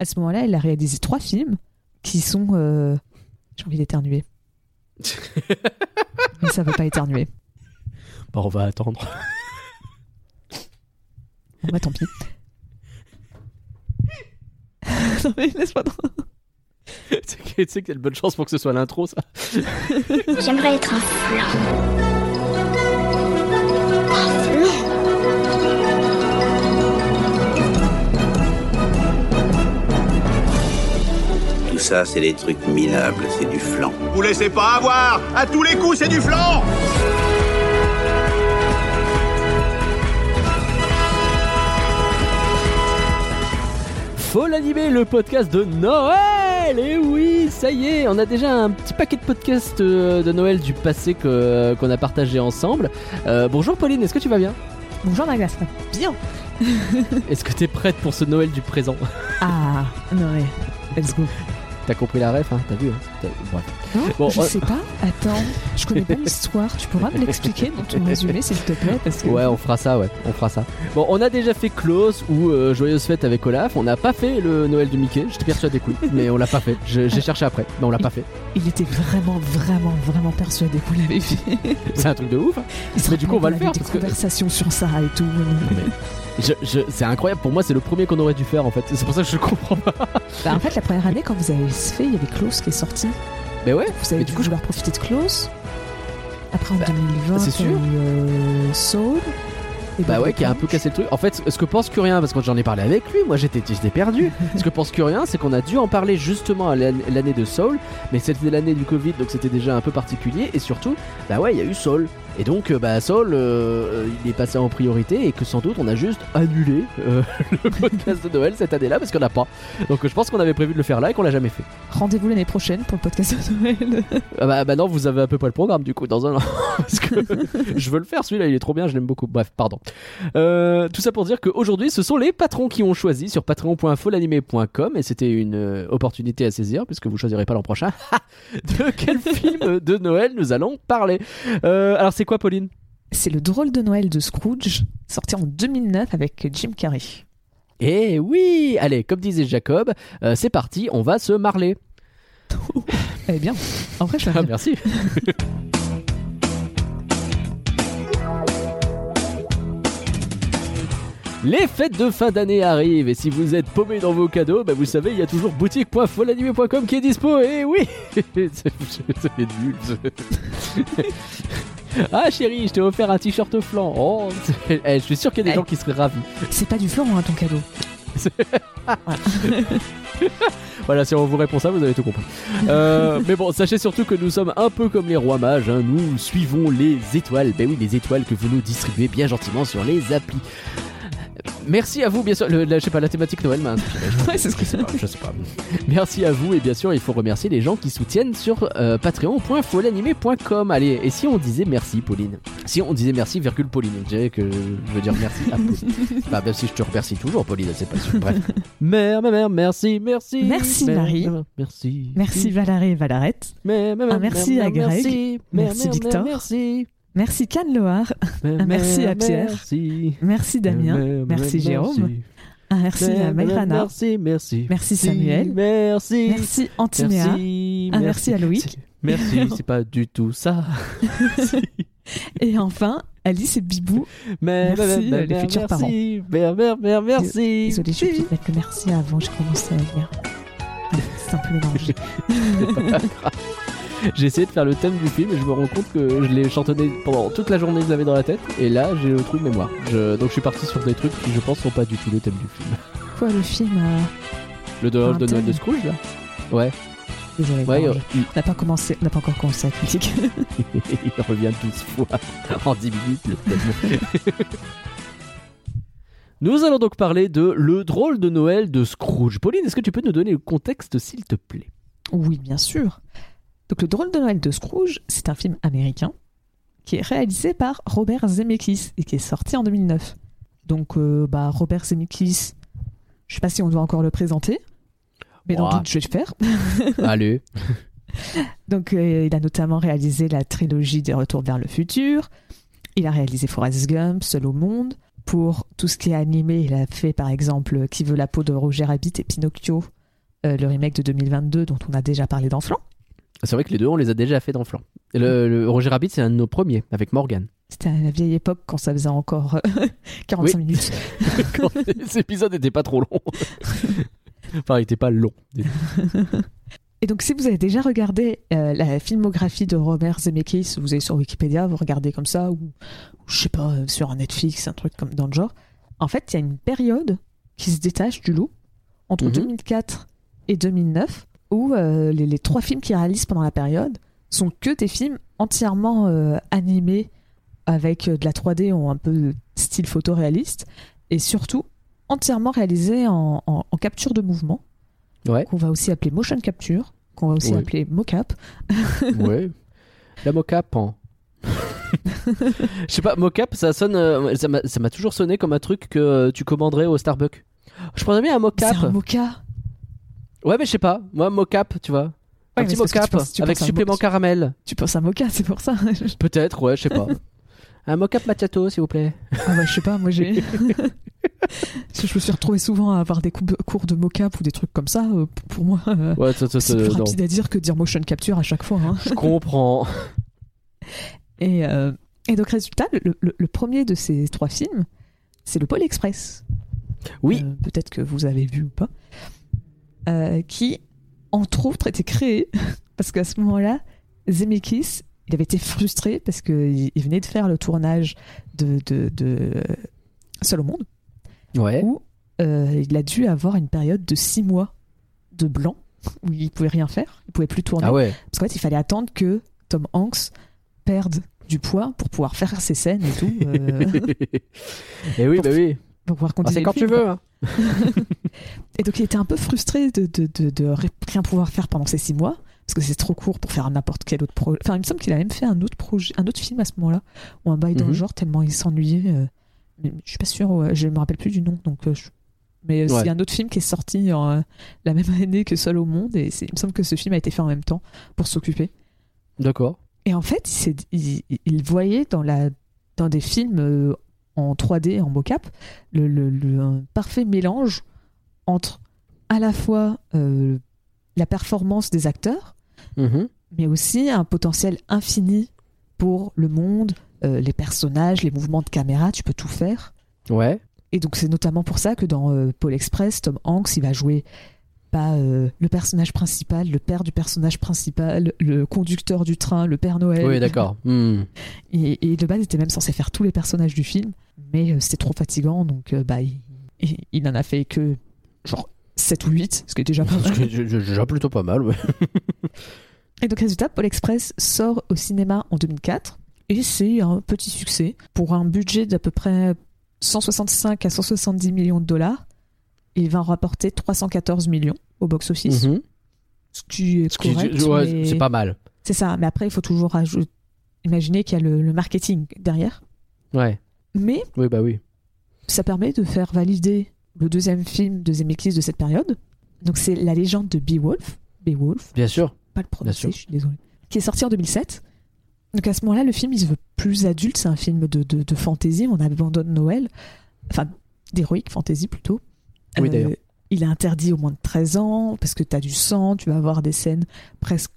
à ce moment-là, il a réalisé trois films qui sont. euh, J'ai envie d'éternuer. Mais ça veut pas éternuer. Bah, on va attendre. Bon, bah tant pis. non, mais laisse-moi trop. tu sais que- tu sais qu'il y a de bonnes chances pour que ce soit l'intro, ça. J'aimerais être un flan. Ça, c'est des trucs minables, c'est du flan. Vous laissez pas avoir À tous les coups, c'est du flan Faut l'animer, le podcast de Noël Et oui, ça y est, on a déjà un petit paquet de podcasts euh, de Noël du passé que- qu'on a partagé ensemble. Euh, bonjour Pauline, est-ce que tu vas bien? Bonjour va bien. Est-ce que t'es prête pour ce Noël du présent? Ah, non, mais. Let's go. T'as compris la ref, hein T'as vu hein T'as- Bref. Non, Bon, je on- sais pas. Attends, je connais pas l'histoire. Tu pourras me l'expliquer dans ton résumé, s'il te plaît parce que... Ouais, on fera ça, ouais, on fera ça. Bon, on a déjà fait Klaus ou euh, Joyeuse Fête avec Olaf. On n'a pas fait le Noël de Mickey. J'étais persuadé que oui, mais on l'a pas fait. Je- J'ai cherché après, mais on l'a pas fait. Il était vraiment, vraiment, vraiment persuadé qu'on l'avait fait. C'est un truc de ouf. hein. Il Mais du coup, on va le faire, parce des que- conversations sur ça et tout. Je, je- c'est incroyable. Pour moi, c'est le premier qu'on aurait dû faire en fait. C'est pour ça que je comprends pas. Bah, en fait, la première année, quand vous avez fait, il y avait Klaus qui est sorti. Mais ouais. Vous avez Mais dû du coup, je- vouloir profiter de Klaus. Après, en Bah, 2020, c'est il y a sûr. eu, euh, Soul. Et Bah ouais, qui a un peu cassé le truc. En fait, ce que pense Curien, parce que quand j'en ai parlé avec lui, moi j'étais perdu. ce que pense Curien, c'est qu'on a dû en parler justement à l'an- l'année de Soul, mais c'était l'année du Covid, donc c'était déjà un peu particulier. Et surtout, bah ouais, il y a eu Soul. Et donc, euh, bah Soul, euh, il est passé en priorité et que sans doute on a juste annulé euh, le podcast de Noël cette année-là parce qu'on n'a pas. Donc je pense qu'on avait prévu de le faire là et qu'on l'a jamais fait. Rendez-vous l'année prochaine pour le podcast de Noël. Ah bah, bah non, vous avez à peu près le programme du coup dans un an. Parce que je veux le faire celui-là, il est trop bien, je l'aime beaucoup. Bref, pardon. Euh, tout ça pour dire qu'aujourd'hui, ce sont les patrons qui ont choisi sur patreon.folanimé.com et c'était une euh, opportunité à saisir puisque vous choisirez pas l'an prochain. de quel film de Noël nous allons parler Euh, Alors c'est quoi Pauline? C'est le drôle de Noël de Scrooge, sorti en 2009 avec Jim Carrey. Eh oui Allez, comme disait Jacob, euh, c'est parti, on va se marler. Eh bien, en vrai, je Ah, merci. Les fêtes de fin d'année arrivent et si vous êtes paumé dans vos cadeaux, bah vous savez, il y a toujours boutique.folanimé.com qui est dispo. Et oui C'est c'est nul. ah chérie, je t'ai offert un t-shirt flan. Oh, eh, je suis sûr qu'il y a des Eh. gens qui seraient ravis. c'est pas du flan, hein, ton cadeau. Voilà, si on vous répond ça, vous avez tout compris. Euh, mais bon, sachez surtout que nous sommes un peu comme les rois mages, hein. nous suivons les étoiles. Ben oui, les étoiles que vous nous distribuez bien gentiment sur les applis. Merci à vous, bien sûr. Le, la- je sais pas, la thématique Noël m'a inspiré. Ouais, c'est ce que Je sais pas, je sais pas. Merci à vous et bien sûr, il faut remercier les gens qui soutiennent sur euh, patreon.folanimé.com. Allez, et si on disait merci, Pauline? Si on disait merci, virgule Pauline, je dirais que je veux dire merci à Pauline. bah, même si je te remercie toujours, Pauline, c'est pas sûr. Bref. Mère, ma mère, merci, merci. Merci, Mère, Marie. mère, Merci. Merci Valérie et Valarette. Mère, mère, Un merci mère, à Greg. Merci, Mère, Merci, mère, Victor. mère, Merci. Merci Cannes Loire. Mère, Un merci à Pierre. Merci. Merci Damien. Merci Jérôme. Un merci à Maïrana. Merci, merci. Merci Samuel. Merci. Merci Antinéa. Merci. Un merci à Loïc. Merci, c'est pas du tout ça. Et enfin, Alice et Bibou. Merci, euh, les futurs parents. merci. Merci. Désolée, de mettre le merci avant, j'ai commencé à lire. C'est un peu mélangé. J'ai essayé de faire le thème du film et je me rends compte que je l'ai chantonné pendant toute la journée que je l'avais dans la tête et là j'ai le trou de mémoire. Je- donc je suis parti sur des trucs qui je pense sont pas du tout le thème du film. Quoi, le film euh, Le Un de Noël de Scrooge là? Ouais, Désolé, ouais, euh, je- on n'a pas commencé, on n'a pas encore commencé la critique. il revient 12 fois en 10 minutes le thème. Nous allons donc parler de Le drôle de Noël de Scrooge. Pauline, est-ce que tu peux nous donner le contexte s'il te plaît? Oui, bien sûr. Donc, Le drôle de Noël de Scrooge, c'est un film américain qui est réalisé par Robert Zemeckis et qui est sorti en 2009. Donc, euh, bah, Robert Zemeckis, je sais pas si on doit encore le présenter, mais dans le doute, je vais le faire. Allez. Donc, euh, il a notamment réalisé la trilogie des Retours vers le futur. Il a réalisé Forrest Gump, Seul au monde. pour tout ce qui est animé, il a fait par exemple Qui veut la peau de Roger Rabbit et Pinocchio, euh, le remake de 2022 dont on a déjà parlé dans Flan. C'est vrai que les deux, on les a déjà fait dans Flan. Le, le Roger Rabbit, c'est un de nos premiers, avec Morgan. C'était à la vieille époque quand ça faisait encore euh, 45 Oui. minutes. Quand les épisodes n'étaient pas trop longs. enfin, ils n'étaient pas longs. Et donc, si vous avez déjà regardé euh, la filmographie de Robert Zemeckis, vous allez sur Wikipédia, vous regardez comme ça, ou, ou je sais pas, euh, sur un Netflix, un truc comme dans le genre. En fait, il y a une période qui se détache du lot entre Mhm. 2004 et 2009, où euh, les, les trois films qu'il réalise pendant la période sont que des films entièrement euh, animés avec euh, de la 3D ou un peu de style photoréaliste, et surtout entièrement réalisés en- en- en capture de mouvement Ouais, qu'on va aussi appeler motion capture, qu'on va aussi appeler mocap. ouais. La mocap. hein. Je sais pas, mocap, ça sonne. ça m'a toujours sonné comme un truc que tu commanderais au Starbucks. Je prendrais bien un mocap. C'est un. Ouais, mais je sais pas. Moi, mocap, tu vois. Ouais, un petit parce que mocap avec supplément mo- caramel. Tu penses à moca, c'est pour ça. Peut-être, ouais, je sais pas. un mocap macchiato, s'il vous plaît. ah ouais, je sais pas, moi j'ai. je me suis retrouvée souvent à avoir des cou- cours de mocap ou des trucs comme ça. euh, Pour moi, euh, Ouais, c'est plus non. rapide à dire que dire motion capture à chaque fois. hein. Je comprends. Et, euh, et donc, résultat, le, le- le premier de ces trois films, c'est le Pôle Express. Oui, Euh, Peut-être que vous avez vu ou pas. Euh, qui, entre autres, était créé parce qu'à ce moment-là, Zemeckis, il avait été frustré parce qu'il il venait de faire le tournage de, de, de Seul au monde, ouais. où euh, il a dû avoir une période de six mois de blanc où il pouvait rien faire, il pouvait plus tourner. Ah ouais. Parce qu'en fait, il fallait attendre que Tom Hanks perde du poids pour pouvoir faire ses scènes et tout, euh, Et oui, Pour- bah oui. Pour pouvoir Ah, continuer. c'est quand film, tu veux. hein. Et donc il était un peu frustré de, de, de, de rien pouvoir faire pendant ces six mois, parce que c'est trop court pour faire n'importe quel autre projet. Enfin, il me semble qu'il a même fait un autre projet, un autre film à ce moment-là, ou un bail dans le Mhm. genre, tellement il s'ennuyait. euh, je suis pas sûr, ouais, je me rappelle plus du nom. Donc, euh, je- Mais Ouais. c'est un autre film qui est sorti en, euh, la même année que Seul au monde, et il me semble que ce film a été fait en même temps pour s'occuper. D'accord. Et en fait, il, il- il voyait dans, la, dans des films euh, en 3D, en mocap, le, le- le- un parfait mélange entre à la fois euh, la performance des acteurs, Mhm. mais aussi un potentiel infini pour le monde, euh, les personnages, les mouvements de caméra, tu peux tout faire. Ouais. Et donc c'est notamment pour ça que dans euh, Paul Express, Tom Hanks, il va jouer pas euh, le personnage principal, le père du personnage principal, le conducteur du train, le Père Noël. Oui, d'accord. Hmm. Et, et de base, il était même censé faire tous les personnages du film, mais euh, c'était trop fatigant, donc euh, bah, il, il- il en a fait que genre 7 ou 8, ce qui est déjà pas mal. déjà plutôt pas mal. ouais. Et donc, résultat, Paul Express sort au cinéma en 2004, et c'est un petit succès. Pour un budget d'à peu près 165 à 170 millions de dollars, il va en rapporter 314 millions au box-office, Mhm. ce qui est correct. ouais, mais- C'est pas mal. C'est ça, mais après, il faut toujours imaginer qu'il y a le- le marketing derrière. Ouais. Mais Oui, bah oui. ça permet de faire valider le deuxième film de Zemeckis de cette période. Donc c'est La légende de Beowulf, Beowulf, Bien sûr. pas le Bien prononcer, sûr. je suis désolée, qui est sorti en 2007. Donc à ce moment-là, le film il se veut plus adulte, c'est un film de, de, de fantasy, on abandonne Noël, enfin d'héroïque fantasy plutôt. Oui, d'ailleurs. Il est interdit au moins de 13 ans parce que tu as du sang, tu vas avoir des scènes presque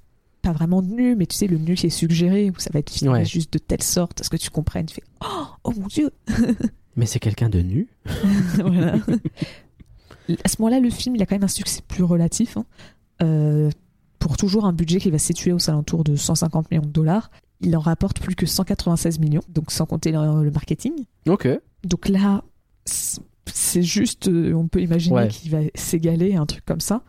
pas vraiment de nu, mais tu sais, le nu qui est suggéré, où ça va être filmé Ouais. juste de telle sorte à ce que tu comprennes. Tu fais Oh, oh mon dieu Mais c'est quelqu'un de nu. Voilà. À ce moment-là, le film, il a quand même un succès plus relatif. hein. Euh, pour toujours un budget qui va se situer aux alentours de 150 millions de dollars. Il en rapporte plus que 196 millions, donc sans compter le, le marketing. Ok. Donc là, c'est juste, euh, on peut imaginer Ouais. qu'il va s'égaler, un truc comme ça.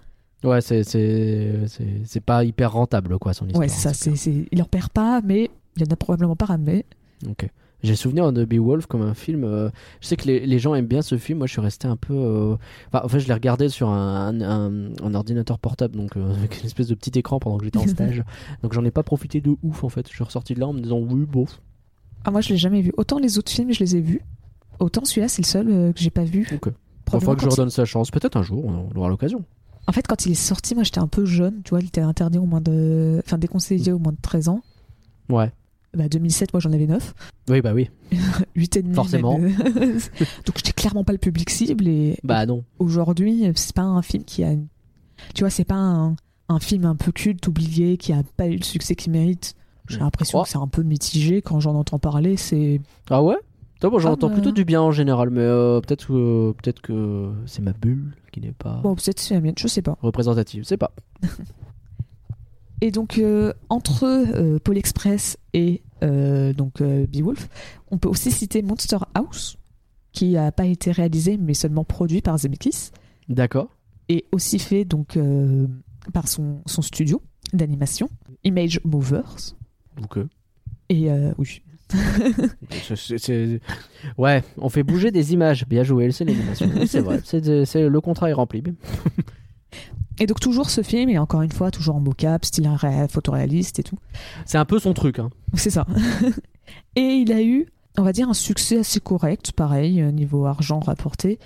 Ouais, c'est c'est c'est c'est pas hyper rentable quoi son histoire. ouais, ça. c'est il en perd pas, mais il en a probablement pas ramené. Ok. J'ai souvenir de Beowulf comme un film. euh, je sais que les, les gens aiment bien ce film. Moi, je suis resté un peu. euh, Enfin, en fait, je l'ai regardé sur un, un, un- un ordinateur portable, donc euh, avec une espèce de petit écran pendant que j'étais en stage. donc, j'en ai pas profité de ouf en fait. Je suis ressorti de là en me disant oui, bon. Ah, moi, je l'ai jamais vu. Autant les autres films, je les ai vus. Autant celui-là, c'est le seul euh, que j'ai pas vu. Ok. Il Probablement faudra que je redonne sa chance. Peut-être un jour, on aura l'occasion. En fait, quand il est sorti, moi j'étais un peu jeune, tu vois, il était interdit au moins de. Enfin, déconseillé au moins de 13 ans. Ouais. Bah, 2007, moi j'en avais 9. Oui, bah oui. 8 et demi. Forcément. Donc j'étais clairement pas le public cible et Bah non. aujourd'hui, c'est pas un film qui a. Tu vois, c'est pas un, un film un peu culte, oublié, qui a pas eu le succès qu'il mérite. J'ai l'impression Oh. que c'est un peu mitigé quand j'en entends parler. C'est. Ah ouais? Moi j'entends Ah bah. plutôt du bien en général, mais euh, peut-être que, peut-être que c'est ma bulle qui n'est pas Bon, peut-être c'est la mienne, je sais pas. représentative. C'est pas. Et donc, euh, entre euh, Pôle Express et euh, donc euh, Beowulf, on peut aussi citer Monster House, qui a pas été réalisé mais seulement produit par Zemeckis, D'accord. et aussi fait donc euh, par son, son studio d'animation, Image Movers. Donc, euh, Et euh, oui, Ouais, on fait bouger des images. Bien joué, c'est l'animation. C'est vrai. C'est, le contrat est rempli. Et donc toujours ce film, et encore une fois, toujours en mocap, style ré- photoréaliste et tout. C'est un peu son truc. Hein. C'est ça. et il a eu, on va dire, un succès assez correct, pareil, euh, niveau argent rapporté.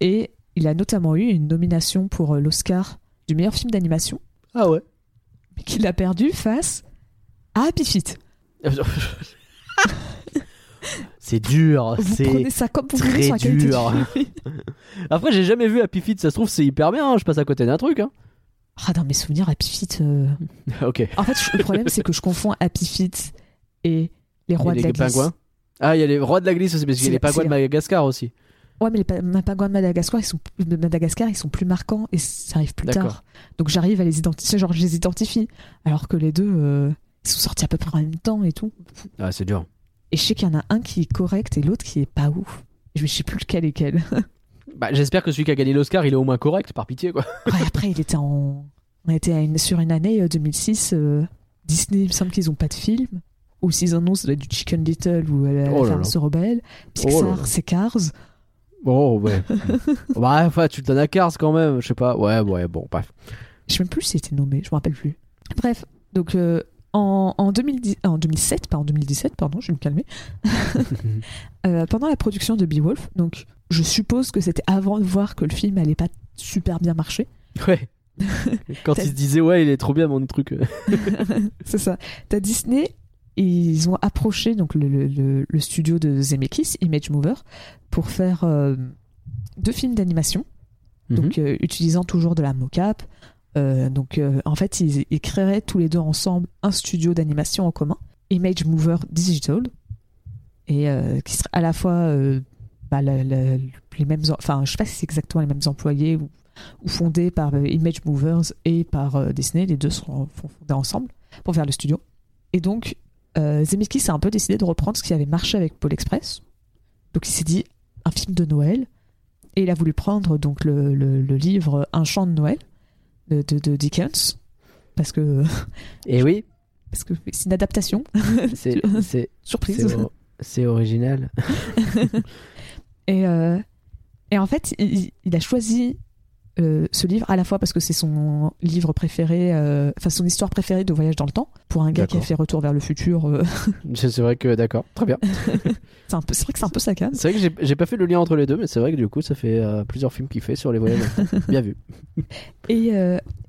Et il a notamment eu une nomination pour euh, l'Oscar du meilleur film d'animation, Ah ouais. mais qu'il a perdu face à Happy Feet. c'est dur. Vous c'est prenez ça comme vous voulez très sur la qualité dur. Après, j'ai jamais vu Happy Feet. Ça se trouve, c'est hyper bien. hein. Je passe à côté d'un truc. Hein. Ah, dans mes souvenirs, Happy Feet... euh, ok. En fait, je- le problème, c'est que je confonds Happy Feet et les rois Et de la les glisse. pingouins. Ah, il y a les rois de la glisse aussi, parce qu'il y a les pingouins de Madagascar aussi. Ouais, mais les pingouins de Madagascar, ils sont de Madagascar, ils sont plus marquants et ça arrive plus D'accord. tard. Donc j'arrive à les identifier, genre je les identifie. Alors que les deux, euh, ils sont sortis à peu près en même temps et tout. Ah, c'est dur. Et je sais qu'il y en a un qui est correct et l'autre qui est pas ouf. Je sais plus lequel est quel. Bah, j'espère que celui qui a gagné l'Oscar, il est au moins correct, par pitié, quoi. Ouais, après, il était en. On était à une- sur une année euh, 2006. euh, Disney, il me semble qu'ils ont pas de film. Ou s'ils en ont, ça doit être du Chicken Little ou euh, La Oh Ferme se rebelle. Oh Pixar, c'est Cars. Oh, ouais. bah, enfin, tu te donnes à Cars quand même, je sais pas. Ouais, ouais, bon, bref. Je sais même plus s'il était nommé, je me rappelle plus. Bref, donc euh, en, en, 2010, en 2007, pas en 2017, pardon, je vais me calmer, euh, pendant la production de Beowulf, donc je suppose que c'était avant de voir que le film allait pas super bien marcher. Ouais. Quand il se disait, ouais, il est trop bien mon truc. C'est ça. T'as Disney, ils ont approché donc le, le- le- le studio de Zemeckis, Image Mover, pour faire euh, deux films d'animation, Mhm. donc euh, utilisant toujours de la mocap. Euh, donc euh, en fait, ils, créeraient tous les deux ensemble un studio d'animation en commun, Image Mover Digital, et euh, qui serait à la fois bah, les mêmes, en- enfin je sais pas si c'est exactement les mêmes employés ou, ou fondés par Image Movers et par Disney, les deux seront fondés ensemble pour faire le studio. Et donc Zemeckis a un peu décidé de reprendre ce qui avait marché avec Paul Express. Donc il s'est dit un film de Noël et il a voulu prendre donc le livre Un chant de Noël de, de- de Dickens parce que Et oui, parce que c'est une adaptation. C'est, c'est, surprise. c'est, original. et euh, et en fait il, il a choisi euh, ce livre à la fois parce que c'est son livre préféré euh, enfin son histoire préférée de voyage dans le temps pour un gars qui a fait Retour vers le futur euh, C'est vrai que, d'accord, très bien. c'est un peu c'est vrai que c'est un peu sa cam C'est vrai que j'ai, pas fait le lien entre les deux, mais c'est vrai que du coup, ça fait plusieurs films qu'il fait sur les voyages. dans le temps. bien vu. Et,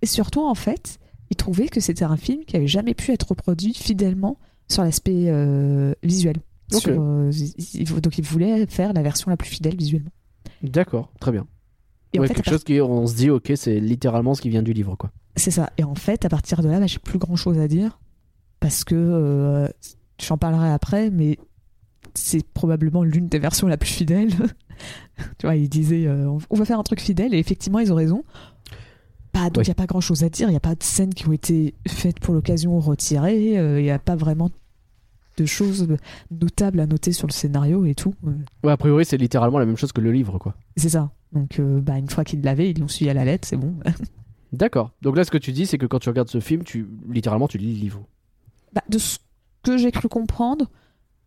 et surtout, en fait, il trouvait que c'était un film qui avait jamais pu être reproduit fidèlement sur l'aspect visuel. Ok. Sur, il- il- donc, il voulait faire la version la plus fidèle visuellement. D'accord, très bien. Et Ouais, en fait, quelque part- chose qui, on se dit, ok, c'est littéralement ce qui vient du livre, quoi. c'est ça. Et en fait, à partir de là, bah, j'ai plus grand chose à dire parce que euh, j'en parlerai après, mais c'est probablement l'une des versions la plus fidèle. tu vois, il disait euh, on- va faire un truc fidèle et effectivement, ils ont raison. Bah, donc il n'y a pas grand chose à dire, il n'y a pas de scènes qui ont été faites pour l'occasion ou retirées, euh, il n'y a pas vraiment de choses notables à noter sur le scénario et tout. Euh, Ouais, a priori, c'est littéralement la même chose que le livre, quoi. C'est ça. Donc euh, bah, une fois qu'ils l'avaient, ils l'ont suivi à la lettre, c'est bon. D'accord. Donc là, ce que tu dis, c'est que quand tu regardes ce film, tu littéralement, tu lis le livre. Bah, de ce que j'ai cru comprendre,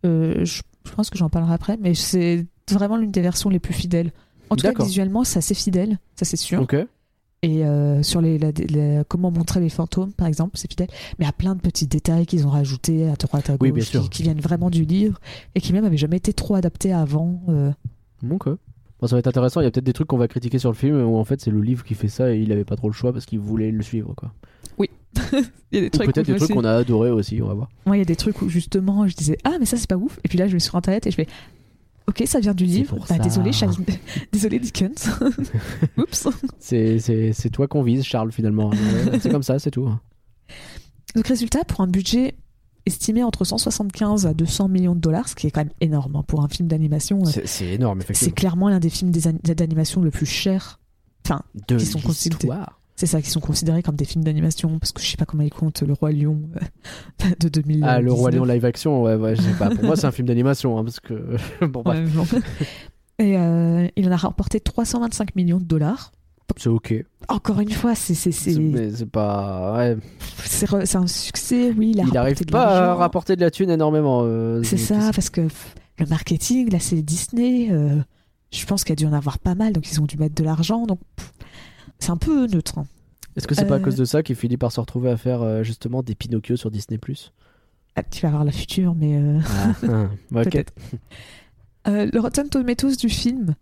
euh, je, je pense que j'en parlerai après, mais c'est vraiment l'une des versions les plus fidèles. En tout cas, visuellement, c'est assez fidèle, ça c'est sûr. Ok. Et euh, sur les, la- la- comment montrer les fantômes, par exemple, c'est fidèle. Mais il y a plein de petits détails qu'ils ont rajoutés à droite, à gauche, Oui, bien qui, sûr. qui viennent vraiment du livre et qui même avaient jamais été trop adaptés avant. euh. Ok. Bon, ça va être intéressant. Il y a peut-être des trucs qu'on va critiquer sur le film où en fait c'est le livre qui fait ça et il avait pas trop le choix parce qu'il voulait le suivre, quoi. Oui. Il y a des peut-être des trucs qu'on a adoré aussi, on va voir. Moi, il y a des trucs où justement je disais ah mais ça c'est pas ouf et puis là je vais sur internet et je fais ok ça vient du livre pour bah ça. désolé Charles... désolé Dickens oups C'est- toi qu'on vise, Charles, finalement. C'est comme ça, c'est tout. donc résultat pour un budget estimé entre 175 à 200 millions de dollars ce qui est quand même énorme hein, pour un film d'animation euh, C'est c'est énorme, c'est effectivement. clairement l'un des films d'animation le plus cher enfin De qui sont l'histoire. c'est ça qui sont considérés comme des films d'animation parce que je sais pas comment ils comptent le roi lion euh, de 2000 Ah, le Roi Lion live action, ouais, ouais, je sais pas. Pour moi, c'est un film d'animation, hein, parce que. bon, bref, Ouais, bon. Et euh, il en a rapporté 325 millions de dollars. C'est ok. Encore une fois, c'est c'est pas. Ouais. c'est un succès, oui. Il, a Il arrive de pas à rapporter de la thune énormément. euh, C'est ça, parce que le marketing, là, c'est Disney. euh, je pense qu'il y a dû en avoir pas mal, donc ils ont dû mettre de l'argent. Donc c'est un peu neutre. hein. Est-ce que c'est pas à Euh, cause de ça qu'il finit par se retrouver à faire euh, justement des Pinocchio sur Disney Ah, tu vas voir la future, mais euh, ah, ah, peut-être. Euh, le Rotten Tomatoes du film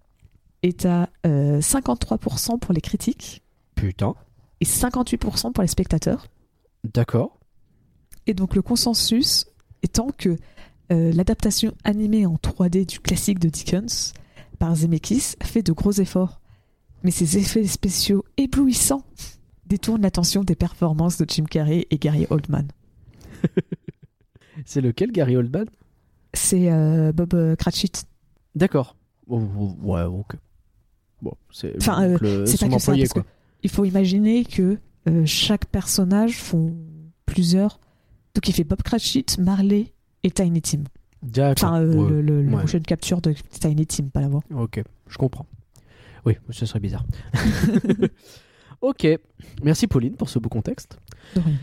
est à euh, 53% pour les critiques Putain. et 58% pour les spectateurs. D'accord. Et donc le consensus étant que euh, l'adaptation animée en 3D du classique de Dickens par Zemeckis fait de gros efforts. Mais ses effets spéciaux éblouissants détournent l'attention des performances de Jim Carrey et Gary Oldman. C'est lequel, Gary Oldman? C'est euh, Bob euh, Cratchit. D'accord. Oh, oh, ouais, ok. Bon, c'est Enfin, euh, le- son pas que ça, employé, parce que quoi. il faut imaginer que euh, chaque personnage font plusieurs. Donc il fait Bob Cratchit, Marley et Tiny Tim. D'accord. Enfin, euh, Ouais. le, le- ouais. prochaine capture de Tiny Tim, pas la voix. Ok, je comprends. Oui, ce serait bizarre. ok, merci Pauline pour ce beau contexte. De rien.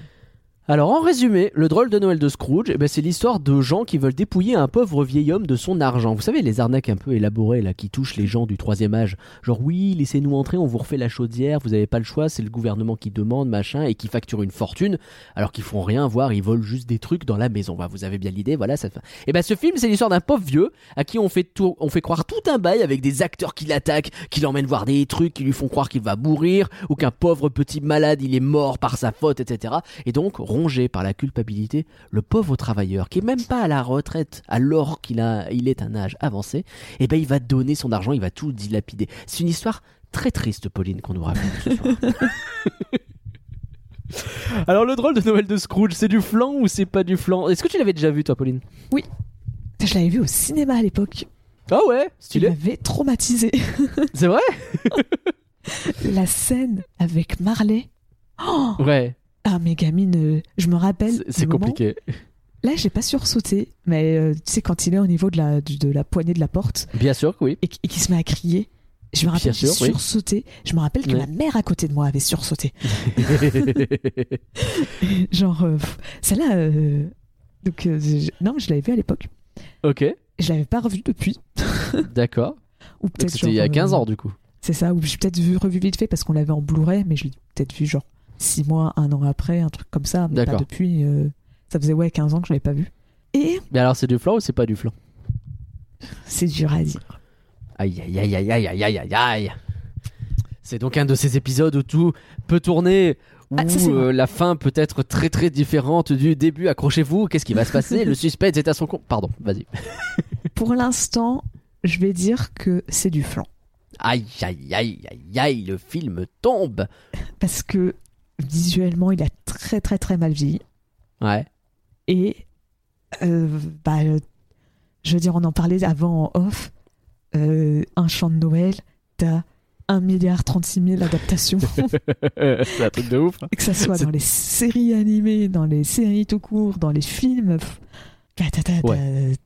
Alors en résumé, le drôle de Noël de Scrooge, eh ben, c'est l'histoire de gens qui veulent dépouiller un pauvre vieil homme de son argent. Vous savez, les arnaques un peu élaborées là qui touchent les gens du troisième âge. Genre oui, laissez-nous entrer, on vous refait la chaudière, vous n'avez pas le choix, c'est le gouvernement qui demande, machin, et qui facture une fortune, alors qu'ils font rien voir, ils volent juste des trucs dans la maison. Voilà, vous avez bien l'idée, voilà. Ça. Et ben ce film, c'est l'histoire d'un pauvre vieux à qui on fait, tout, on fait croire tout un bail avec des acteurs qui l'attaquent, qui l'emmènent voir des trucs, qui lui font croire qu'il va mourir, ou qu'un pauvre petit malade, il est mort par sa faute, etc. Et donc, rongé par la culpabilité, le pauvre travailleur, qui est même pas à la retraite, alors qu'il a, il est un âge avancé, et ben il va donner son argent, il va tout dilapider. C'est une histoire très triste, Pauline, qu'on nous raconte ce soir. Alors le drôle de Noël de Scrooge, c'est du flan ou c'est pas du flan? Est-ce que tu l'avais déjà vu toi Pauline? Je l'avais vu au cinéma à l'époque. Ah ouais, Il stylé. m'avait traumatisé. C'est vrai? La scène avec Marley. Oh Ouais, ah, mes gamines, euh, je me rappelle. c'est- compliqué. Là, j'ai pas sursauté, mais euh, tu sais, quand il est au niveau de la, de la poignée de la porte Bien sûr que oui. et, et qu'il se met à crier, je me rappelle, sûr, oui. sursauté. Je me rappelle que ma mère à côté de moi avait sursauté. Genre, euh, celle-là. euh, donc, euh, je- non, je l'avais vu à l'époque. ok, Je l'avais pas revu depuis. d'accord. Ou peut-être. c'était il y a genre, 15 euh, ans du coup. C'est ça, ou j'ai peut-être vu, revu vite fait parce qu'on l'avait en Blu-ray, mais je l'ai peut-être vu genre six mois, un an après, un truc comme ça. Mais pas depuis. Euh, ça faisait ouais 15 ans que je l'avais pas vu. Et. Mais alors c'est du flan ou c'est pas du flan? C'est dur à dire. Aïe aïe aïe aïe aïe aïe aïe aïe. C'est donc un de ces épisodes où tout peut tourner. Ah, où euh, la fin peut être très très différente du début. Accrochez-vous, qu'est-ce qui va se passer? Le suspect est à son compte. Pardon, vas-y. Pour l'instant, je vais dire que c'est du flan. Aïe, aïe, aïe, aïe, aïe, le film tombe. Parce que visuellement, il a très très très mal vieilli. Ouais. Et euh, bah, euh, je veux dire, on en parlait avant en off. Euh, un chant de Noël, t'as 1 milliard 36 000 adaptations. c'est un truc de ouf. hein. que ça soit dans les séries animées, dans les séries tout court, dans les films.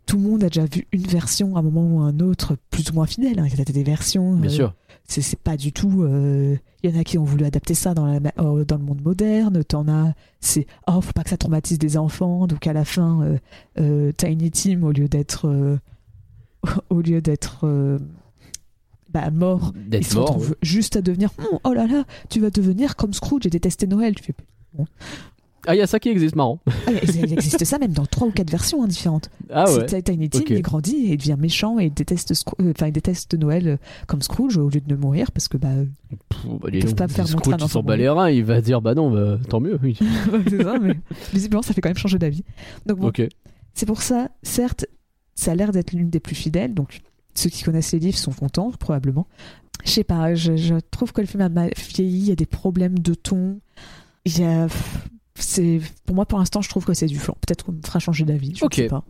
Tout le monde a déjà vu une version à un moment ou à un autre, plus ou moins fidèle. hein. T'as des versions. Bien euh, sûr. C'est c'est pas du tout. euh, Il y en a qui ont voulu adapter ça dans, la, euh, dans le monde moderne. T'en as. C'est. Oh, faut pas que ça traumatise des enfants. Donc à la fin, euh, euh, Tiny Tim, au lieu d'être. euh, au lieu d'être. euh, bah, mort, il D'être se mort. juste à devenir. Hum, Oh là là, tu vas devenir comme Scrooge et détester Noël. Tu fais. Ah, il y a ça qui existe, marrant. Ah, il existe ça même dans trois ou quatre versions hein, différentes. Ah ouais. Tiny Tim, il grandit et il devient méchant et il déteste, euh, il déteste Noël euh, comme Scrooge au lieu de mourir parce que bah, euh, Pff, bah, peuvent pas faire Scrooge, montrer un il enfant s'en bat les reins, il va dire bah non, bah tant mieux. Oui. c'est ça, mais visiblement ça fait quand même changer d'avis. Donc bon, c'est pour ça, certes, ça a l'air d'être l'une des plus fidèles, donc ceux qui connaissent les livres sont contents probablement. Je sais pas, je, je trouve que le film a mal vieilli, il y a des problèmes de ton, il y a, c'est, pour moi pour l'instant je trouve que c'est du flan. Peut-être qu'on me fera changer d'avis, je ne sais pas.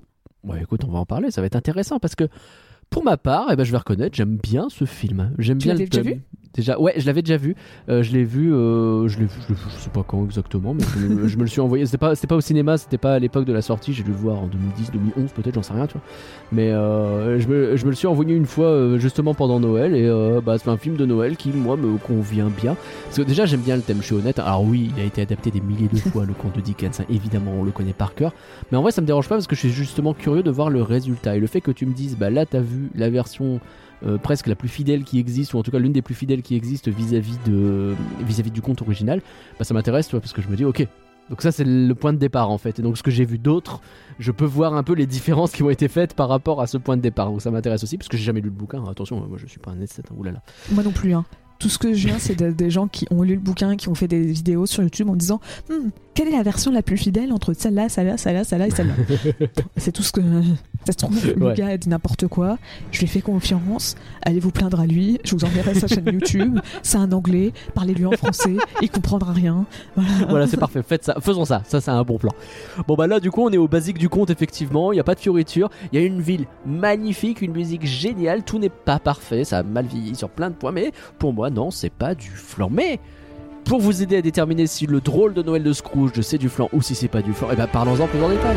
Ouais, écoute, on va en parler, ça va être intéressant parce que pour ma part, eh ben, je vais reconnaître, j'aime bien ce film. J'aime bien l'avais le déjà vu? Ouais, je l'avais déjà vu. Euh, je l'ai vu, euh, je l'ai, l'ai- je sais pas quand exactement, mais je, me- le suis envoyé. C'était pas, c'était pas au cinéma, c'était pas à l'époque de la sortie. J'ai dû le voir en 2010, 2011 peut-être, j'en sais rien, tu vois. Mais euh, je, me, je me le suis envoyé une fois euh, justement pendant Noël et euh, bah, c'est un film de Noël qui moi me convient bien. Parce que déjà j'aime bien le thème, je suis honnête. Alors oui, il a été adapté des milliers de fois le conte de Dickens, hein, évidemment on le connaît par cœur. Mais en vrai ça me dérange pas parce que je suis justement curieux de voir le résultat. Et le fait que tu me dises, bah là t'as vu la version euh, presque la plus fidèle qui existe, ou en tout cas l'une des plus fidèles qui existe vis-à-vis de vis-à-vis du conte original, bah ça m'intéresse, parce que je me dis, ok. Donc ça c'est le point de départ en fait. Et donc ce que j'ai vu d'autres, je peux voir un peu les différences qui ont été faites par rapport à ce point de départ. Donc ça m'intéresse aussi, parce que j'ai jamais lu le bouquin. Attention, moi je suis pas un esthète, hein, oulala. Moi non plus. Hein. Tout ce que je viens, c'est de- des gens qui ont lu le bouquin, qui ont fait des vidéos sur YouTube en disant Hmm, quelle est la version la plus fidèle entre celle-là, celle-là, celle-là, celle-là et celle-là. c'est tout ce que ça se trouve. Le Ouais. gars a dit n'importe quoi. Je lui ai fait confiance. Allez vous plaindre à lui. Je vous enverrai sa chaîne YouTube. C'est un anglais. Parlez-lui en français. Il comprendra rien. Voilà. voilà, c'est parfait. Faites ça. Faisons ça. Ça, c'est un bon plan. Bon, bah là, du coup, on est au basique du conte, effectivement. Il n'y a pas de fioriture. Il y a une ville magnifique, une musique géniale. Tout n'est pas parfait. Ça a mal vieilli sur plein de points. Mais pour moi, non, c'est pas du flan. Mais. Pour vous aider à déterminer si le drôle de Noël de Scrooge c'est du flan ou si c'est pas du flan, et bah parlons-en plus en détail.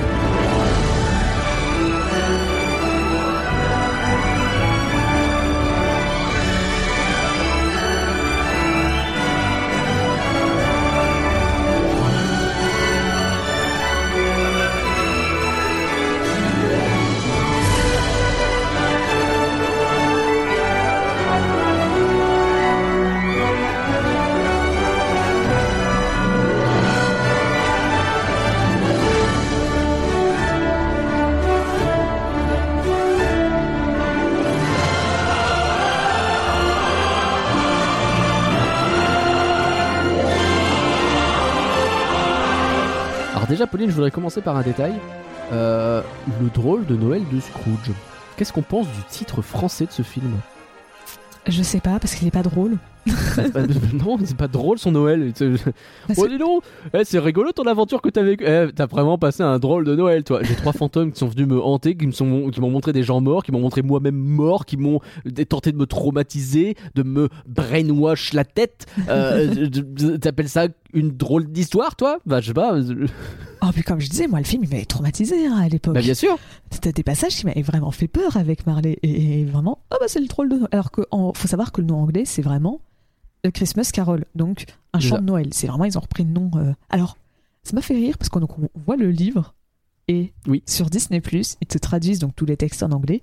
Déjà, Pauline, je voudrais commencer par un détail. Euh, le drôle de Noël de Scrooge. Qu'est-ce qu'on pense du titre français de ce film? Je sais pas parce qu'il est pas drôle. Pas- Non, c'est pas drôle son Noël. Parce Oh dis donc, eh, c'est rigolo ton aventure que t'as vécu. Eh, t'as vraiment passé un drôle de Noël, toi. J'ai trois fantômes qui sont venus me hanter, qui me sont, qui m'ont montré des gens morts, qui m'ont montré moi-même mort, qui m'ont tenté de me traumatiser, de me brainwash la tête. Euh, T'appelles ça une drôle d'histoire, toi? Bah je sais pas. Oh, puis comme je disais, moi, le film, il m'avait traumatisé hein, à l'époque. Bah bien sûr. C'était des passages qui m'avaient vraiment fait peur avec Marley. Et, et vraiment, oh bah c'est le troll de Noël. Alors en- faut savoir que le nom anglais, c'est vraiment Christmas Carol. Donc, un chant de Noël. C'est vraiment, ils ont repris le nom. euh. Alors, ça m'a fait rire parce qu'on donc, on voit le livre et Oui. sur Disney, ils te traduisent donc tous les textes en anglais.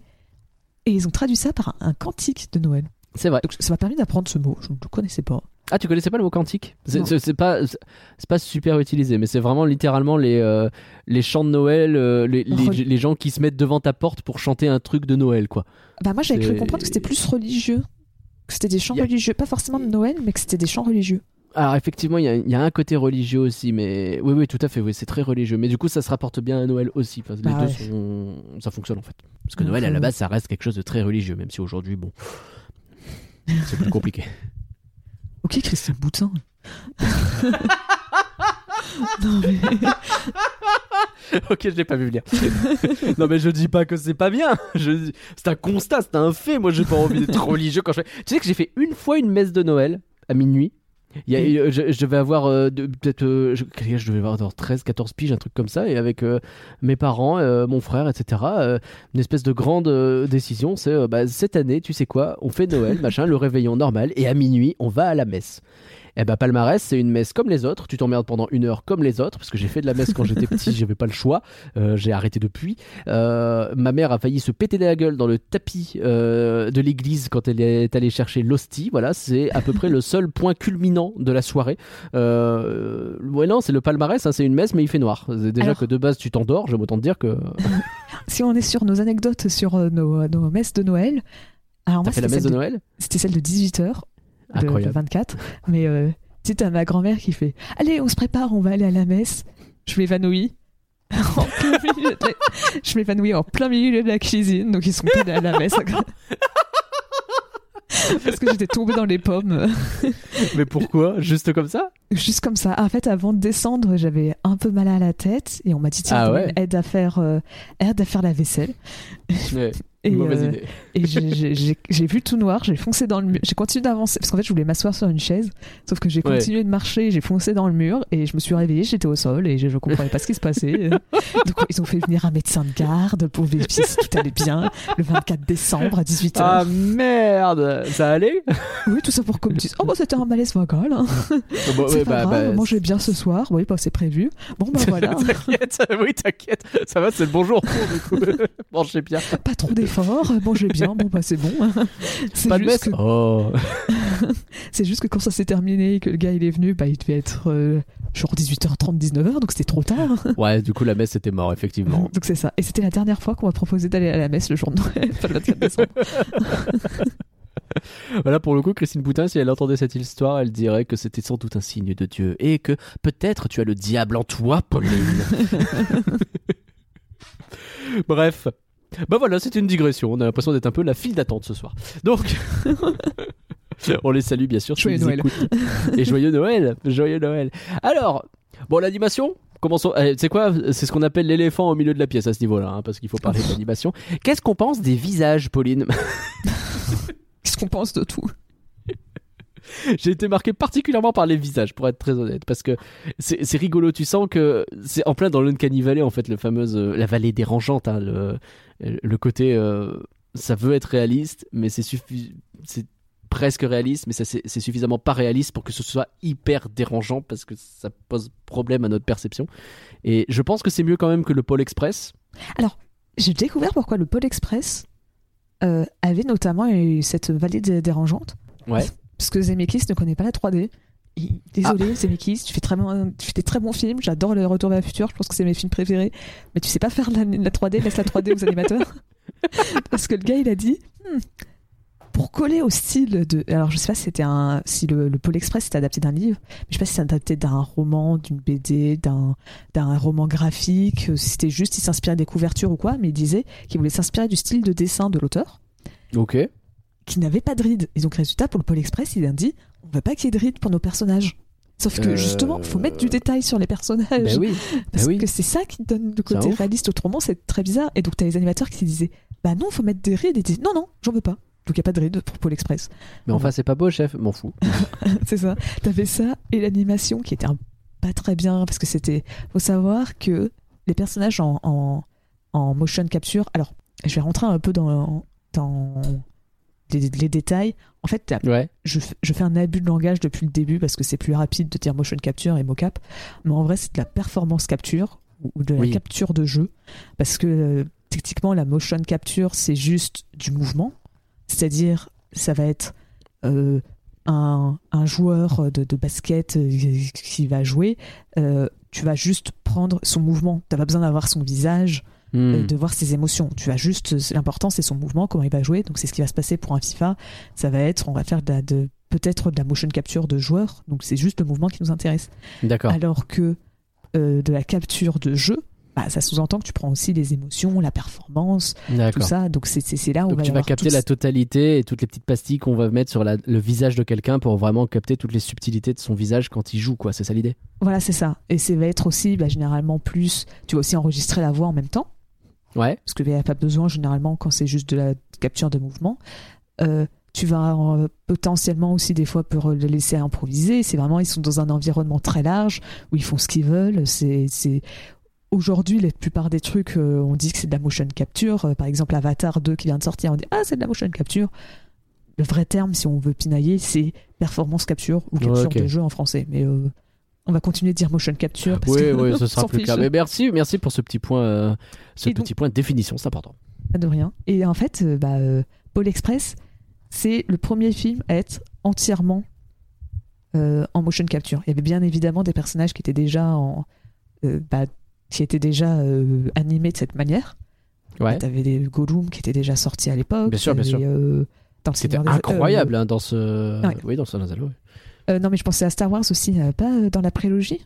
Et ils ont traduit ça par un, un cantique de Noël. C'est vrai. Donc, ça m'a permis d'apprendre ce mot. Je ne le connaissais pas. Ah, tu connaissais pas le mot quantique C'est Non. c'est- c'est pas, c'est c'est pas super utilisé, mais c'est vraiment littéralement les, euh, les chants de Noël, euh, les, les, Reli- les gens qui se mettent devant ta porte pour chanter un truc de Noël, quoi. Bah, moi, j'avais cru C'est- comprendre que c'était plus religieux. Que c'était des chants a- religieux. Pas forcément de Noël, mais que c'était des chants religieux. Alors effectivement, il y, a- il y a un côté religieux aussi, mais oui, oui, tout à fait, oui, c'est très religieux. Mais du coup, ça se rapporte bien à Noël aussi. Parce que les Bah deux sont... ça fonctionne en fait. Parce que Noël à la euh, base, ça reste quelque chose de très religieux, même si aujourd'hui, bon, c'est plus compliqué. Ok, Christine Boutin. non, mais... ok, je l'ai pas vu venir. non, mais je dis pas que c'est pas bien. Je... dis- C'est un constat, c'est un fait. Moi, j'ai pas envie d'être religieux quand je fais. Tu sais que j'ai fait une fois une messe de Noël à minuit. Il y a- Oui. je, je devais avoir euh, peut-être euh, je, devais avoir genre 13 14 piges un truc comme ça et avec euh, mes parents mon frère etc une espèce de grande décision c'est bah, cette année tu sais quoi on fait Noël machin le réveillon normal et à minuit on va à la messe Eh ben palmarès, c'est une messe comme les autres. Tu t'emmerdes pendant une heure comme les autres, parce que j'ai fait de la messe quand j'étais petit, j'avais pas le choix. Euh, j'ai arrêté depuis. Euh, ma mère a failli se péter la gueule dans le tapis euh, de l'église quand elle est allée chercher l'hostie. Voilà, c'est à peu près le seul point culminant de la soirée. Ouais non, c'est le palmarès, hein, c'est une messe, mais il fait noir. Déjà Alors- que de base tu t'endors, j'aime autant te dire que Si on est sur nos anecdotes sur nos, nos messes de Noël, alors moi fait la messe de de, Noël? c'était celle de 18h, de, de Incroyable. 24, mais euh, tu sais, t'as ma grand-mère qui fait « Allez, on se prépare, on va aller à la messe ». Je m'évanouis. En plein milieu de la- Je m'évanouis en plein milieu de la cuisine, donc ils sont pas allés à la messe. Parce que j'étais tombée dans les pommes. Mais pourquoi? Juste comme ça? Juste comme ça. En fait, avant de descendre, j'avais un peu mal à la tête et on m'a dit tiens, Ah ouais. aide à faire, euh, aide à faire la vaisselle. Ouais, Et, Mauvaise euh, idée. et j'ai- vu tout noir, j'ai foncé dans le mur. J'ai continué d'avancer parce qu'en fait, je voulais m'asseoir sur une chaise, sauf que j'ai Ouais. continué de marcher, j'ai foncé dans le mur et je me suis réveillée, j'étais au sol et je, je comprenais pas ce qui se passait. Donc ils ont fait venir un médecin de garde pour vérifier si tout allait bien le 24 décembre à 18h. Ah merde Ça allait? Oui, tout ça pour qu'on me dise Oh, bah c'était un malaise vocal. hein. Bon, pas bah, grave, bah, mangez bien ce soir. Oui, bah c'est prévu. Bon, bah voilà. T'inquiète, oui, t'inquiète. Ça va, c'est le bonjour. Mangez bien. pas trop d'efforts, mangez bien, bon bah c'est bon. C'est Pas de juste, messe que- Oh c'est juste que quand ça s'est terminé et que le gars il est venu, bah il devait être euh, genre 18h30, 19h, donc c'était trop tard. Ouais, du coup, la messe était mort, effectivement. Donc c'est ça. Et c'était la dernière fois qu'on m'a proposé d'aller à la messe le jour de Noël, enfin, le 24 décembre. Voilà, pour le coup, Christine Boutin, si elle entendait cette histoire, elle dirait que c'était sans doute un signe de Dieu et que peut-être tu as le diable en toi, Pauline. Bref. Bah voilà, c'était une digression. On a l'impression d'être un peu la file d'attente ce soir. Donc, on les salue bien sûr. Joyeux Noël. Et joyeux Noël. Joyeux Noël. Alors, bon, l'animation. Commençons. eh, C'est quoi? C'est ce qu'on appelle l'éléphant au milieu de la pièce à ce niveau-là, hein, parce qu'il faut parler de l'animation. Qu'est-ce qu'on pense des visages, Pauline? Qu'est-ce qu'on pense de tout? J'ai été marqué particulièrement par les visages, pour être très honnête, parce que c'est c'est rigolo. Tu sens que c'est en plein dans l'Uncanny Valley, en fait, le fameuse euh, la vallée dérangeante, hein, le, le côté euh, ça veut être réaliste, mais c'est suffi- c'est presque réaliste, mais c'est suffisamment pas réaliste pour que ce soit hyper dérangeant parce que ça pose problème à notre perception. Et je pense que c'est mieux quand même que le Pôle Express. J'ai découvert pourquoi le Pôle Express euh, avait notamment eu cette vallée dé- dérangeante. Ouais. Parce que Zemeckis ne connaît pas la 3D. Désolé, Zemeckis, tu fais, très bon- tu fais des très bons films. J'adore Le Retour vers le futur. Je pense que c'est mes films préférés. Mais tu sais pas faire la, la 3D. Laisse la 3D aux animateurs. Parce que le gars, il a dit Hmm, pour coller au style de. Alors, je sais pas si c'était un. Si le, le Pôle Express était adapté d'un livre. Mais je sais pas si c'est adapté d'un roman, d'une BD, d'un d'un roman graphique. euh, Si c'était juste, il s'inspirait des couvertures ou quoi. Mais il disait qu'il voulait s'inspirer du style de dessin de l'auteur Ok. qui n'avait pas de rides. Et donc, résultat, pour le Pôle Express, il a dit on veut pas qu'il y ait de rides pour nos personnages. Sauf que Euh, justement, faut mettre du détail sur les personnages. Ben oui. parce ben oui. que c'est ça qui donne le côté réaliste. Autrement, c'est très bizarre. Et donc, t'as les animateurs qui disaient bah non, faut mettre des rides. Et ils disaient non, non, j'en veux pas. Donc, il n'y a pas de rides pour Pôle Express. Mais enfin, c'est pas beau, chef. M'en fous. c'est ça. T'avais ça et l'animation qui était un- pas très bien parce que c'était. Faut savoir que les personnages en, en, en motion capture. Alors, je vais rentrer un peu dans, dans les, les détails. En fait, Ouais. je, je fais un abus de langage depuis le début parce que c'est plus rapide de dire motion capture et mocap. Mais en vrai, c'est de la performance capture ou- de la Oui. capture de jeu. Parce que euh, techniquement, la motion capture, c'est juste du mouvement. C'est-à-dire, ça va être euh, un, un joueur de, de basket euh, qui va jouer. euh, tu vas juste prendre son mouvement. Tu n'as pas besoin d'avoir son visage euh, Hmm. de voir ses émotions. Tu vas juste, l'important c'est son mouvement, comment il va jouer. Donc c'est ce qui va se passer pour un FIFA. Ça va être, on va faire de, peut-être de la motion capture de joueurs. Donc c'est juste le mouvement qui nous intéresse. D'accord. Alors que euh, de la capture de jeu, bah, ça sous-entend que tu prends aussi les émotions, la performance, tout ça. Donc c'est, là où on va tu vas capter toutes- la totalité et toutes les petites pastilles qu'on va mettre sur la- le visage de quelqu'un pour vraiment capter toutes les subtilités de son visage quand il joue, quoi. C'est ça l'idée? Voilà, c'est ça. Et ça va être aussi bah, généralement plus. Tu vas aussi enregistrer la voix en même temps. Ouais. parce qu'il n'y a pas besoin généralement quand c'est juste de la capture de mouvement. Euh, tu vas euh, potentiellement aussi des fois pour le laisser improviser. C'est vraiment, ils sont dans un environnement très large où ils font ce qu'ils veulent. C'est. Aujourd'hui, la plupart des trucs, euh, on dit que c'est de la motion capture. Par exemple, Avatar 2 qui vient de sortir, on dit Ah, c'est de la motion capture. le vrai terme, si on veut pinailler, c'est performance capture ou capture de jeu en français. Mais on va continuer de dire motion capture. Parce Oui, que oui, ce sera plus clair. Mais merci, merci pour ce petit point, euh, ce Et donc- petit point de définition, c'est important. Pas de rien. Et en fait, euh, bah, euh, Paul Express, c'est le premier film à être entièrement euh, en motion capture. Il y avait bien évidemment des personnages qui étaient déjà en, bah, qui étaient déjà animés de cette manière. Ouais. T'avais des Gollum qui étaient déjà sortis à l'époque. Bien sûr, bien sûr. C'était incroyable hein, dans ce. ouais. Oui, dans ce Nazalo. Euh, non, mais je pensais à Star Wars aussi, euh, pas euh, dans la prélogie,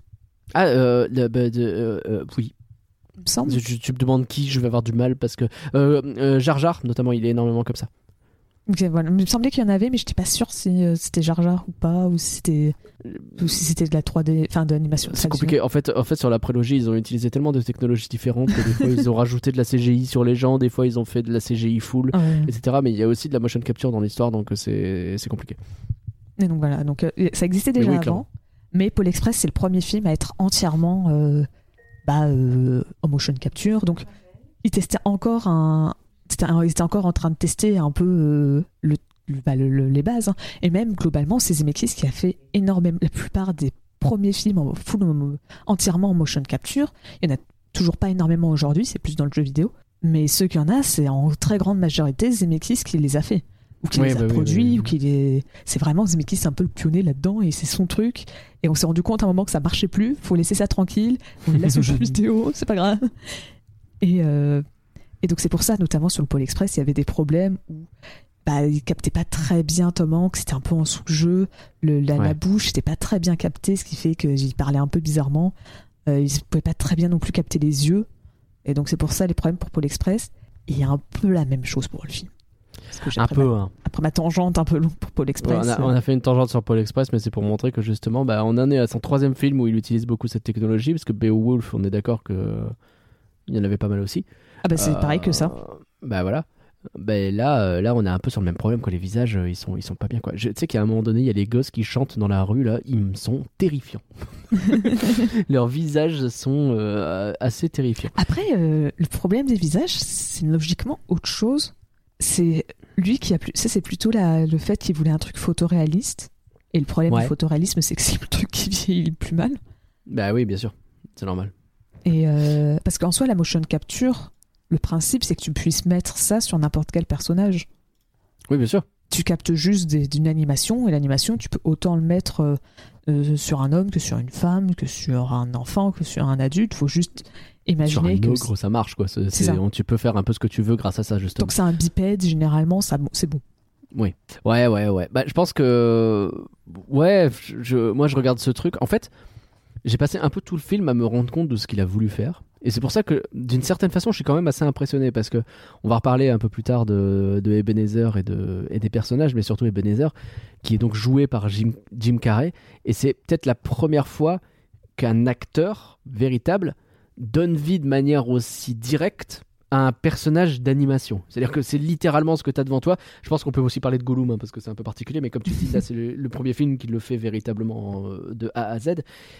Ah, le- bah, de- oui. il me semble. Tu, tu me demandes qui, je vais avoir du mal parce que. Jar Jar, notamment, il est énormément comme ça. Voilà. Il me semblait qu'il y en avait, mais je n'étais pas sûre si euh, c'était Jar Jar ou pas, ou si c'était ou si c'était de la 3D, enfin de l'animation. C'est compliqué. En fait, en fait, sur la prélogie, ils ont utilisé tellement de technologies différentes que des fois, ils ont rajouté de la CGI sur les gens, des fois, ils ont fait de la CGI full, Ouais. etc. Mais il y a aussi de la motion capture dans l'histoire, donc c'est compliqué. Et donc voilà, donc euh, ça existait Mais déjà oui, avant, clairement. mais Paul Express c'est le premier film à être entièrement euh, bah, euh, en motion capture. Donc il testait encore un, c'était un- ils étaient encore en train de tester un peu euh, le, bah, le- le- les bases. hein. Et même globalement, c'est Zemeckis qui a fait énormément la plupart des premiers films en full, en- entièrement en motion capture. Il y en a toujours pas énormément aujourd'hui, c'est plus dans le jeu vidéo. Mais ceux qu'il y en a, c'est en très grande majorité Zemeckis qui les a fait. Ou qui Oui, les a bah produits, oui, oui. ou qui les. C'est vraiment Zemeckis, c'est un peu le pionnier là-dedans, et c'est son truc. Et on s'est rendu compte à un moment que ça marchait plus, faut laisser ça tranquille, on laisse aux jeux vidéo, c'est pas grave. Et, euh, et donc c'est pour ça, notamment sur le Pôle Express, il y avait des problèmes où bah, il captait pas très bien Tom Hanks, c'était un peu en sous-jeu, le, la, Ouais. la bouche n'était pas très bien captée, ce qui fait qu'il parlait un peu bizarrement. Euh, il pouvait pas très bien non plus capter les yeux. Et donc c'est pour ça les problèmes pour Pôle Express. Et il y a un peu la même chose pour le film. Parce que j'ai- Un après peu, ma- hein. après ma tangente un peu longue pour Pôle Ouais, Express. on, a, euh, on a fait une tangente sur Paul Express, mais c'est pour montrer que justement, bah, on en est à son troisième film où il utilise beaucoup cette technologie, parce que Beowulf, on est d'accord que il y en avait pas mal aussi. Ah bah c'est Euh, pareil que ça. Bah voilà. Ben là, euh, là, on est un peu sur le même problème. Quoi. Les visages, euh, ils sont, ils sont pas bien. Quoi. Je, tu sais qu'à un moment donné, il y a les gosses qui chantent dans la rue là. Ils me sont terrifiants. Leurs visages sont euh, assez terrifiants. Après, euh, le problème des visages, c'est logiquement autre chose. C'est lui qui a plus. Ça, c'est plutôt la- le fait qu'il voulait un truc photoréaliste. Et le problème Ouais. du photoréalisme, c'est que c'est le truc qui vieillit le plus mal. Bah oui, bien sûr, c'est normal. Et euh, parce qu'en soi, la motion capture, le principe, c'est que tu puisses mettre ça sur n'importe quel personnage. Oui, bien sûr. Tu captes juste des- d'une animation, et l'animation, tu peux autant le mettre euh, euh, sur un homme que sur une femme, que sur un enfant, que sur un adulte. faut juste Sur imaginer un que. ça marche quoi. C'est- C'est on- tu peux faire un peu ce que tu veux grâce à ça justement. Que c'est un bipède, généralement, ça, c'est bon. Ouais, ouais, ouais. Bah, je pense que. Ouais, je, moi je regarde ce truc. En fait, j'ai passé un peu tout le film à me rendre compte de ce qu'il a voulu faire. Et c'est pour ça que, d'une certaine façon, je suis quand même assez impressionné parce que on va reparler un peu plus tard de, de Ebenezer et, de, et des personnages, mais surtout Ebenezer, qui est donc joué par Jim, Jim Carrey. Et c'est peut-être la première fois qu'un acteur véritable donne vie de manière aussi directe à un personnage d'animation. C'est-à-dire que c'est littéralement ce que tu as devant toi. Je pense qu'on peut aussi parler de Gollum hein, parce que c'est un peu particulier, mais comme tu dis, là c'est le, premier film qui le fait véritablement euh, de A à Z.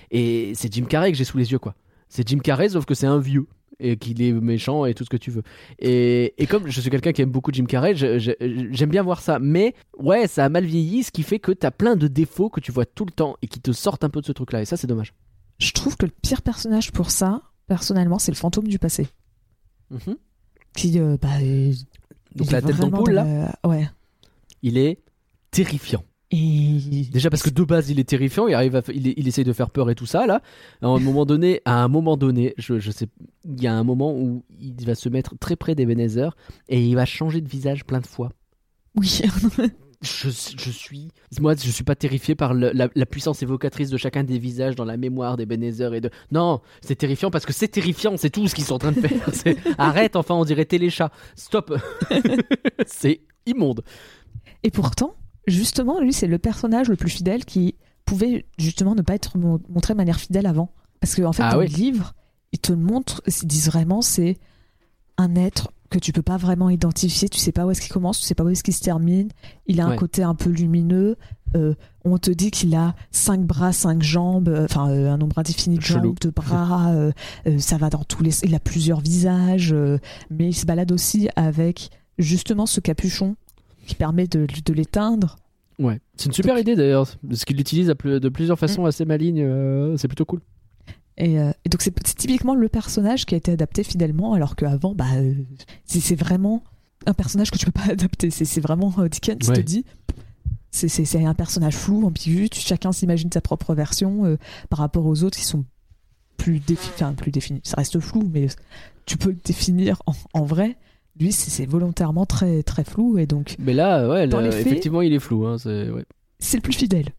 Et c'est Jim Carrey que j'ai sous les yeux, quoi. C'est Jim Carrey, sauf que c'est un vieux et qu'il est méchant et tout ce que tu veux. Et, et comme je suis quelqu'un qui aime beaucoup Jim Carrey, j'aime bien voir ça. Mais ouais, ça a mal vieilli, ce qui fait que t'as plein de défauts que tu vois tout le temps et qui te sortent un peu de ce truc-là. Et ça, c'est dommage. Je trouve que le pire personnage pour ça, personnellement, c'est le fantôme du passé. Qui, euh, bah, est- Donc il la est tête d'ampoule, là, la- Ouais. il est terrifiant. Et... Déjà parce que de base il est terrifiant, il arrive, à, il, il essaye de faire peur et tout ça là. À un moment donné, à un moment donné, je, je sais, il y a un moment où il va se mettre très près d'Ebenezer et il va changer de visage plein de fois. Oui. Je, je suis, moi je suis pas terrifié par le- la, la puissance évocatrice de chacun des visages dans la mémoire d'Ebenezer et de. Non, c'est terrifiant parce que c'est terrifiant, c'est tout ce qu'ils sont en train de faire. Arrête enfin, on dirait téléchat. Stop. c'est immonde. Et pourtant, justement, lui, c'est le personnage le plus fidèle qui pouvait justement ne pas être mon- montré de manière fidèle avant. Parce qu'en en fait, Ah dans oui. le livre, ils te montrent, ils disent vraiment, c'est un être que tu peux pas vraiment identifier, tu sais pas où est-ce qu'il commence, tu sais pas où est-ce qu'il se termine. Il a un côté un peu lumineux. euh, on te dit qu'il a cinq bras, cinq jambes, euh, enfin euh, un nombre indéfini de Chelou. jambes, de bras. ça va dans tous les. Il a plusieurs visages, mais il se balade aussi avec justement ce capuchon qui permet de, de l'éteindre. Ouais. C'est une super idée d'ailleurs, parce qu'il l'utilise de plusieurs façons assez malignes. c'est plutôt cool. Et, euh, et donc c'est typiquement le personnage qui a été adapté fidèlement, alors qu'avant, bah, euh, c'est vraiment un personnage que tu peux pas adapter. C'est vraiment euh, Dickens qui Ouais. te dit. C'est- un personnage flou, ambigu. chacun s'imagine sa propre version euh, par rapport aux autres qui sont plus définis. Enfin, plus définis. Ça reste flou, mais tu peux le définir en, en vrai. Lui, c'est volontairement très très flou et donc Mais là, ouais, là, effectivement, il est flou. Hein, c'est- ouais. c'est le plus fidèle.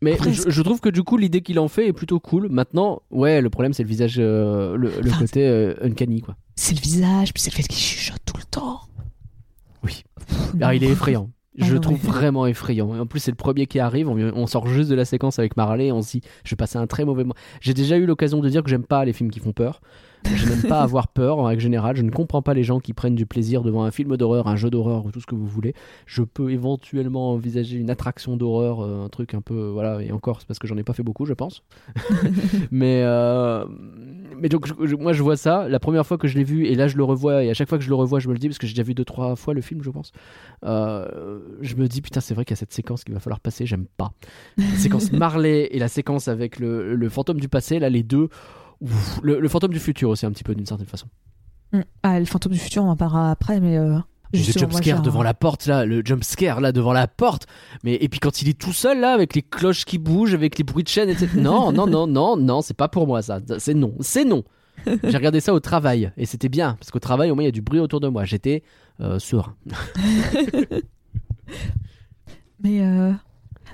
Mais Après, je, je trouve que du coup, l'idée qu'il en fait est plutôt cool. Maintenant, ouais, le problème, c'est le visage, euh, le, le Enfin, côté euh, uncanny, quoi. C'est le visage, puis c'est le fait qu'il chuchote tout le temps. Oui. Alors, non. il est effrayant. Ah Je non, trouve vraiment effrayant. Et en plus, c'est le premier qui arrive. On, on sort juste de la séquence avec Marley. On se dit, je vais passer un très mauvais moment. J'ai déjà eu l'occasion de dire que j'aime pas les films qui font peur. Je n'aime pas avoir peur en règle générale. Je ne comprends pas les gens qui prennent du plaisir devant un film d'horreur, un jeu d'horreur ou tout ce que vous voulez. Je peux éventuellement envisager une attraction d'horreur, euh, un truc un peu. Voilà, et encore, c'est parce que j'en ai pas fait beaucoup, je pense. mais, euh, mais donc, je- moi, je vois ça. La première fois que je l'ai vu, et là, je le revois, et à chaque fois que je le revois, je me le dis, parce que j'ai déjà vu deux, trois fois le film, je pense. Euh, je me dis, putain, c'est vrai qu'il y a cette séquence qu'il va falloir passer, j'aime pas. La séquence Marley et la séquence avec le, le fantôme du passé, là, les deux. Ouf, le, le fantôme du futur aussi, un petit peu, d'une certaine façon. Mm. Ah, le fantôme du futur, on en parlera après, mais. Euh, Le jumpscare devant la porte, là, le jumpscare, là, devant la porte. Mais, et puis quand il est tout seul, là, avec les cloches qui bougent, avec les bruits de chaîne, etc. Non, non, non, non, non, c'est pas pour moi, ça. C'est non, c'est non. J'ai regardé ça au travail, et c'était bien, parce qu'au travail, au moins, il y a du bruit autour de moi. J'étais euh, serein. Mais, euh,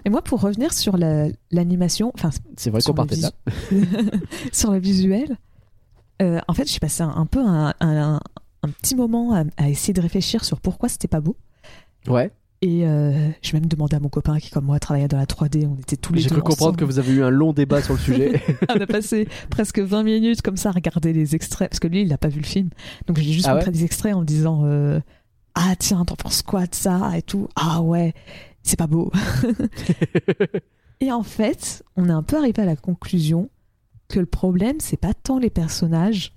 mais moi, pour revenir sur la- l'animation, enfin, C'est vrai qu'on partait de là. sur le visuel, euh, en fait, j'ai passé un, un peu un, un- un petit moment à, à essayer de réfléchir sur pourquoi c'était pas beau. Ouais. Et euh, j'ai même demandé à mon copain qui, comme moi, travaillait dans la 3D. On était tous les J'ai deux cru comprendre que vous avez eu un long débat sur le sujet. On a passé presque 20 minutes comme ça à regarder les extraits. Parce que lui, il n'a pas vu le film. Donc j'ai juste Ah ouais montré des extraits en me disant euh, Ah, tiens, t'en penses quoi de ça Et tout? Ah ouais, c'est pas beau. Et en fait, on est un peu arrivé à la conclusion que le problème, c'est pas tant les personnages.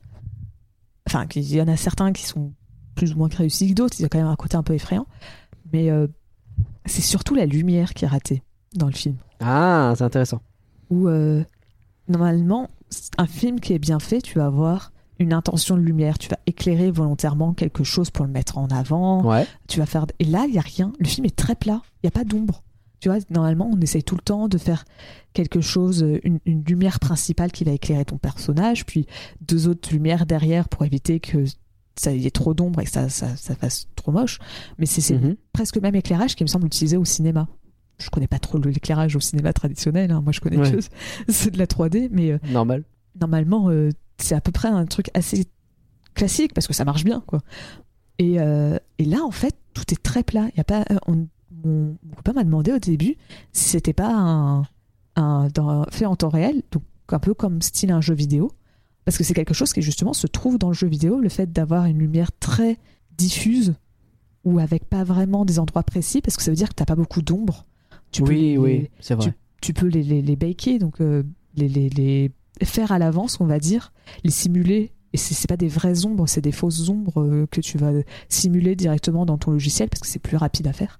Enfin, qu'il y en a certains qui sont plus ou moins réussis que d'autres. Il y a quand même un côté un peu effrayant. Mais euh, c'est surtout la lumière qui est ratée dans le film ah, c'est intéressant. où euh, normalement, un film qui est bien fait, tu vas avoir une intention de lumière, tu vas éclairer volontairement quelque chose pour le mettre en avant, Ouais. tu vas faire... Et là, il n'y a rien, le film est très plat, il n'y a pas d'ombre. Tu vois, normalement, on essaye tout le temps de faire quelque chose, une, une lumière principale qui va éclairer ton personnage, puis deux autres lumières derrière pour éviter que ça y ait trop d'ombre et que ça, ça, ça fasse trop moche. Mais c'est Mhm. presque le même éclairage qui me semble utilisé au cinéma. Je connais pas trop l'éclairage au cinéma traditionnel, hein. moi je connais Ouais. que c'est de la 3D, mais euh, Normal. normalement euh, c'est à peu près un truc assez classique parce que ça marche bien quoi. Et, euh, et là en fait tout est très plat. Il y a pas, euh, on- mon, copain m'a demandé au début si c'était pas un, un- dans- fait en temps réel, donc un peu comme style un jeu vidéo, parce que c'est quelque chose qui justement se trouve dans le jeu vidéo, le fait d'avoir une lumière très diffuse ou avec pas vraiment des endroits précis, parce que ça veut dire que t'as pas beaucoup d'ombre. Tu peux oui, les- oui, c'est vrai. tu peux les, les, les baker, donc euh, les, les, les faire à l'avance, on va dire, les simuler. Et c'est pas des vraies ombres, c'est des fausses ombres euh, que tu vas simuler directement dans ton logiciel parce que c'est plus rapide à faire.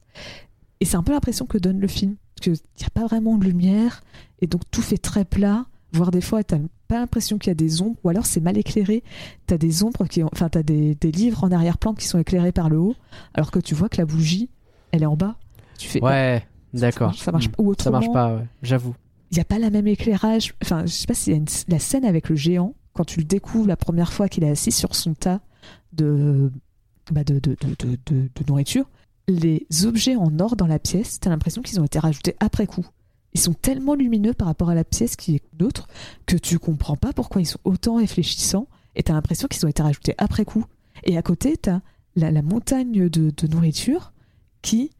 Et c'est un peu l'impression que donne le film, parce qu'il n'y a pas vraiment de lumière, et donc tout fait très plat, voire des fois, t'as pas l'impression qu'il y a des ombres, ou alors c'est mal éclairé, t'as des ombres qui ont, enfin, t'as des, des livres en arrière-plan qui sont éclairés par le haut, alors que tu vois que la bougie, elle est en bas. Tu fais, Ouais, ça d'accord. marche- Ça marche pas. Ou Ça marche autrement, pas, ouais. j'avoue. Il n'y a pas la même éclairage. Enfin, je sais pas s'il y a la scène avec le géant, quand tu le découvres la première fois qu'il est assis sur son tas de, bah de, nourriture, les objets en or dans la pièce, t'as l'impression qu'ils ont été rajoutés après coup. Ils sont tellement lumineux par rapport à la pièce qui est nôtre que tu comprends pas pourquoi ils sont autant réfléchissants et t'as l'impression qu'ils ont été rajoutés après coup. Et à côté, t'as la, la montagne de, de nourriture qui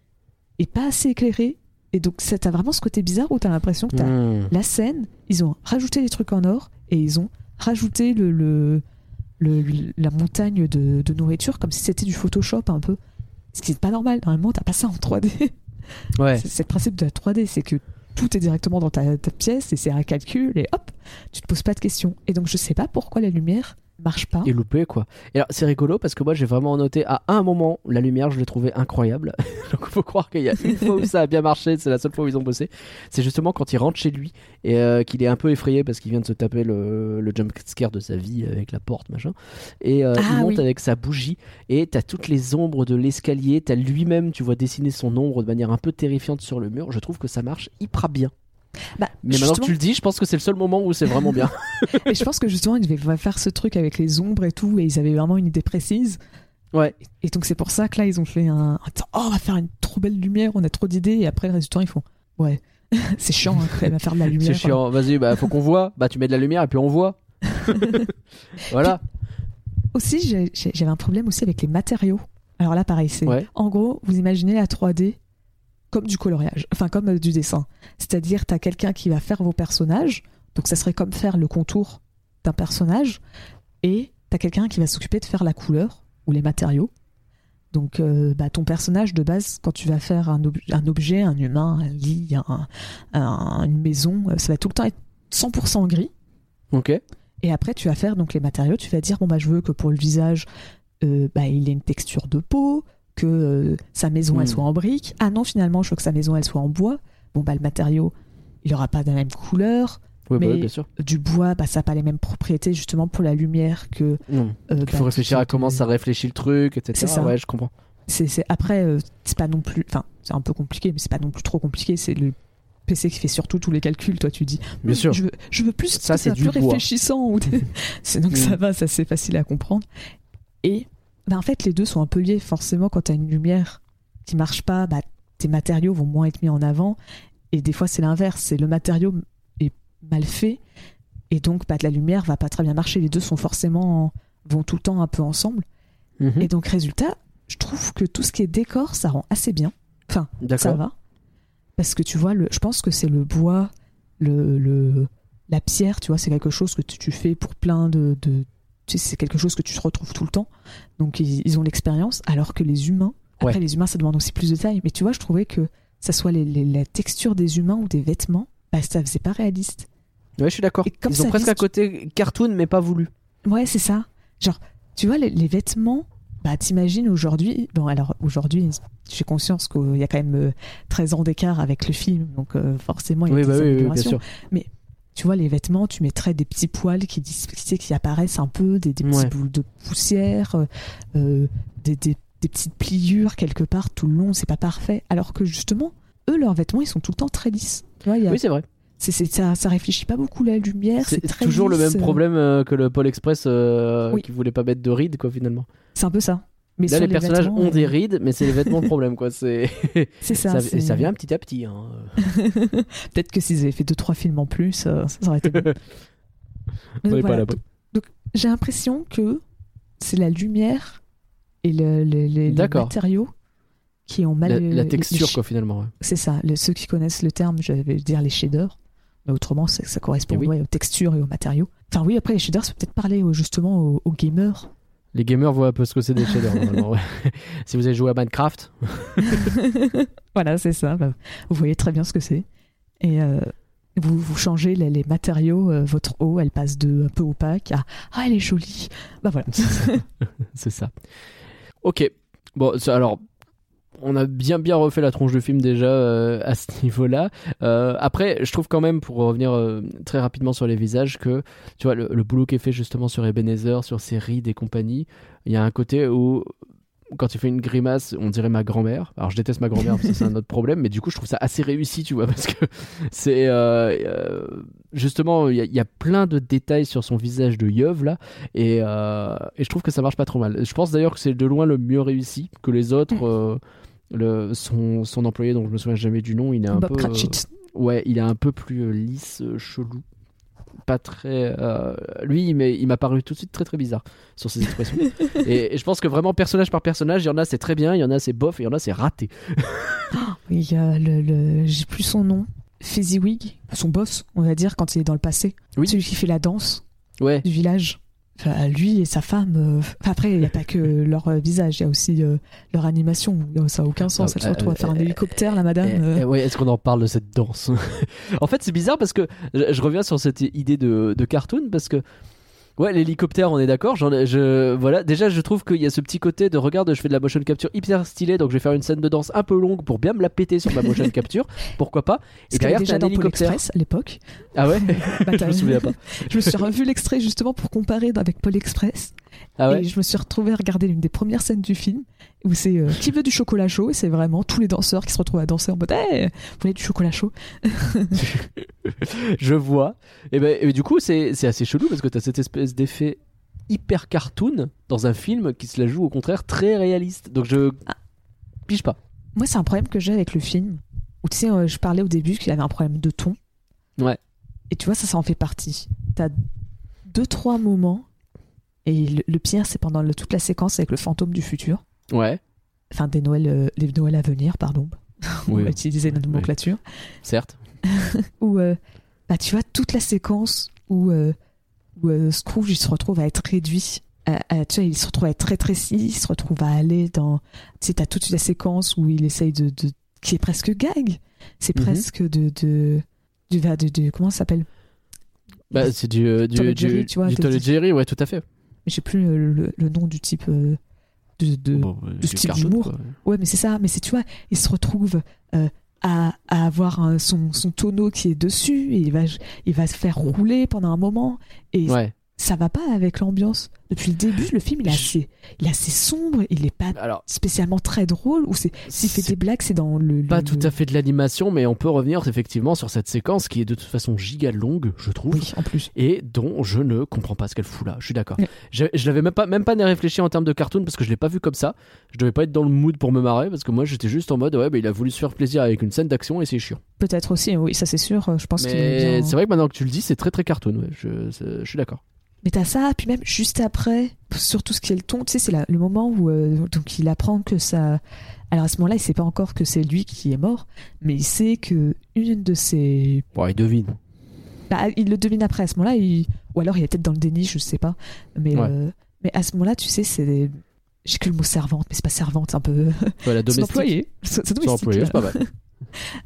est pas assez éclairée. Et donc, ça- t'as vraiment ce côté bizarre où t'as l'impression que t'as Hmm. la scène, ils ont rajouté des trucs en or et ils ont rajouté le, le, le- le- la montagne de, de nourriture comme si c'était du Photoshop un peu. Ce qui n'est pas normal. Normalement, t'as pas ça en 3D. Ouais. C'est c'est le principe de la 3D, c'est que tout est directement dans ta, ta pièce et c'est un calcul et hop, tu te poses pas de questions. Et donc, je sais pas pourquoi la lumière marche pas. Et loupé quoi. Et alors c'est rigolo parce que moi j'ai vraiment noté à un moment la lumière je l'ai trouvé incroyable. Donc faut croire qu'il y a une fois où ça a bien marché, c'est la seule fois où ils ont bossé. C'est justement quand il rentre chez lui et euh, qu'il est un peu effrayé parce qu'il vient de se taper le, le jump scare de sa vie avec la porte machin. Et euh, Ah, il monte oui. avec sa bougie et t'as toutes les ombres de l'escalier, t'as lui-même tu vois dessiner son ombre de manière un peu terrifiante sur le mur. Je trouve que ça marche hyper bien. Bah, Mais maintenant que tu le dis, je pense que c'est le seul moment où c'est vraiment bien. Et je pense que justement, ils devaient faire ce truc avec les ombres et tout, et ils avaient vraiment une idée précise. Ouais. Et donc, c'est pour ça que là, ils ont fait un. Oh, on va faire une trop belle lumière, on a trop d'idées, et après, le résultat, ils font. Ouais, c'est chiant, hein, quand même, à faire de la lumière. C'est chiant. Vas-y, bah faut qu'on voit. Bah tu mets de la lumière et puis on voit. voilà. Aussi, j'avais un problème aussi avec les matériaux. Alors là, pareil, c'est. Ouais. En gros, vous imaginez la 3D comme du coloriage, enfin, comme euh, du dessin. C'est-à-dire, tu as quelqu'un qui va faire vos personnages, donc ça serait comme faire le contour d'un personnage, et tu as quelqu'un qui va s'occuper de faire la couleur ou les matériaux. Donc, euh, bah, ton personnage de base, quand tu vas faire un, ob- un objet, un humain, un lit, un- un- une maison, euh, ça va tout le temps être 100% gris. Ok. Et après, tu vas faire donc les matériaux. Tu vas dire bon bah je veux que pour le visage, euh, bah, il ait une texture de peau, que euh, sa maison elle Hmm. soit en brique. Ah non, finalement, je veux que sa maison elle soit en bois. Bon bah le matériau, il aura pas la même couleur. Oui, bah Mais- oui, bien sûr. Du bois, bah ça a pas les mêmes propriétés justement pour la lumière que. Non. euh, Il bah, faut réfléchir tout à comment ça réfléchit le truc, etc. C'est ça. Ouais, je comprends. C'est c'est- après euh, c'est pas non plus. Enfin c'est un peu compliqué, mais c'est pas non plus trop compliqué. C'est le PC qui fait surtout tous les calculs. Toi tu dis. Bien sûr. Je veux, je veux plus Ça, que c'est du bois. réfléchissant. Ou des- c'est donc Mm. ça va, ça c'est facile à comprendre. Et bah, en fait, les deux sont un peu liés. Forcément, quand tu as une lumière qui marche pas, bah, tes matériaux vont moins être mis en avant. Et des fois, c'est l'inverse. C'est le matériau est mal fait. Et donc, bah, la lumière va pas très bien marcher. Les deux sont forcément vont tout le temps un peu ensemble. Mhm. Et donc, résultat, je trouve que tout ce qui est décor, ça rend assez bien. Enfin, ça va. Parce que tu vois, le, je pense que c'est le bois, le, le, la pierre, tu vois, c'est quelque chose que tu, tu fais pour plein de. de tu sais, c'est quelque chose que tu retrouves tout le temps. Donc, ils, ils ont l'expérience, alors que les humains. Après, Ouais. les humains, ça demande aussi plus de taille. Mais tu vois, je trouvais que ça soit les, les- la texture des humains ou des vêtements, bah, ça faisait pas réaliste. Ouais, je suis d'accord. Ils ont presque un côté cartoon, mais pas voulu. Ouais, c'est ça. Genre, tu vois, les, les vêtements, bah, t'imagines aujourd'hui. Bon, alors, aujourd'hui, j'ai conscience qu'il y a quand même euh, 13 ans d'écart avec le film, donc euh, forcément, il y a Oui, des bah oui, oui, sûr. Tu vois, les vêtements, tu mettrais des petits poils qui, qui apparaissent un peu, des, des petits Ouais. boules de poussière, euh, euh, des, des- des petites pliures quelque part tout le long, c'est pas parfait. Alors que justement, eux, leurs vêtements, ils sont tout le temps très lisses. Tu vois, il y a- Oui, c'est vrai. ça, ça réfléchit pas beaucoup la lumière, c'est toujours le même euh, problème euh, que le Paul Express euh, Oui. qui voulait pas mettre de rides, quoi, finalement. C'est un peu ça. Mais Là, les personnages ont des euh, rides, mais c'est les vêtements le problème, quoi. C'est C'est ça. ça, ça vient petit à petit. Hein. Peut-être que s'ils avaient fait deux trois films en plus, euh, ça aurait été bon. On voilà, pas donc- donc, j'ai l'impression que c'est la lumière et le, le- le- les matériaux qui ont mal. La, la les texture, quoi, finalement. ouais. C'est ça. Ceux qui connaissent le terme, je vais dire les shaders. Mais autrement, c'est- ça correspond Eh oui. ouais, aux textures et aux matériaux. Enfin, oui, après, les shaders, ça peut peut-être parler justement aux, aux gamers. Les gamers voient un peu ce que c'est des shaders, normalement. ouais. si vous avez joué à Minecraft, voilà, c'est ça. Bah, vous voyez très bien ce que c'est. Et euh, vous, vous changez les, les matériaux. euh, votre eau, elle passe de un peu opaque à Ah, elle est jolie. Bah voilà. c'est ça. Ok. Bon, alors, on a bien bien refait la tronche de film déjà euh, à ce niveau-là. Euh, après, je trouve quand même, pour revenir euh, très rapidement sur les visages, que tu vois le, le boulot qui est fait justement sur Ebenezer, sur ses rides et compagnie, il y a un côté où quand il fait une grimace, on dirait ma grand-mère. Alors je déteste ma grand-mère, parce que c'est un autre problème, mais du coup je trouve ça assez réussi, tu vois, parce que c'est euh, justement il y, a- il y a plein de détails sur son visage de Yeuve là, et, euh, et je trouve que ça marche pas trop mal. Je pense d'ailleurs que c'est de loin le mieux réussi que les autres. euh, le, son, son employé, dont je me souviens jamais du nom, il est un Bob peu. euh, Cratchit. Ouais, il est un peu plus euh, lisse, euh, chelou. Pas très. euh, lui, il m'est- il m'a paru tout de suite très très bizarre sur ses expressions. et, et je pense que vraiment, personnage par personnage, il y en a c'est très bien, il y en a c'est bof, et il y en a c'est raté. Il y a le. le- J'ai plus son nom. Fezziwig, son boss, on va dire, quand il est dans le passé. Oui. Celui qui fait la danse Ouais, du village. Enfin, lui et sa femme. euh, après, il n'y a pas que leur euh, visage, il y a aussi euh, leur animation. Ça n'a aucun sens. Elle se euh, retrouve à faire un hélicoptère, la madame. Ouais, est-ce qu'on en parle de cette danse? En fait, c'est bizarre parce que je, je reviens sur cette idée de, de cartoon parce que ouais, l'hélicoptère, on est d'accord. Je voilà, déjà, je trouve qu'il y a ce petit côté de regarde, je fais de la motion capture hyper stylée, donc je vais faire une scène de danse un peu longue pour bien me la péter sur ma motion capture. Pourquoi pas? Et derrière, déjà t'as un hélicoptère. Express à l'époque? Ah ouais? Bah, Je me souviens pas. je me suis revu l'extrait justement pour comparer avec Paul Express. Ah ouais Et je me suis retrouvée à regarder l'une des premières scènes du film où c'est euh, qui veut du chocolat chaud et c'est vraiment tous les danseurs qui se retrouvent à danser en mode hey, vous voulez du chocolat chaud je vois. Et, ben, et du coup, c'est assez chelou parce que t'as cette espèce d'effet hyper cartoon dans un film qui se la joue au contraire très réaliste. Donc je pige pas. Moi, c'est un problème que j'ai avec le film. Où tu sais, euh, je parlais au début qu'il avait un problème de ton. Ouais. Et tu vois, ça, ça en fait partie. T'as deux, trois moments. Et le, le pire, c'est pendant le- toute la séquence avec le fantôme du futur. Ouais, Enfin, des Noëls, euh, les Noëls à venir, pardon. On va utiliser notre nomenclature. certes. Où, euh, bah, tu vois, toute la séquence où, euh, où euh, Scrooge, il se retrouve à être réduit. à- à- tu vois, il se retrouve à être rétréci, il se retrouve à aller dans. Tu sais, t'as toute la séquence où il essaye de. de qui est presque gag. C'est Mhm. presque de. de du, va- de, de- comment ça s'appelle? Bah, c'est du, du, du, Jerry, tu vois, du de- Jerry, ouais, tout à fait. Mais je sais plus euh, le, le nom du type euh, de. de... Bon, du type cartoon, d'humour. Ouais, mais c'est ça. Mais c'est, tu vois, il se retrouve euh, à, à avoir un- son, son tonneau qui est dessus et il va, il va se faire rouler pendant un moment. Et Ouais. Ça va pas avec l'ambiance. Depuis le début, le film, il est assez, il est assez sombre, il est pas Alors, spécialement très drôle. Ou c'est, s'il fait des blagues, c'est dans le. pas tout à fait de l'animation, mais on peut revenir effectivement sur cette séquence qui est de toute façon giga longue, je trouve. Oui, en plus. et dont je ne comprends pas ce qu'elle fout là. Je suis d'accord. Je, je l'avais même pas, même pas réfléchi en termes de cartoon parce que je l'ai pas vu comme ça. Je devais pas être dans le mood pour me marrer parce que moi j'étais juste en mode ouais, bah, il a voulu se faire plaisir avec une scène d'action et c'est chiant. Peut-être aussi, oui, ça c'est sûr. Je pense qu'il c'est vrai que maintenant que tu le dis, c'est très très cartoon. Ouais. Je, c'est- je suis d'accord. Mais t'as ça, puis même juste après, sur tout ce qui est le ton, tu sais, c'est la- le moment où euh, donc il apprend que ça. Alors à ce moment-là, il sait pas encore que c'est lui qui est mort, mais il sait que une de ses. Bon, il devine. Bah, il le devine après. À ce moment-là, il... ou alors il est peut-être dans le déni, je sais pas. Mais Ouais. euh, mais à ce moment-là, tu sais, c'est. J'ai que le mot servante, mais c'est pas servante, c'est un peu. Ouais, la Son domestique. employé. Son, son Son domestique. employé, c'est pas mal.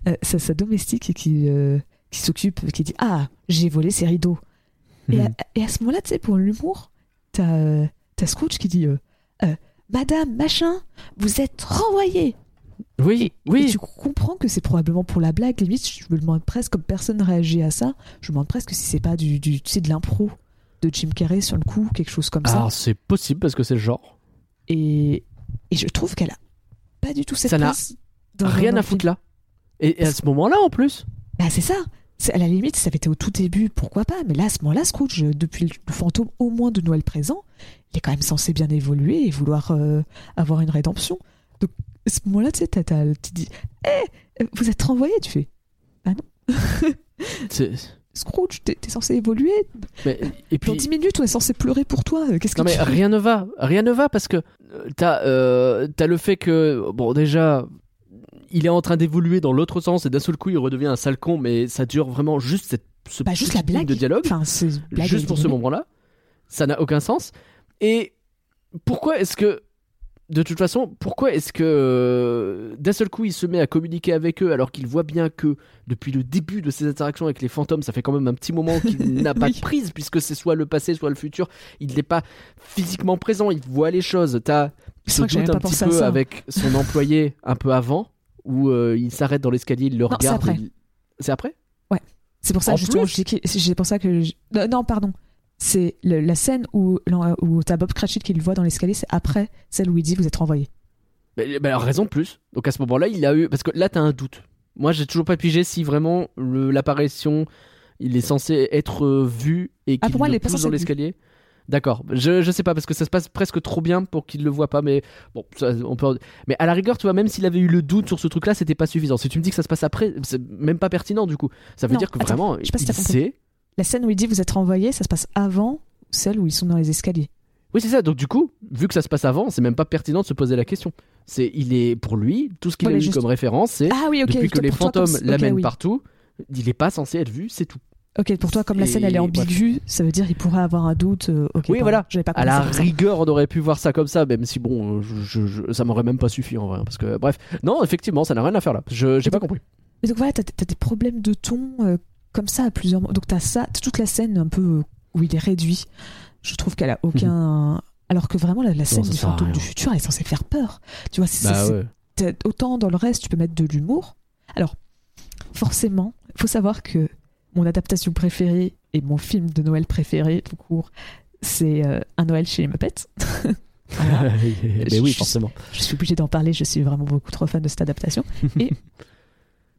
Euh, sa, sa domestique qui, euh, qui s'occupe, qui dit Ah, j'ai volé ses rideaux. Et, à, et à ce moment-là, tu sais, pour l'humour, t'as euh, Scrooge qui dit euh, Euh, Madame, machin, vous êtes renvoyée. Oui, Et oui. tu comprends que c'est probablement pour la blague. Limite, je me demande presque, comme personne réagit à ça, je me demande presque si c'est pas du, du, tu sais, de l'impro de Jim Carrey sur le coup, quelque chose comme ça. Alors c'est possible parce que c'est le genre. Et, et je trouve qu'elle a pas du tout cette Ça n'a place. dans- Rien à foutre là. Et, et à ce moment-là en plus. Bah, c'est ça. À la limite, ça avait été au tout début, pourquoi pas. Mais là, à ce moment-là, Scrooge, euh, depuis le fantôme au moins de Noël présent, il est quand même censé bien évoluer et vouloir euh, avoir une rédemption. Donc, à ce moment-là, tu sais, tu dis Hé, vous êtes renvoyé Tu fais c'est- Scrooge, t'es censé évoluer. mais- et Dans puis 10 minutes, on est censé pleurer pour toi. Euh, Qu'est-ce que Non mais tu fais? rien ne va, rien ne va parce que euh, t'as euh, t'as le fait que bon déjà il est en train d'évoluer dans l'autre sens et d'un seul coup il redevient un sale con mais ça dure vraiment juste cette ce Bah, juste la blague. de dialogue Enfin, c'est blague juste pour ce moment-là ça n'a aucun sens et pourquoi est-ce que de toute façon, pourquoi est-ce que euh, d'un seul coup il se met à communiquer avec eux alors qu'il voit bien que depuis le début de ses interactions avec les fantômes, ça fait quand même un petit moment qu'il n'a pas Oui. de prise puisque c'est soit le passé, soit le futur. Il n'est pas physiquement présent, il voit les choses. T'as doute un petit peu avec son employé un peu avant où euh, il s'arrête dans l'escalier, il le c'est regarde. après. et il- C'est après? C'est pour ça, En justement, que- c'est pour ça que. je- Non, non, pardon. C'est le- la scène où, où t'as Bob Cratchit qui le voit dans l'escalier, c'est après celle où il dit vous êtes renvoyé. Mais, mais alors, raison de plus. Donc à ce moment-là, il a eu. Parce que là, t'as un doute. Moi, j'ai toujours pas pigé si vraiment le- l'apparition, il est censé être euh, vu et Ah, qu'il pour moi, il le pousse dans vu. D'accord. Je, je sais pas parce que ça se passe presque trop bien pour qu'il le voit pas. Mais bon, ça, on peut. Mais à la rigueur, tu vois, même s'il avait eu le doute sur ce truc-là, c'était pas suffisant. Si tu me dis que ça se passe après, c'est même pas pertinent du coup. Ça veut Non, dire que attends, vraiment, je sais pas si il sait. La scène où il dit vous êtes renvoyé, ça se passe avant celle où ils sont dans les escaliers. Oui, c'est ça. Donc du coup, vu que ça se passe avant, c'est même pas pertinent de se poser la question. C'est, il est pour lui, tout ce qu'il Ouais, a eu juste- comme référence, c'est Ah oui, depuis que les fantômes l'amènent oui. partout, il est pas censé être vu, c'est tout. Ok, pour toi, comme la scène elle est ambiguë, ça veut dire il pourrait avoir un doute. euh, Oui, pardon, voilà. J'avais pas À la rigueur, on aurait pu voir ça comme ça, même si bon, euh, je, je- je- ça m'aurait même pas suffi en vrai. hein, Parce que, bref, non, effectivement, ça n'a rien à faire là. Je j'ai pas compris. Mais donc voilà, t'as as des problèmes de ton euh, comme ça à plusieurs moments. Donc t'as ça, t'as toute la scène un peu euh, où il est réduit. Je trouve qu'elle a aucun. Alors que vraiment, la, la scène Mhm. ça du futur, elle est censée faire peur. Tu vois, c'est Bah ouais. autant dans le reste, tu peux mettre de l'humour. Alors, forcément, il faut savoir que mon adaptation préférée et mon film de Noël préféré, tout court, c'est euh, Un Noël chez les Muppets. Voilà. Mais Je- oui, forcément. Je suis obligée d'en parler, je suis vraiment beaucoup trop fan de cette adaptation. Et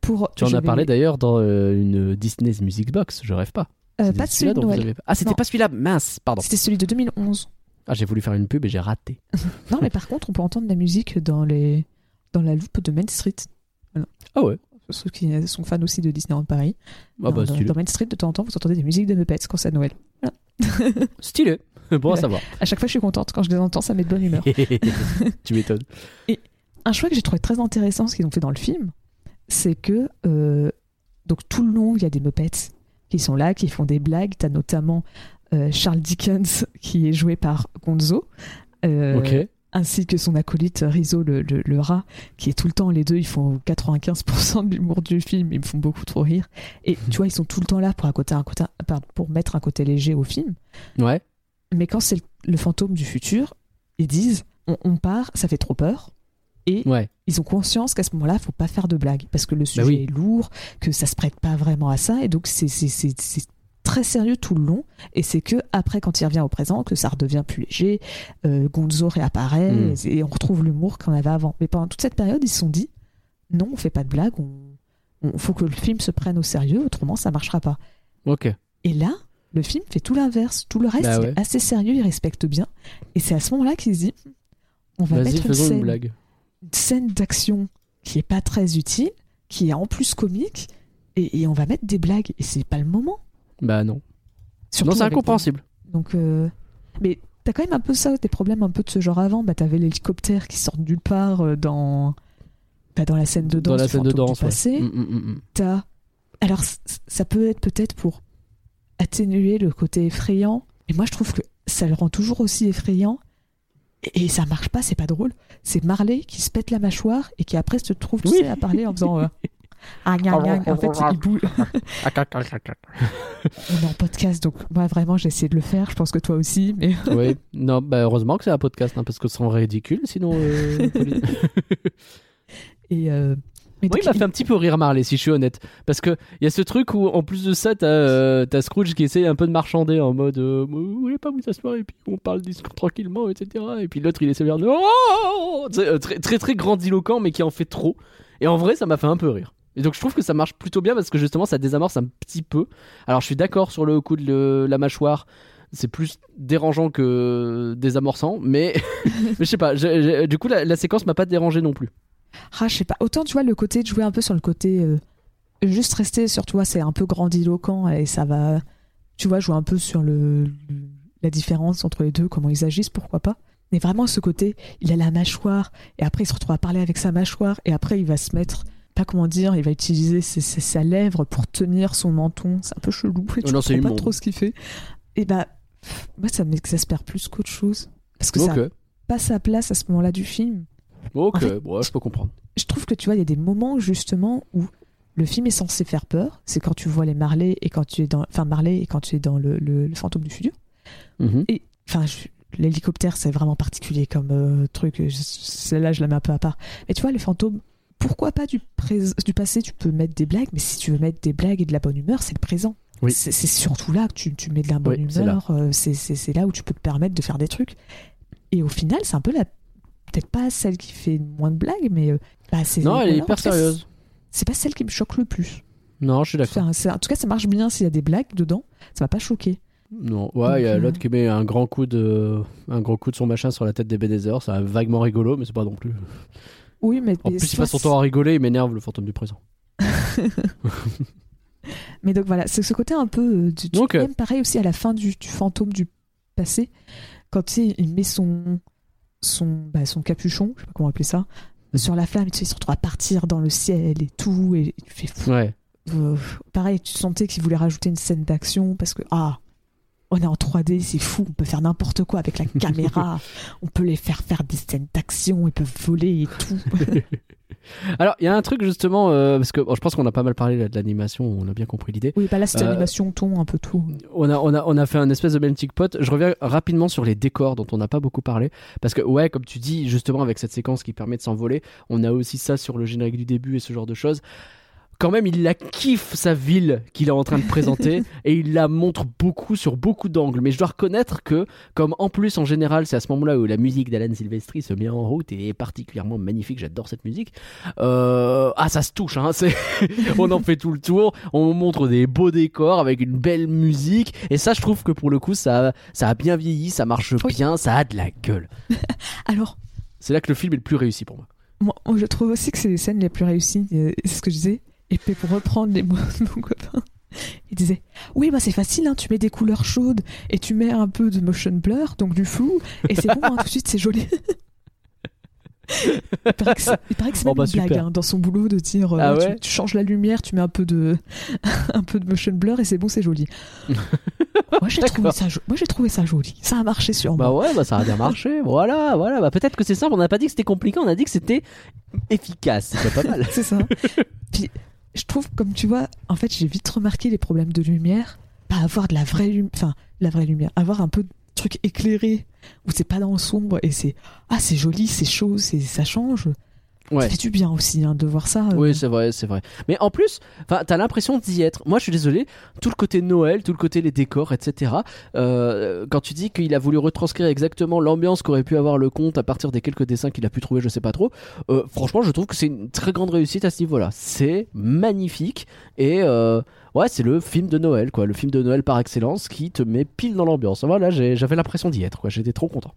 pour. Tu en as parlé d'ailleurs dans euh, une Disney's Music Box, je rêve pas. euh, pas de celui-là celui de Noël. avez- Ah, c'était pas celui-là, mince, pardon. C'était celui de 2011. Ah, j'ai voulu faire une pub et j'ai raté. Non, mais par contre, on peut entendre de la musique dans, les... dans la loupe de Main Street. Ah ouais, Ceux qui sont fans aussi de Disneyland Paris. ah bah dans, Main Street, de temps en temps, vous entendez des musiques de Muppets quand c'est à Noël. Stylé. Bon à savoir. À chaque fois, je suis contente. Quand je les entends, ça met de bonne humeur. tu m'étonnes. Un choix que j'ai trouvé très intéressant, ce qu'ils ont fait dans le film, c'est que euh, donc tout le long, il y a des Muppets qui sont là, qui font des blagues. T'as notamment euh, Charles Dickens qui est joué par Gonzo. euh, ok. Ainsi que son acolyte Rizzo le, le- le rat, qui est tout le temps, les deux, ils font 95% de l'humour du film, ils me font beaucoup trop rire. Et tu vois, ils sont tout le temps là pour, un côté, un côté- pour mettre un côté léger au film. Ouais. Mais quand c'est le, le fantôme du futur, ils disent, on, on part, ça fait trop peur. Et Ouais. ils ont conscience qu'à ce moment-là, faut pas faire de blagues, parce que le sujet Bah oui. est lourd, que ça se prête pas vraiment à ça, et donc c'est très sérieux tout le long, et c'est que après, quand il revient au présent, que ça redevient plus léger, euh, Gonzo réapparaît, Mm. et, et on retrouve l'humour qu'on avait avant. Mais pendant toute cette période, ils se sont dit, non, on fait pas de blagues, on, on- faut que le film se prenne au sérieux, autrement ça marchera pas. Ok. Et là, le film fait tout l'inverse. Tout le reste Bah il est assez sérieux, il respecte bien. Et c'est à ce moment-là qu'il se dit on va mettre une faisons scène, une blague. une scène d'action qui est pas très utile, qui est en plus comique, et, et on va mettre des blagues. Et c'est pas le moment. Bah non. Surtout non, c'est des- incompréhensible. Donc, euh, mais t'as quand même un peu ça, des problèmes un peu de ce genre avant. Bah, t'avais l'hélicoptère qui sort nulle part euh, dans. bah, dans la scène de danse Dans la scène de danse. ouais. passé. Mm, mm, mm. T'as- Alors, ça peut être peut-être pour atténuer le côté effrayant. Et moi, je trouve que ça le rend toujours aussi effrayant. Et, et ça marche pas, c'est pas drôle. C'est Marley qui se pète la mâchoire et qui après se trouve, tu Oui. sais, à parler en faisant. euh, Ah, gna, gna. En fait, il bouge. On est en podcast, donc moi, vraiment, j'ai essayé de le faire. Je pense que toi aussi, mais. oui. Non, bah heureusement que c'est un podcast, hein, parce que c'est ridicule, sinon. euh. Et. euh, mais Moi, donc, il m'a il- fait un petit peu rire Marley, si je suis honnête. Parce que il y a ce truc où, en plus de ça, t'as euh, Scrooge qui essaie un peu de marchander en mode euh, Vous voulez pas vous asseoir et puis on parle discours tranquillement, etc. Et puis l'autre, il essaie de faire Oh euh, très, très très grandiloquent, mais qui en fait trop. Et en vrai, ça m'a fait un peu rire. Et donc, je trouve que ça marche plutôt bien parce que justement, ça désamorce un petit peu. Alors, je suis d'accord sur le coup de la mâchoire. C'est plus dérangeant que désamorçant, mais, je sais pas. du coup, la, la séquence m'a pas dérangé non plus. Ah, je sais pas. Autant, tu vois, le côté de jouer un peu sur le côté. euh, juste rester sur toi, c'est un peu grandiloquent et ça va. Tu vois, jouer un peu sur le- la différence entre les deux, comment ils agissent, pourquoi pas. Mais vraiment, ce côté, il a la mâchoire et après, il se retrouve à parler avec sa mâchoire et après, il va se mettre. Pas comment dire, il va utiliser ses- ses- sa lèvre pour tenir son menton. C'est un peu chelou. Et tu Oh non, c'est comprends pas trop ce qu'il fait. Et bah, pff, moi, ça m'exaspère plus qu'autre chose. Parce que ça Ok. n'a pas sa place à ce moment-là du film Ok, En fait- bon, je peux comprendre. je trouve que tu vois, il y a des moments justement où le film est censé faire peur. C'est quand tu vois les Marley et quand tu es dans, enfin Marley et quand tu es dans le, le- le fantôme du futur. Mhm. Et enfin, l'hélicoptère c'est vraiment particulier comme euh, truc. Celle-là, je la mets un peu à part. Mais tu vois, les fantômes. Pourquoi pas du, passé, tu peux mettre des blagues, mais si tu veux mettre des blagues et de la bonne humeur, c'est le présent. Oui. C'est surtout là que tu, tu mets de la bonne Oui, c'est là. humeur, euh, c'est là où tu peux te permettre de faire des trucs. Et au final, c'est un peu la. Peut-être pas celle qui fait moins de blagues, mais. euh, bah, Non, elle est hyper sérieuse. c'est pas celle qui me choque le plus. Non, je suis d'accord. En tout cas, ça marche bien s'il y a des blagues dedans. Ça m'a pas choqué. Non, ouais, il y a euh, l'autre qui met un grand coup de, un gros coup de son machin sur la tête des Bénézer. C'est vaguement rigolo, mais c'est pas non plus. Oui, mais En plus, il passe son temps à rigoler, il m'énerve le fantôme du présent. Mais donc voilà, c'est ce côté un peu euh, du, même pareil aussi à la fin du, du fantôme du passé, quand tu sais, il met son son bah, son capuchon, je sais pas comment appeler ça, Mhm. sur la flamme, et tu sais, il se retrouve à partir dans le ciel et tout, et tu fais fou. Ouais. euh, pareil, tu sentais qu'ils voulaient rajouter une scène d'action parce que ah, on est en 3D, c'est fou, on peut faire n'importe quoi avec la caméra, on peut les faire faire des scènes d'action, ils peuvent voler et tout. Alors, il y a un truc justement, euh, parce que bon, je pense qu'on a pas mal parlé là, de l'animation, on a bien compris l'idée. oui, bah là c'était Euh, animation, ton, un peu tout. On a, on, a, on a fait un espèce de melting pot. Je reviens rapidement sur les décors dont on n'a pas beaucoup parlé. Parce que, ouais, comme tu dis, justement, avec cette séquence qui permet de s'envoler, on a aussi ça sur le générique du début et ce genre de choses. Quand même, il la kiffe sa ville qu'il est en train de présenter et il la montre beaucoup sur beaucoup d'angles. Mais je dois reconnaître que, comme en plus en général, c'est à ce moment-là où la musique d'Alan Silvestri se met en route et est particulièrement magnifique, j'adore cette musique. Euh, ah, ça se touche, hein. on en fait tout le tour. On montre des beaux décors avec une belle musique. Et ça, je trouve que pour le coup, ça, ça a bien vieilli, ça marche Oui. bien, ça a de la gueule. Alors, C'est là que le film est le plus réussi pour moi. moi, moi, je trouve aussi que c'est les scènes les plus réussies, euh, c'est ce que je disais. Et puis pour reprendre les mots de mon copain, il disait Oui, bah c'est facile, hein, tu mets des couleurs chaudes et tu mets un peu de motion blur, donc du flou, et c'est bon, hein, tout de suite c'est joli. il paraît que c'est Oh, même bah, une blague hein, dans son boulot de dire euh, Ah tu- ouais tu, changes la lumière, tu mets un peu de, un peu de motion blur et c'est bon, c'est joli. moi j'ai trouvé, ça trouvé joli, ça a marché sur Bah moi. ouais, bah ça a bien marché. voilà, voilà. Bah peut-être que c'est simple. On n'a pas dit que c'était compliqué, on a dit que c'était efficace. C'est pas mal. C'est ça. Puis je trouve, comme tu vois, en fait, j'ai vite remarqué les problèmes de lumière. Pas avoir de la vraie lumière, enfin, la vraie lumière, avoir un peu de truc éclairé où c'est pas dans le sombre et c'est ah c'est joli, c'est chaud, c'est ça change. Ouais. Ça fait du bien aussi hein, de voir ça. euh. Oui, c'est vrai, c'est vrai. Mais en plus, t'as l'impression d'y être. Moi, je suis désolé, tout le côté Noël, tout le côté les décors, etc. euh, quand tu dis qu'il a voulu retranscrire exactement l'ambiance qu'aurait pu avoir le conte à partir des quelques dessins qu'il a pu trouver, je sais pas trop. euh, franchement, je trouve que c'est une très grande réussite à ce niveau-là. C'est magnifique et ouais, c'est le film de Noël, quoi, le film de Noël par excellence qui te met pile dans l'ambiance. Voilà, j'avais l'impression d'y être, quoi. J'étais trop content.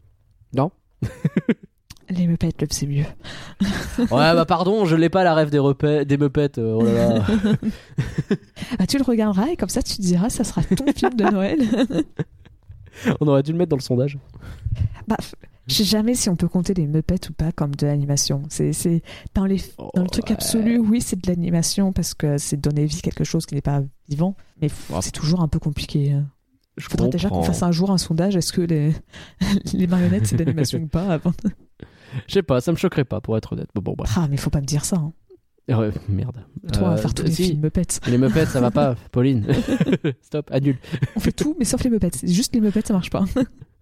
Non? Les Muppets, le c'est mieux. Ouais, bah pardon, je l'ai pas la rêve des, Muppets. euh, oh là là. Ah, tu le regarderas et comme ça tu te diras ça sera ton film de Noël. On aurait dû le mettre dans le sondage. bah, je sais jamais si on peut compter les Muppets ou pas comme de l'animation. C'est dans les dans le truc Ouais. absolu, oui, c'est de l'animation parce que c'est donner vie à quelque chose qui n'est pas vivant, mais c'est toujours un peu compliqué. hein. Je Faudrait déjà qu'on fasse un jour un sondage. Est-ce que les, les marionnettes c'est de l'animation ou pas avant Je sais pas, ça me choquerait pas pour être honnête. Bon, bon bref. Ah, mais faut pas me dire ça. hein. Merde. Toi, Euh, faire tous les si, films Muppets. Les Muppets, ça va pas, Pauline. Stop, annule. On fait tout, mais sauf les Muppets. Juste les Muppets, ça marche pas.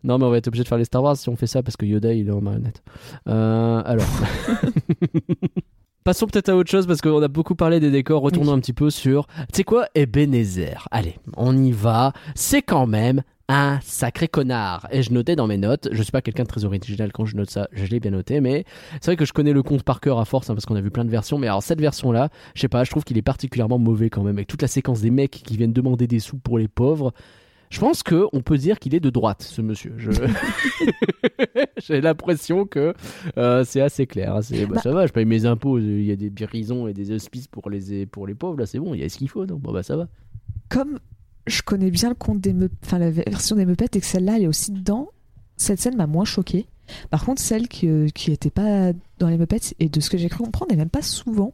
Non, mais on va être obligé de faire les Star Wars si on fait ça parce que Yoda il est en marionnette. Euh, alors. Passons peut-être à autre chose parce qu'on a beaucoup parlé des décors. Retournons Oui. un petit peu sur. Tu sais quoi Ebenezer. Allez, on y va. C'est quand même un sacré connard. Et je notais dans mes notes. Je suis pas quelqu'un de très original quand je note ça. Je l'ai bien noté, mais c'est vrai que je connais le conte par cœur à force hein, parce qu'on a vu plein de versions. Mais alors cette version-là, je sais pas, je trouve qu'il est particulièrement mauvais quand même avec toute la séquence des mecs qui viennent demander des sous pour les pauvres. Je pense que on peut dire qu'il est de droite, ce monsieur. Je- J'ai l'impression que euh, c'est assez clair. hein. C'est- bah, Bah- ça va, je paye mes impôts. Il y a des prisons et des hospices pour les pour les pauvres. Là, c'est bon. Il y a ce qu'il faut. Donc bon bah ça va. Comme je connais bien le conte des Muppets, enfin la version des Muppets et que celle-là elle est aussi dedans, cette scène m'a moins choquée. Par contre, celle qui, euh, qui était pas dans les Muppets et de ce que j'ai cru comprendre, n'est même pas souvent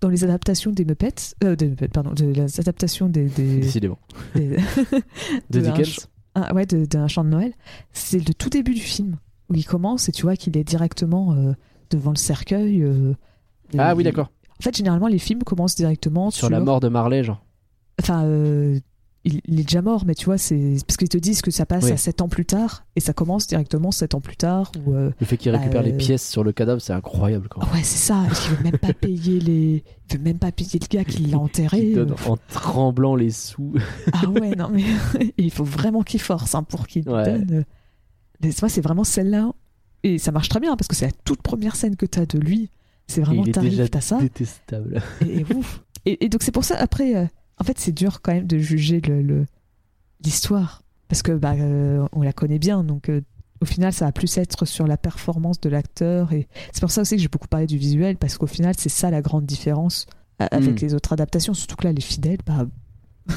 dans les adaptations des Muppets, euh, des Muppets, pardon, de les adaptations des, des, Décidément. des- De de un Dickens. ouais, d'un chant de Noël. C'est le tout début du film où il commence et tu vois qu'il est directement euh, devant le cercueil. euh, Ah oui, d'accord. En fait, généralement, les films commencent directement Sur la mort de Marley, genre. Enfin, euh, il, il est déjà mort, mais tu vois, c'est parce qu'ils te disent que ça passe Oui. à 7 ans plus tard et ça commence directement 7 ans plus tard. Euh, Le fait qu'il récupère les Euh, pièces sur le cadavre, c'est incroyable. Ah ouais, c'est ça. Il veut même pas payer les, il veut même pas payer le gars qui l'a enterré. Il donne euh. en tremblant les sous. Ah ouais, non mais il faut vraiment qu'il force hein, pour qu'il Ouais. donne. Mais vois, c'est vraiment celle-là et ça marche très bien parce que c'est la toute première scène que t'as de lui. C'est vraiment t'arrives, t'as ça. détestable. Et, et ouf. Et, et donc c'est pour ça après en fait c'est dur quand même de juger le le- l'histoire parce que bah euh, on la connaît bien donc euh, au final ça va plus être sur la performance de l'acteur et c'est pour ça aussi que j'ai beaucoup parlé du visuel parce qu'au final c'est ça la grande différence euh, avec Mm. les autres adaptations surtout que là les fidèles bah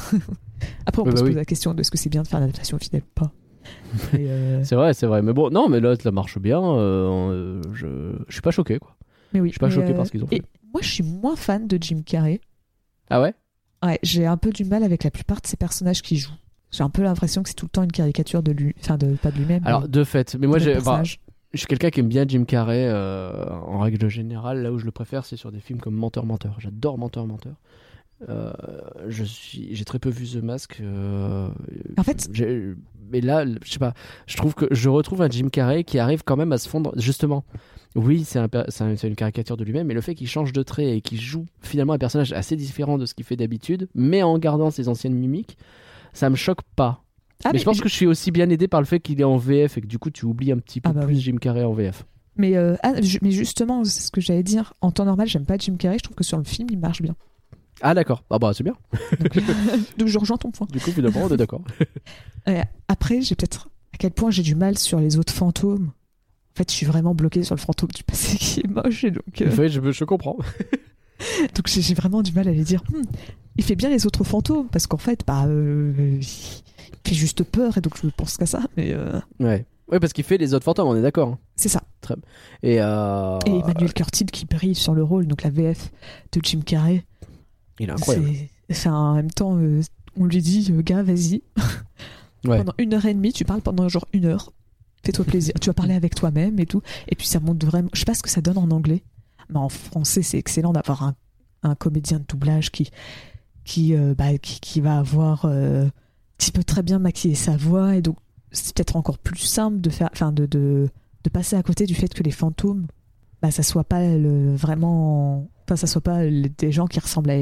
après on peut bah se oui. poser la question de est-ce que c'est bien de faire une adaptation fidèle ou pas euh, C'est vrai, c'est vrai. Mais bon, non, mais là, ça marche bien. euh, je... je suis pas choqué, quoi. mais oui je suis pas choqué euh, par ce qu'ils ont fait. et moi je suis moins fan de Jim Carrey Ah ouais? Ouais, j'ai un peu du mal avec la plupart de ces personnages qui jouent. J'ai un peu l'impression que c'est tout le temps une caricature de lui, enfin de pas de lui-même. Alors, de fait, mais moi, j'ai, je suis quelqu'un qui aime bien Jim Carrey euh, en règle générale. Là où je le préfère, c'est sur des films comme Menteur, Menteur. J'adore Menteur, Menteur. Euh, je suis, j'ai très peu vu The Mask. euh, En fait- mais là, je sais pas. Je trouve que je retrouve un Jim Carrey qui arrive quand même à se fondre. Justement, oui, c'est un, un- une caricature de lui-même, mais le fait qu'il change de trait et qu'il joue finalement un personnage assez différent de ce qu'il fait d'habitude, mais en gardant ses anciennes mimiques, ça me choque pas. Ah, mais, je pense que je suis aussi bien aidé par le fait qu'il est en VF et que du coup tu oublies un petit peu Ah bah plus oui. Jim Carrey en VF. Mais, euh, ah, mais justement, c'est ce que j'allais dire. En temps normal, j'aime pas Jim Carrey. Je trouve que sur le film, il marche bien. Ah d'accord, ah bah c'est bien. Donc, donc je rejoins ton point. Du coup finalement on est d'accord. Euh, après, j'ai peut-être à quel point j'ai du mal sur les autres fantômes. En fait, je suis vraiment bloqué sur le fantôme du passé qui est moche. Et donc, euh, Ouais, je, je comprends. donc j'ai vraiment du mal à les dire. Hmm, il fait bien les autres fantômes parce qu'en fait, bah, euh, il fait juste peur et donc je pense qu'à ça. Mais euh, Ouais. Ouais parce qu'il fait les autres fantômes, on est d'accord. hein. c'est ça. Et, euh... Et Emmanuel Curtil qui brille sur le rôle, donc la VF de Jim Carrey. Il est incroyable. C'est en même temps, euh, on lui dit, euh, gars, vas-y. Ouais. Pendant une heure et demie, tu parles pendant genre une heure. Fais-toi plaisir. tu vas parler avec toi-même et tout. Et puis ça montre vraiment. Je sais pas ce que ça donne en anglais, mais en français, c'est excellent d'avoir un, un comédien de doublage qui, qui, euh, bah, qui, qui va avoir. euh, qui peut très bien maquiller sa voix. Et donc, c'est peut-être encore plus simple de, faire, enfin, de, de, de passer à côté du fait que les fantômes, bah, ça soit pas le, vraiment. Enfin, ça soit pas des gens qui ressemblent à,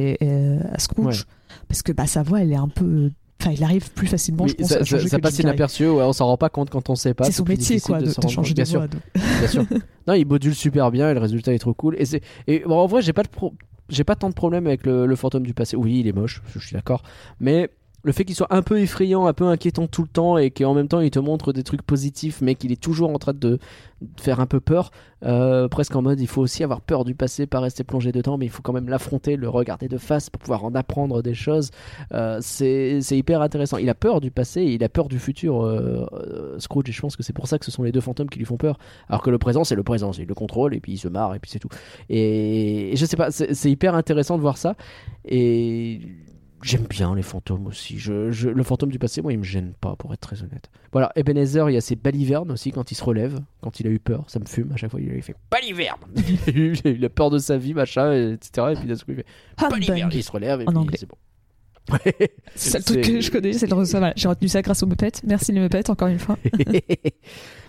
à Scrooge. Parce que bah, sa voix, elle est un peu. Enfin, il arrive plus facilement, Oui, je pense, ça, à ça- changer ça passe inaperçu, ouais, on s'en rend pas compte quand on sait pas. C'est son métier, quoi, de, de changer de bien sûr. voix. donc. bien sûr. Non, il module super bien et le résultat est trop cool. Et, c'est... et bon, en vrai, j'ai pas, de pro- j'ai pas tant de problèmes avec le, le fantôme du passé. Oui, il est moche, je suis d'accord. Mais le fait qu'il soit un peu effrayant, un peu inquiétant tout le temps et qu'en même temps il te montre des trucs positifs, mais qu'il est toujours en train de faire un peu peur, euh, presque en mode il faut aussi avoir peur du passé, pas rester plongé dedans, mais il faut quand même l'affronter, le regarder de face pour pouvoir en apprendre des choses. Euh, c'est, hyper intéressant. Il a peur du passé il a peur du futur, euh, Scrooge, et je pense que c'est pour ça que ce sont les deux fantômes qui lui font peur. Alors que le présent, c'est le présent, il le contrôle et puis il se marre et puis c'est tout. Et, et je sais pas, c'est hyper intéressant de voir ça. Et j'aime bien les fantômes aussi. Je, je- le fantôme du passé, moi, il me gêne pas, pour être très honnête. Voilà, Ebenezer, il y a ses balivernes aussi quand il se relève, quand il a eu peur, ça me fume à chaque fois. Il fait baliverne il, a eu- il a peur de sa vie, machin, etc. Et puis d'un coup, il fait baliverne. Il se relève et En puis anglais. c'est bon. C'est le truc que je connais, c'est le. Voilà, J'ai retenu ça grâce aux Muppets. Merci les Muppets, encore une fois.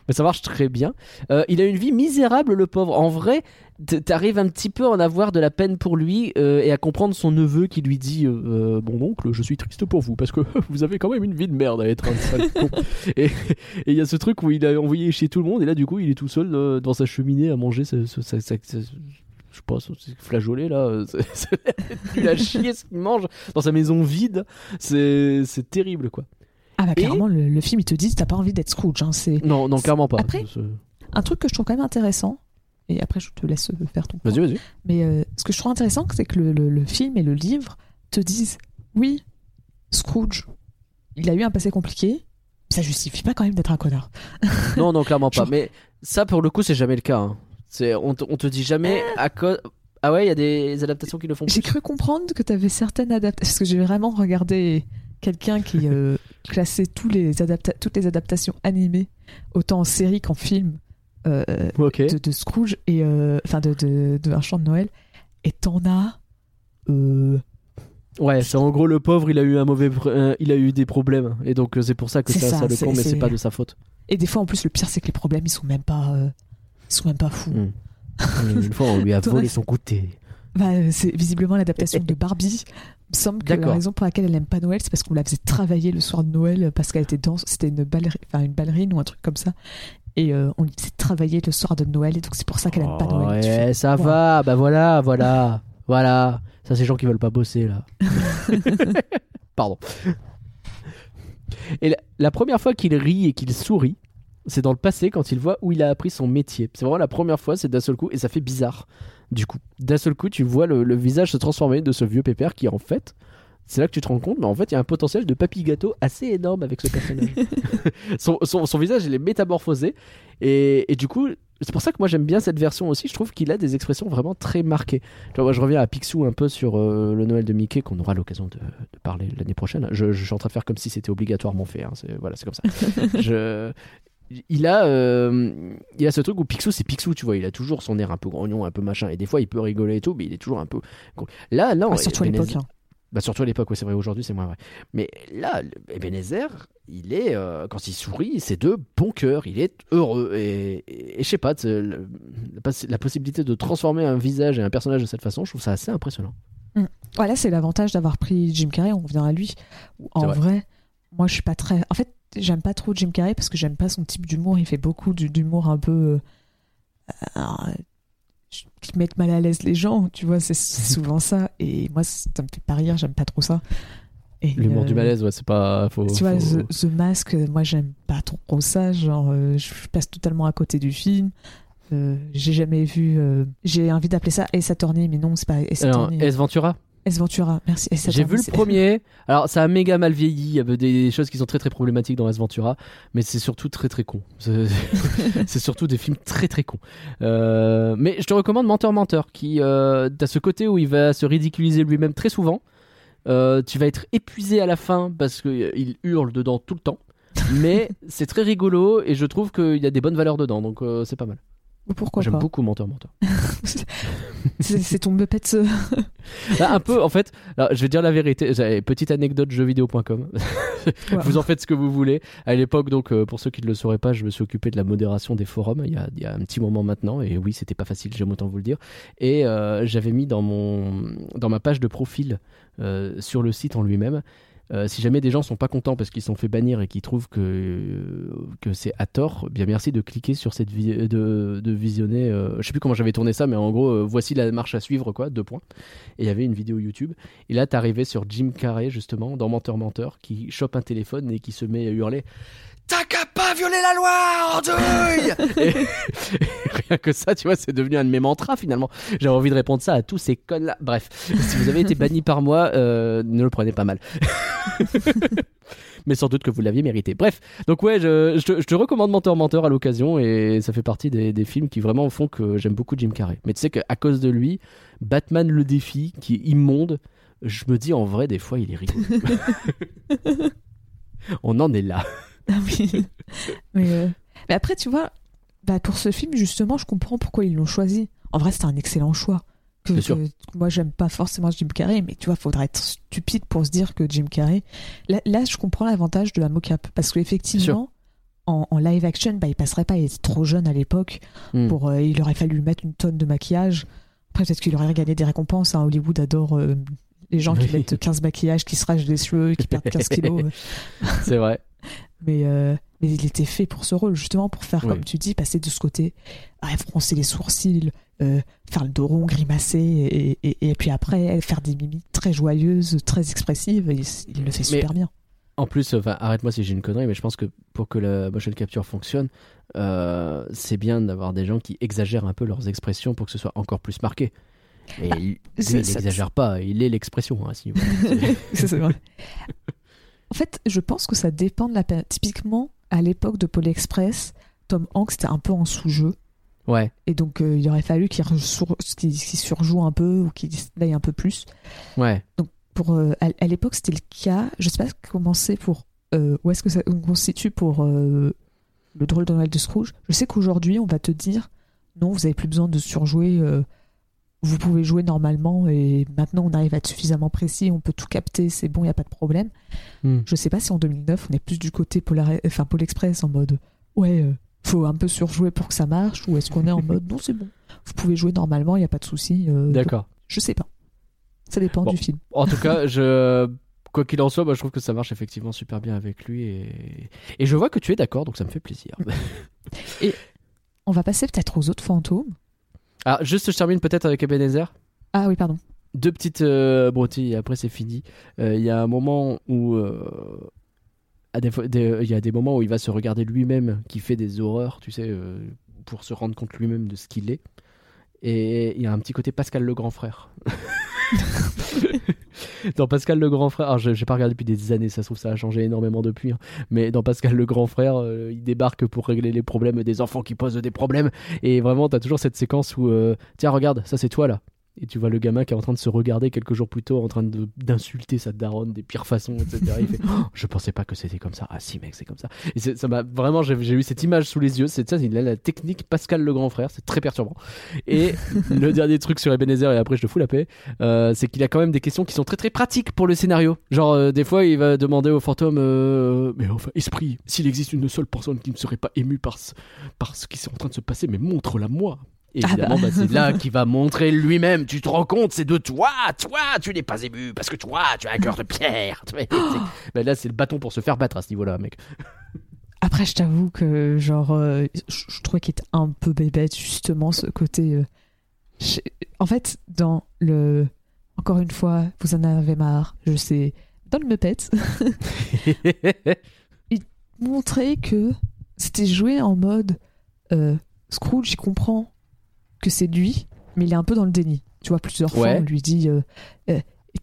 Mais ça marche très bien. Euh, il a une vie misérable, le pauvre. En vrai, t'arrives un petit peu à en avoir de la peine pour lui euh, et à comprendre son neveu qui lui dit euh, euh, Bon oncle, je suis triste pour vous parce que vous avez quand même une vie de merde à être un sale con. Et et il y a ce truc où il a envoyé chez tout le monde et là, du coup, il est tout seul euh, dans sa cheminée à manger sa, sa- sa- sa- sa- je sais pas, ce ce flageolet là, euh, c'est- c'est nul à chier ce qu'il mange dans sa maison vide. C'est c'est terrible quoi. Ah bah Et- clairement, le, le film, il te dit, t'as pas envie d'être Scrooge. hein, c'est Non, non, clairement pas. Après- un truc que je trouve quand même intéressant. Et après, je te laisse faire ton. Vas-y, vas-y. Mais euh, ce que je trouve intéressant, c'est que le, le- le film et le livre te disent, oui, Scrooge, il a eu un passé compliqué. Ça justifie pas quand même d'être un connard. Non, non, clairement pas. Genre- Mais ça, pour le coup, c'est jamais le cas. hein. C'est, on, on te dit jamais à cause. Ah ouais, il y a des adaptations qui le font. J'ai cru comprendre que tu avais certaines adaptations. Parce que j'ai vraiment regardé quelqu'un qui euh, classait tous les adapta- toutes les adaptations animées, autant en série qu'en film, euh, de, de Scrooge, et euh, enfin de, de, de Un chant de Noël. Et t'en as. euh, Ouais, c'est en gros le pauvre, il a eu un mauvais, il a eu des problèmes, et donc c'est pour ça que C'est ça, ça, ça le con, mais c'est pas de sa faute. Et des fois, en plus, le pire, c'est que les problèmes, ils sont même pas. ils sont même pas fous. Mm. Une fois, on lui a volé son goûter. Bah, c'est visiblement l'adaptation de Barbie. Il me semble que la raison pour laquelle elle aime pas Noël, c'est parce qu'on la faisait travailler le soir de Noël parce qu'elle était danse. C'était une, balleri- enfin, une ballerine ou un truc comme ça. Et euh, on lui faisait travailler le soir de Noël. Et donc, c'est pour ça qu'elle aime pas Noël. Tu fais, Ouais, ça wow. va, bah voilà, voilà, voilà. Ça, c'est les gens qui veulent pas bosser là. Pardon. Et la, la première fois qu'il rit et qu'il sourit, c'est dans le passé quand il voit où il a appris son métier. C'est vraiment la première fois, c'est d'un seul coup, et ça fait bizarre. Du coup, d'un seul coup, tu vois le, le visage se transformer de ce vieux pépère qui, en fait, c'est là que tu te rends compte, mais en fait, il y a un potentiel de papy gâteau assez énorme avec ce personnage. son, son- son visage, il est métamorphosé, et, et du coup, c'est pour ça que moi j'aime bien cette version aussi. Je trouve qu'il a des expressions vraiment très marquées. Tu vois, moi, je reviens à Picsou un peu sur euh, le Noël de Mickey qu'on aura l'occasion de, de parler l'année prochaine. Je, je suis en train de faire comme si c'était obligatoirement fait. hein. C'est, voilà, c'est comme ça. je, il a, euh, il a ce truc où Picsou c'est Picsou, tu vois. Il a toujours son air un peu grognon, un peu machin. Et des fois il peut rigoler et tout, mais il est toujours un peu. Là, là, Ah, surtout à l'époque. Bah surtout à l'époque, ouais, c'est vrai, aujourd'hui c'est moins vrai. Mais là, Ebenezer, il est, euh, quand il sourit, c'est de bon cœur, il est heureux. Et, et- et je sais pas, la, poss- la possibilité de transformer un visage et un personnage de cette façon, je trouve ça assez impressionnant. Voilà, c'est l'avantage d'avoir pris Jim Carrey, on revient à lui. En vrai. vrai. moi je suis pas très. En fait, j'aime pas trop Jim Carrey parce que j'aime pas son type d'humour. Il fait beaucoup d'humour un peu. euh, euh, qui mettent mal à l'aise les gens, tu vois, c'est souvent ça. Et moi, ça me fait pas rire, j'aime pas trop ça. L'humour euh, du malaise, ouais, c'est pas. Faut, Tu vois, The, The Mask, moi j'aime pas trop ça. Genre, euh, je passe totalement à côté du film. Euh, j'ai jamais vu. euh, j'ai envie d'appeler ça Ace Attorney, mais non, c'est pas Ace Alors, Attorney. S Ventura? Ace Ventura, merci. J'ai vu le premier. Alors, ça a méga mal vieilli. Il y avait des choses qui sont très très problématiques dans S Ventura, mais c'est surtout très très con. C'est surtout des films très très cons. Euh, mais je te recommande Menteur Menteur, qui euh, t'as ce côté où il va se ridiculiser lui-même très souvent. Euh, tu vas être épuisé à la fin parce qu'il hurle dedans tout le temps. Mais c'est très rigolo et je trouve qu'il y a des bonnes valeurs dedans, donc euh, c'est pas mal. Pourquoi J'aime beaucoup Menteur Menteur. C'est ton Muppet. euh, Ah, un peu, en fait, alors, je vais dire la vérité. Petite anecdote jeuxvideo.com. Wow. Vous en faites ce que vous voulez. À l'époque, donc, euh, pour ceux qui ne le sauraient pas, je me suis occupé de la modération des forums il y a, il y a un petit moment maintenant. Et oui, c'était pas facile, j'aime autant vous le dire. Et euh, j'avais mis dans, mon, dans ma page de profil euh, sur le site en lui-même. Euh, si jamais des gens sont pas contents parce qu'ils sont fait bannir et qu'ils trouvent que, que c'est à tort, bien merci de cliquer sur cette vi- de, de visionner. euh, je sais plus comment j'avais tourné ça, mais en gros, euh, voici la marche à suivre, quoi, deux points. Et il y avait une vidéo YouTube. Et là, t'arrivais sur Jim Carrey, justement, dans Menteur Menteur, qui chope un téléphone et qui se met à hurler T'as qu'à pas violer la loi, andouille et, et rien que ça, tu vois, c'est devenu un de mes mantras finalement. J'avais envie de répondre ça à tous ces connes-là. Bref, si vous avez été banni par moi, euh, ne le prenez pas mal. Mais sans doute que vous l'aviez mérité. Bref, donc ouais, je, je te, je te recommande Menteur Menteur à l'occasion et ça fait partie des, des films qui vraiment font que j'aime beaucoup Jim Carrey. Mais tu sais qu'à cause de lui, Batman le défi, qui est immonde, je me dis en vrai, des fois, il est rigolo. On en est là. Ah oui. mais, euh, mais après, tu vois, bah, pour ce film, justement, je comprends pourquoi ils l'ont choisi. En vrai, c'était un excellent choix. Que, sûr. que- moi, j'aime pas forcément Jim Carrey, mais tu vois, faudrait être stupide pour se dire que Jim Carrey. Là, là, je comprends l'avantage de la mocap. Parce qu'effectivement, en, en live action, bah, il passerait pas. Il était trop jeune à l'époque. Hmm. Pour, euh, il aurait fallu lui mettre une tonne de maquillage. Après, peut-être qu'il aurait gagné des récompenses. hein. Hollywood adore euh, les gens qui Oui. mettent 15 maquillages, qui se rachent des cheveux, qui perdent 15 kilos. C'est vrai. Mais, euh, mais il était fait pour ce rôle, justement pour faire, Oui. comme tu dis, passer de ce côté, à froncer les sourcils, euh, faire le dos rond, grimacer, et, et, et puis après faire des mimiques très joyeuses, très expressives. et il le fait Mais- super bien. En plus, enfin, arrête-moi si j'ai une connerie, mais je pense que pour que la motion capture fonctionne, euh, c'est bien d'avoir des gens qui exagèrent un peu leurs expressions pour que ce soit encore plus marqué. Et c'est- il n'exagère pas, il est l'expression. hein, c'est vrai. En fait, je pense que ça dépend de la période. Typiquement, à l'époque de Poly Express, Tom Hanks était un peu en sous-jeu. ouais, Et donc, euh, il aurait fallu qu'il qu'il surjoue un peu ou qu'il aille un peu plus. ouais. pour euh, à, à l'époque c'était le cas je sais pas comment c'est pour euh, où est-ce que ça on constitue pour le drôle de Noël de Scrooge je sais qu'aujourd'hui on va te dire non vous avez plus besoin de surjouer vous pouvez jouer normalement et maintenant on arrive à être suffisamment précis on peut tout capter c'est bon il y a pas de problème Hmm. je sais pas si en 2009 on est plus du côté Polar enfin Pôle Express en mode ouais euh, faut un peu surjouer pour que ça marche ou est-ce qu'on est en mode non c'est bon vous pouvez jouer normalement il y a pas de souci euh, D'accord. je sais pas ça dépend Bon. du film En tout cas, je... quoi qu'il en soit, moi, je trouve que ça marche effectivement super bien avec lui. Et, et je vois que tu es d'accord, donc ça me fait plaisir. On va passer peut-être aux autres fantômes. Alors, juste, je termine peut-être avec Ebenezer. Ah oui, pardon. deux petites euh, broutilles et après c'est fini. Euh, Il y a un moment où euh, il y a des moments où il va se regarder lui-même qui fait des horreurs, tu sais, euh, pour se rendre compte lui-même de ce qu'il est. Et il y a un petit côté Pascal le grand frère. dans Pascal le grand frère, alors j'ai pas regardé depuis des années, ça se trouve ça a changé énormément depuis, hein. mais dans Pascal le grand frère, euh, il débarque pour régler les problèmes des enfants qui posent des problèmes, et vraiment t'as toujours cette séquence où, euh, tiens regarde, ça c'est toi là, et tu vois le gamin qui est en train de se regarder quelques jours plus tôt, en train de- d'insulter sa daronne des pires façons, etc. Il fait Oh, Je pensais pas que c'était comme ça. Ah si, mec, c'est comme ça. Et ça m'a vraiment, j'ai j'ai eu cette image sous les yeux. C'est ça, il a la technique Pascal le grand frère. C'est très perturbant. Et le dernier truc sur Ebenezer, et après je te fous la paix, euh, c'est qu'il a quand même des questions qui sont très très pratiques pour le scénario. Genre, euh, des fois, il va demander au fantôme euh, Mais enfin, esprit, s'il existe une seule personne qui ne serait pas émue par ce, par ce qui est en train de se passer, mais montre-la moi. Et Ah évidemment, bah. bah, c'est là qu'il va montrer lui-même. Tu te rends compte, c'est de toi, toi, tu n'es pas ému parce que toi, tu as un cœur de pierre. C'est- bah, là, c'est le bâton pour se faire battre à ce niveau-là, mec. Après, je t'avoue que, genre, euh, je, je trouvais qu'il était un peu bébête, justement, ce côté. euh, je- En fait, dans le. Encore une fois, vous en avez marre, je sais. Dans le Muppet, montrer que c'était joué en mode. euh, Scrooge, il comprend que c'est lui, mais il est un peu dans le déni. Tu vois, plusieurs fois, on lui dit. euh, euh,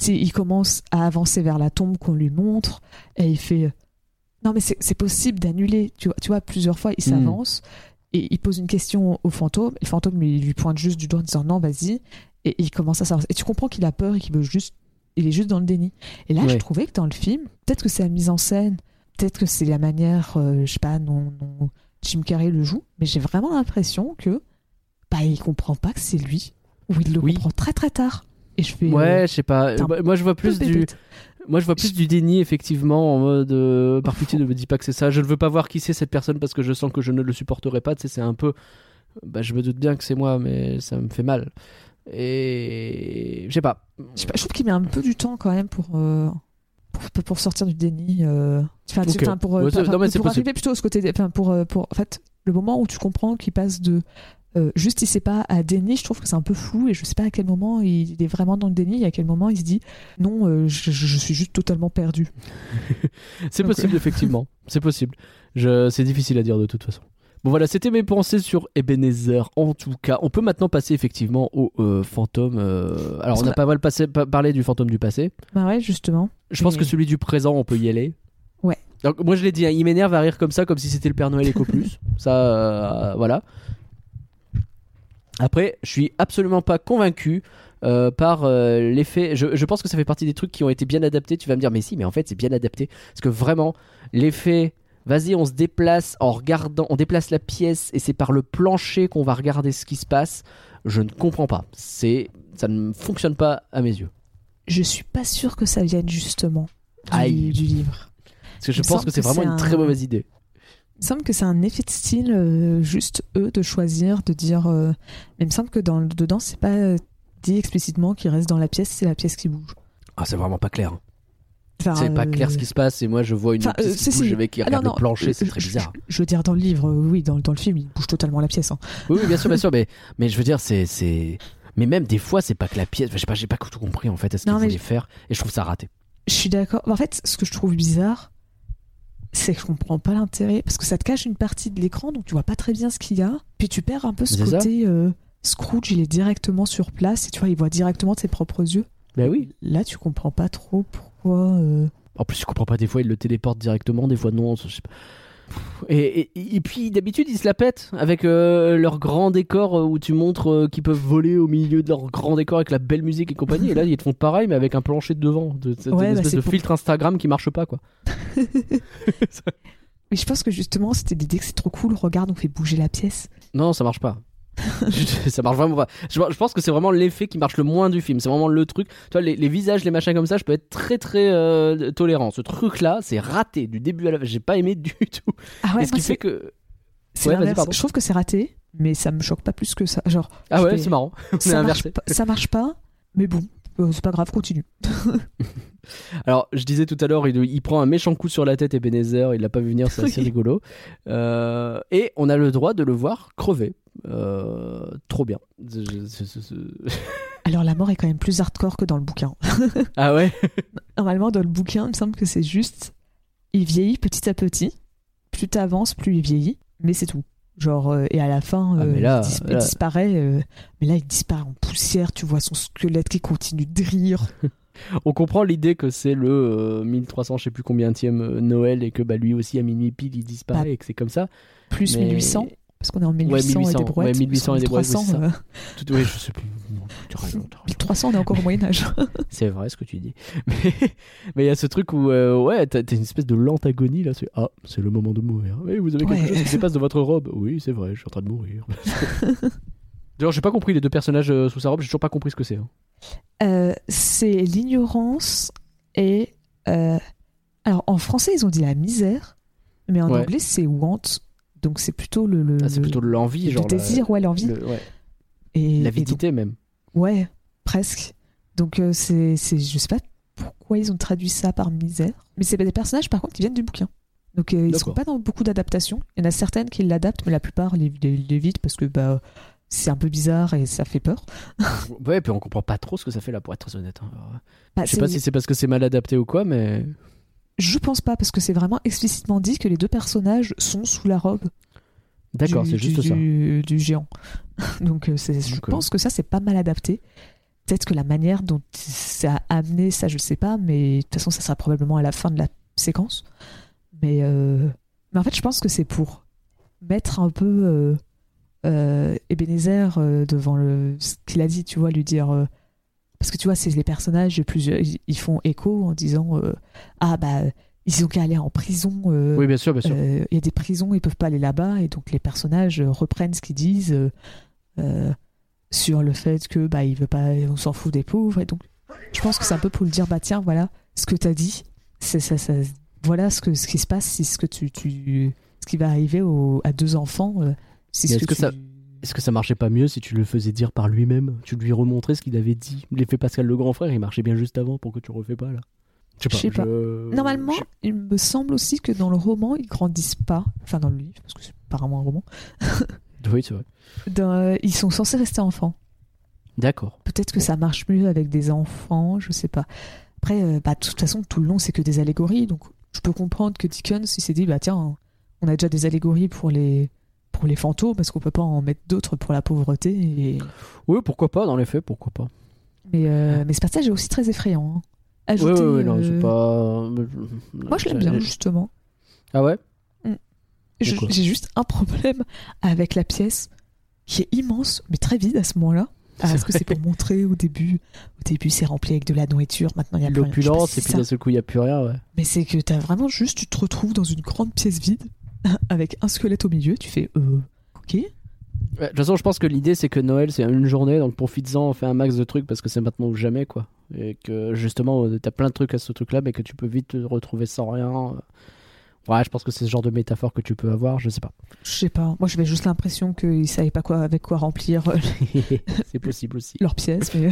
il commence à avancer vers la tombe qu'on lui montre, et il fait. euh, non, mais c'est possible d'annuler. Tu vois, tu vois, plusieurs fois, il Hmm. s'avance et il pose une question au fantôme. Et le fantôme lui, lui pointe juste du doigt en disant non, vas-y. Et il commence à s'avancer. Et tu comprends qu'il a peur et qu'il veut juste. Il est juste dans le déni. Et là, je Ouais. trouvais que dans le film, peut-être que c'est la mise en scène, peut-être que c'est la manière, euh, je sais pas, non, non, Jim Carrey le joue, mais j'ai vraiment l'impression que bah, il comprend pas que c'est lui, ou il le Oui. comprend très très tard. Et je fais. euh, Ouais, je sais pas. Bah, Moi, je vois plus du. Moi, je vois plus du déni, effectivement, en mode euh, par pitié, ne me dis pas que c'est ça. Je ne veux pas voir qui c'est cette personne parce que je sens que je ne le supporterai pas. Tu sais, c'est un peu. Bah, je me doute bien que c'est moi, mais ça me fait mal. Et. Je sais pas. Je, trouve qu'il met un peu du temps quand même pour, euh, pour, pour sortir du déni. euh. Enfin, tu- Ok. enfin, pour, euh, Ouais, enfin, non, mais pour arriver plutôt à ce côté. des- Enfin, pour, euh, pour, en fait, le moment où tu comprends qu'il passe de euh, juste il sait pas à déni, je trouve que c'est un peu flou et je sais pas à quel moment il est vraiment dans le déni et à quel moment il se dit non, euh, je, suis juste totalement perdu. C'est possible, effectivement. C'est possible. Je... C'est difficile à dire de toute façon. Bon voilà, c'était mes pensées sur Ebenezer en tout cas. On peut maintenant passer effectivement au euh, fantôme. euh, Alors on a a- pas mal passé, pa- parlé du fantôme du passé. Bah ouais, justement. Je pense Et- que celui du présent, on peut y aller. Ouais. Donc moi je l'ai dit, hein, il m'énerve à rire comme ça, comme si c'était le Père Noël Eco Plus. ça, euh, voilà. Après, je suis absolument pas convaincu euh, par euh, l'effet. Je, je pense que ça fait partie des trucs qui ont été bien adaptés. Tu vas me dire, mais si, mais en fait c'est bien adapté. Parce que vraiment, l'effet. Vas-y, on se déplace en regardant, on déplace la pièce et c'est par le plancher qu'on va regarder ce qui se passe. Je ne comprends pas. C'est, ça ne fonctionne pas à mes yeux. Je suis pas sûre que ça vienne justement du, livre. Parce que je Il pense que c'est vraiment une un- très mauvaise idée. Il me semble que c'est un effet de style, euh, juste eux, de choisir, de dire. euh, Mais il me semble que dans, dedans, c'est pas euh, dit explicitement qu'il reste dans la pièce, c'est la pièce qui bouge. Ah, c'est vraiment pas clair. Enfin, c'est pas clair ce qui se passe et moi je vois une enfin, pièce qui bouge si. avec qui Ah, regarde non, le plancher, c'est très je- bizarre. Je, veux dire, dans le livre, oui, dans, dans le film, il bouge totalement la pièce. hein. Oui, oui, bien sûr, bien sûr, mais, mais je veux dire, c'est, c'est. Mais même des fois, c'est pas que la pièce. Je sais pas, j'ai pas tout compris en fait à ce qu'il Non, mais voulait je- faire et je trouve ça raté. Je suis d'accord. En fait, ce que je trouve bizarre, c'est que je comprends pas l'intérêt, parce que ça te cache une partie de l'écran, donc tu vois pas très bien ce qu'il y a. Puis tu perds un peu ce côté. euh, Scrooge, il est directement sur place, et tu vois, il voit directement de ses propres yeux. Bah oui. Là, tu comprends pas trop pourquoi. euh, En plus, je comprends pas, des fois, il le téléporte directement, des fois, non. je sais pas. Et, et, et puis, d'habitude, ils se la pètent avec euh, leur grand décor euh, où tu montres euh, qu'ils peuvent voler au milieu de leur grand décor avec la belle musique et compagnie. Et là, ils te font pareil, mais avec un plancher de devant. De, Ouais, bah, espèce de pour- filtre Instagram qui marche pas, quoi. Mais je pense que justement, c'était l'idée que c'est trop cool. Regarde, on fait bouger la pièce. Non, ça marche pas. Ça marche vraiment pas. Je, je pense que c'est vraiment l'effet qui marche le moins du film. C'est vraiment le truc. Tu vois, les, les visages, les machins comme ça, je peux être très très euh, tolérant. Ce truc-là, c'est raté du début à la fin. J'ai pas aimé du tout. Ah ouais, et ce qui c'est fait que. Ouais. Je trouve que c'est raté, mais ça me choque pas plus que ça. Genre, Ah ouais, fais- c'est marrant. Ça marche, pas, ça marche pas, mais bon, euh, c'est pas grave, continue. Alors, je disais tout à l'heure, il, il prend un méchant coup sur la tête Ebenezer, il l'a pas vu venir, c'est assez rigolo. Euh, et on a le droit de le voir crever. Euh, trop bien. Je- je- je- je- Alors la mort est quand même plus hardcore que dans le bouquin. Ah ouais? Normalement, dans le bouquin, il me semble que c'est juste, il vieillit petit à petit. Plus t'avances, plus il vieillit, mais c'est tout. Genre, euh, et à la fin, Ah, euh, mais là, il, dis- il là- disparaît. mais là, il disparaît en poussière. Tu vois son squelette qui continue de rire. On comprend l'idée que c'est le euh, 1300, je sais plus combien Noël et que bah, lui aussi à minuit pile il disparaît Bah, et que c'est comme ça. Plus Mais- 1800. Parce qu'on est en 1800, 1800, et des brouettes. ouais, 1800 et des brouettes, oui, 1300, c'est ça. euh, Tout, oui, je sais plus. Non, t'as raison, t'as raison. 1300, on est encore au Moyen-Âge. C'est vrai ce que tu dis. Mais il y a ce truc où, euh, ouais, t'as une espèce de lente agonie là. C'est ah, c'est le moment de mourir. Oui, vous avez quelque Ouais. chose qui dépasse de votre robe. Oui, c'est vrai, je suis en train de mourir. D'ailleurs, j'ai pas compris les deux personnages euh, sous sa robe. J'ai toujours pas compris ce que c'est. hein. Euh, c'est l'ignorance et. Alors, en français, ils ont dit la misère. Mais en Ouais. anglais, c'est want. Donc, c'est plutôt le. le Ah, c'est plutôt l'envie, le genre. la- désir, ouais, l'envie. le- ouais. Et, et donc- L'avidité même. Ouais, presque. Donc euh, c'est, c'est, je sais pas pourquoi ils ont traduit ça par misère, mais c'est des personnages par contre qui viennent du bouquin. Donc euh, ils sont D'accord. pas dans beaucoup d'adaptations. Il y en a certaines qui l'adaptent, mais la plupart l'évitent parce que bah c'est un peu bizarre et ça fait peur. Ouais, puis on comprend pas trop ce que ça fait là, pour être très honnête. hein. Alors, Bah, Je sais c'est- pas si c'est parce que c'est mal adapté ou quoi, mais. Je pense pas parce que c'est vraiment explicitement dit que les deux personnages sont sous la robe D'accord, du, c'est juste du- ça. du, du géant. Donc euh, je pense que ça c'est pas mal adapté. Peut-être que la manière dont ça a amené ça, je sais pas, mais de toute façon ça sera probablement à la fin de la séquence. Mais, euh, mais en fait je pense que c'est pour mettre un peu euh, Ebenezer devant le, ce qu'il a dit, tu vois, lui dire... parce que tu vois, c'est les personnages, plusieurs, ils font écho en disant euh, Ah bah, ils ont qu'à aller en prison. euh, Oui, bien sûr, bien sûr. euh, Il y a des prisons, ils peuvent pas aller là-bas, et donc les personnages reprennent ce qu'ils disent sur le fait que bah il veut pas, on s'en fout des pauvres, et donc je pense que c'est un peu pour le dire bah tiens voilà ce que t'as dit, c'est ça, ça, voilà ce que ce qui se passe, c'est ce que tu, tu ce qui va arriver aux- à deux enfants, c'est Mais ce que tu- ça- Est-ce que ça marchait pas mieux si tu le faisais dire par lui-même? Tu lui remontrais ce qu'il avait dit? L'effet Pascal le grand frère, il marchait bien juste avant, pourquoi tu le refais pas là Je sais pas. je- Normalement, il me semble aussi que dans le roman, ils grandissent pas, enfin dans le livre, parce que c'est apparemment un roman, Oui, c'est vrai. dans- ils sont censés rester enfants. D'accord. Peut-être que ça marche mieux avec des enfants, je sais pas. Après, euh, bah, de toute façon, tout le long, c'est que des allégories. Donc, je peux comprendre que Dickens, il s'est dit, bah tiens, on a déjà des allégories pour les, pour les fantômes, parce qu'on peut pas en mettre d'autres pour la pauvreté. Et... Oui, pourquoi pas, dans les faits, pourquoi pas. Mais, euh, mais ce passage est aussi très effrayant. hein. Ajouter, oui, oui, non, euh, c'est pas. Moi, je l'aime bien, justement. Ah ouais? Pourquoi J'ai juste un problème avec la pièce, qui est immense, mais très vide à ce moment-là. Ah, Est-ce que c'est pour montrer au début Au début, c'est rempli avec de la nourriture. Maintenant, il y a plus L'opulence, si et c'est puis d'un seul coup, il n'y a plus rien, ouais. Mais c'est que t'as vraiment juste, tu te retrouves dans une grande pièce vide avec un squelette au milieu. Tu fais, euh, ok. Ouais, De toute façon, je pense que l'idée c'est que Noël c'est une journée, donc profites-en, fais un max de trucs parce que c'est maintenant ou jamais quoi. Et que justement, euh, t'as plein de trucs à ce truc-là, mais que tu peux vite te retrouver sans rien. Ouais, je pense que c'est ce genre de métaphore que tu peux avoir, je sais pas. Je sais pas. Moi, j'avais juste l'impression qu'ils savaient pas quoi, avec quoi remplir euh, c'est possible aussi. leur pièce. Mais...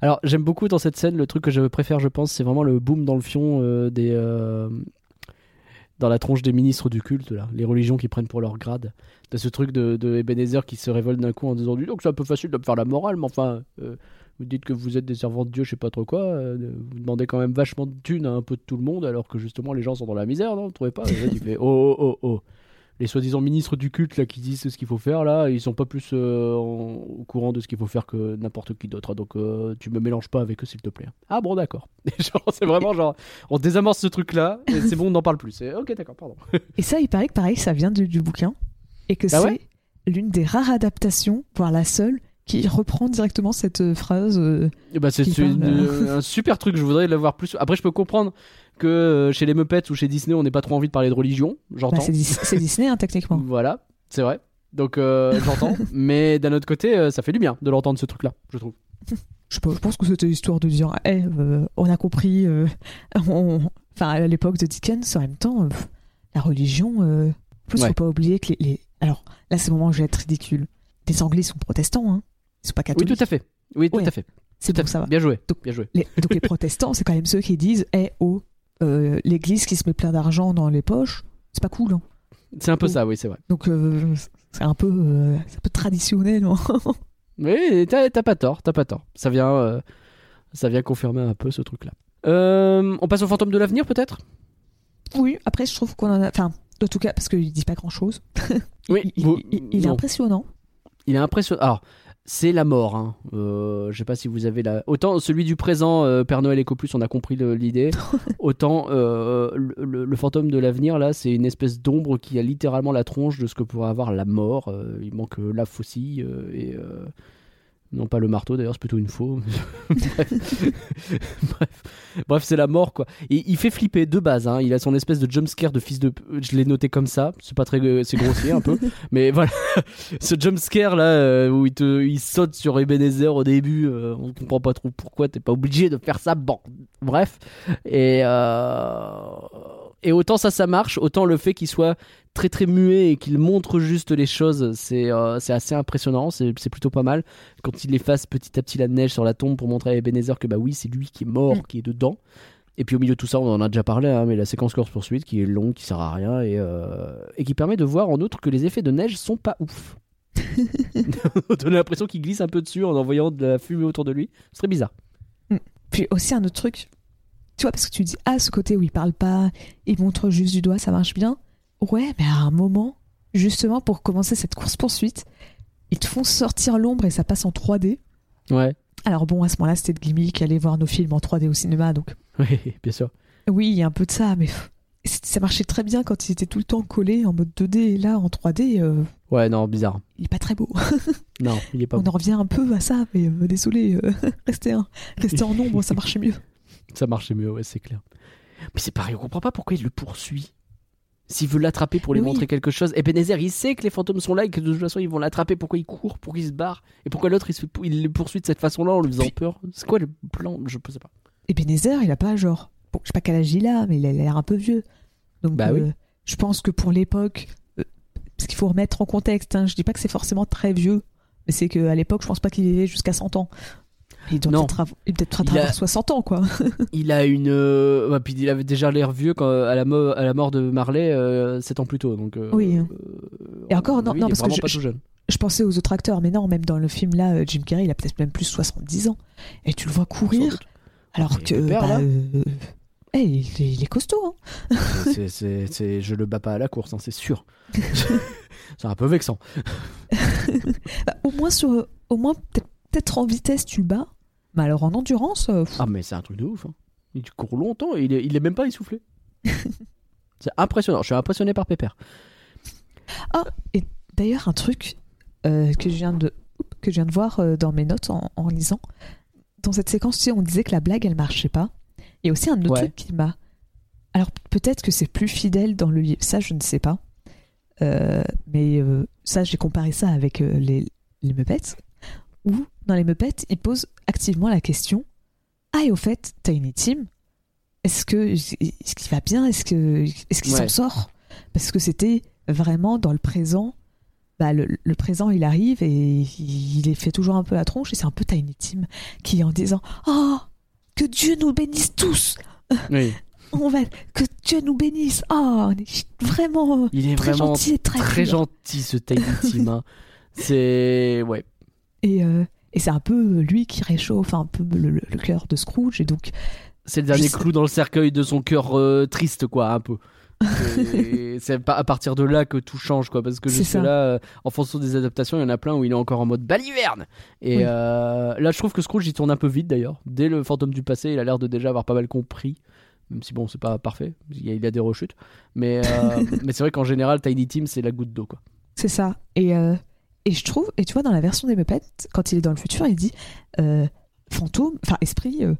Alors, j'aime beaucoup dans cette scène, le truc que je préfère, je pense, c'est vraiment le boom dans le fion euh, des. euh, dans la tronche des ministres du culte, là, les religions qui prennent pour leur grade. T'as ce truc de, de Ebenezer qui se révolte d'un coup en disant donc c'est un peu facile de me faire la morale, mais enfin, euh, vous dites que vous êtes des servants de Dieu, je sais pas trop quoi, euh, vous demandez quand même vachement de thunes à un peu de tout le monde, alors que justement les gens sont dans la misère, non Vous trouvez pas? Et là, oh oh oh oh. Les soi-disant ministres du culte là qui disent ce qu'il faut faire là, ils sont pas plus euh, en- au courant de ce qu'il faut faire que n'importe qui d'autre. hein. Donc euh, tu me mélanges pas avec eux s'il te plaît. Ah bon d'accord. Et c'est vraiment genre on désamorce ce truc là et c'est bon on n'en parle plus. C'est ok d'accord pardon. Et ça, il paraît que pareil, ça vient du, du bouquin. Et que Ah c'est ouais l'une des rares adaptations, voire la seule, qui reprend directement cette euh, phrase. euh, Et bah c'est un super truc. Je voudrais l'avoir plus. Après je peux comprendre que euh, chez les Muppets ou chez Disney on n'ait pas trop envie de parler de religion. J'entends. bah, c'est Dis- c'est Disney, hein, techniquement. Voilà c'est vrai. Donc euh, j'entends. Mais d'un autre côté euh, ça fait du bien de l'entendre ce truc là je trouve. Je, pense que c'était histoire de dire, Eh, euh, on a compris. euh, on- Enfin, à l'époque de Dickens, en même temps, la religion. En plus, Ouais. faut pas oublier que les, les- Alors, là, c'est le moment où je vais être ridicule. Les Anglais sont protestants, hein. Ils sont pas Oui catholiques. tout à fait. Oui tout Ouais. à fait. C'est bon, ça va. Bien joué. Donc- Bien joué. Les- donc les protestants, c'est quand même ceux qui disent Eh oh, euh, l'église qui se met plein d'argent dans les poches, c'est pas cool. hein. C'est un peu Oh. ça oui c'est vrai. Donc euh, c'est un peu, euh, un peu traditionnel. hein. Mais t'as pas tort, t'as pas tort. Ça vient, euh, ça vient confirmer un peu ce truc-là. On passe au fantôme de l'avenir peut-être? Oui, après je trouve qu'on en a. Enfin, en tout cas, parce qu'il dit pas grand chose. Oui, il, vous- il- il est impressionnant. Il est impressionnant. Alors, c'est la mort. Hein. Euh, je sais pas si vous avez la. Autant celui du présent, euh, Père Noël Éco Plus, on a compris l'idée. Autant euh, le, le- fantôme de l'avenir, là, c'est une espèce d'ombre qui a littéralement la tronche de ce que pourrait avoir la mort. Il manque la faucille et. Euh, Non, pas le marteau d'ailleurs, c'est plutôt une faux. Bref, Bref. C'est la mort quoi. Et il fait flipper de base. Hein. Il a son espèce de jumpscare de fils de. Je l'ai noté comme ça. C'est pas très. C'est grossier un peu. Mais voilà. Ce jumpscare là euh, où il, te, il saute sur Ebenezer au début. euh, on comprend pas trop pourquoi. T'es pas obligé de faire ça. Bon. Bref. Et. euh, Et autant ça, ça marche. Autant le fait qu'il soit très très muet et qu'il montre juste les choses, c'est euh, assez impressionnant. C'est plutôt pas mal quand il efface petit à petit la neige sur la tombe pour montrer à Ebenezer que bah oui, c'est lui qui est mort, Mm. qui est dedans. Et puis au milieu de tout ça, on en a déjà parlé, hein, mais la séquence course poursuite qui est longue, qui sert à rien et, euh, et qui permet de voir en outre que les effets de neige sont pas ouf. on donne l'impression qu'il glisse un peu dessus en envoyant de la fumée autour de lui. C'est très bizarre. Puis aussi un autre truc, tu vois, parce que tu dis, ah, ce côté où il parle pas, il montre juste du doigt, ça marche bien. Ouais, mais à un moment, justement, pour commencer cette course-poursuite, ils te font sortir l'ombre et ça passe en 3D. Ouais, Alors bon, à ce moment-là, c'était de gimmick, aller voir nos films en 3D au cinéma, donc oui, bien sûr. oui, il y a un peu de ça, mais ça marchait très bien quand il était tout le temps collé en mode 2D, et là, en 3D, euh, Ouais, non, bizarre. il est pas très beau. Non, il est pas On en revient un peu à ça, mais euh, désolé, euh, restez, un- restez en ombre, ça marchait mieux. Ça marchait mieux, ouais, c'est clair. Mais c'est pareil, on comprend pas pourquoi il le poursuit. S'il veut l'attraper pour lui Oui. montrer quelque chose, Ebenezer, il sait que les fantômes sont là et que de toute façon ils vont l'attraper. Pourquoi il court Pourquoi il se barre Et pourquoi l'autre il, se- il le poursuit de cette façon-là en lui faisant Puis- peur? C'est quoi le plan? Je sais pas. Et Benézer, il a pas genre. Bon, je sais pas quel âge il a, mais il a l'air un peu vieux. Donc, Bah oui. euh, je pense que pour l'époque, euh, parce qu'il faut remettre en contexte, hein, je dis pas que c'est forcément très vieux, mais c'est qu'à l'époque, je pense pas qu'il ait jusqu'à 100 ans. Il doit peut-être avoir, Il a- avoir 60 ans, quoi. Il a une. euh, ouais, puis il avait déjà l'air vieux quand, à, la mo- à la mort de Marley, 7 ans plus tôt. Donc, euh, Oui. euh, Et encore, non, non, parce que je- pas tout jeune. Je pensais aux autres acteurs, mais non, même dans le film là, euh, Jim Carrey, il a peut-être même plus 70 ans. Et tu le vois courir, alors que. père, bah, là euh, il, est, il est costaud, hein. C'est- je le bats pas à la course, hein, c'est sûr. c'est un peu vexant. Bah, au moins, sur, au moins peut-être peut-être en vitesse, tu le bats. Mais alors en endurance, euh, pff, Ah, mais c'est un truc de ouf. hein. Il court longtemps et il est, il est même pas essoufflé. c'est impressionnant. Je suis impressionné par Pépère. D'ailleurs, un truc euh, que, je viens de, que je viens de voir euh, dans mes notes en, en lisant, dans cette séquence, tu sais, on disait que la blague, elle marchait pas. Il y a aussi un autre Ouais. truc qui m'a... Alors peut-être que c'est plus fidèle dans le livre, ça je ne sais pas. Euh, mais euh, ça, j'ai comparé ça avec euh, les, les Muppets, où dans les Muppets, ils posent activement la question Ah, et au fait, Tiny Tim, est-ce que est-ce qu'il va bien? Est-ce qu'il Ouais. s'en sort? Parce que c'était vraiment dans le présent. Bah, le, le présent, il arrive et il, il est fait toujours un peu la tronche et c'est un peu Tiny Tim qui, en disant Oh, que Dieu nous bénisse tous Oui. on va que Dieu nous bénisse. Oh, on est vraiment Il est très vraiment gentil et très, très gentil ce Tiny Tim. hein. C'est. Ouais. Et, euh, et c'est un peu lui qui réchauffe un peu le, le- le cœur de Scrooge. Et donc, C'est le dernier clou dans le cercueil de son cœur euh, triste, quoi, un peu. C'est pas- à partir de là que tout change, quoi. Parce que C'est jusque ça. là, euh, en fonction des adaptations, il y en a plein où il est encore en mode baliverne. Et Oui. euh, là, je trouve que Scrooge, il tourne un peu vite d'ailleurs. Dès le fantôme du passé, il a l'air de déjà avoir pas mal compris. Même si bon, c'est pas parfait, il y a, il a des rechutes. Mais, euh, mais c'est vrai qu'en général, Tiny Tim, c'est la goutte d'eau, quoi. c'est ça. Et, et je trouve, et tu vois, dans la version des Muppets, quand il est dans le futur, il dit euh, fantôme, enfin esprit, euh,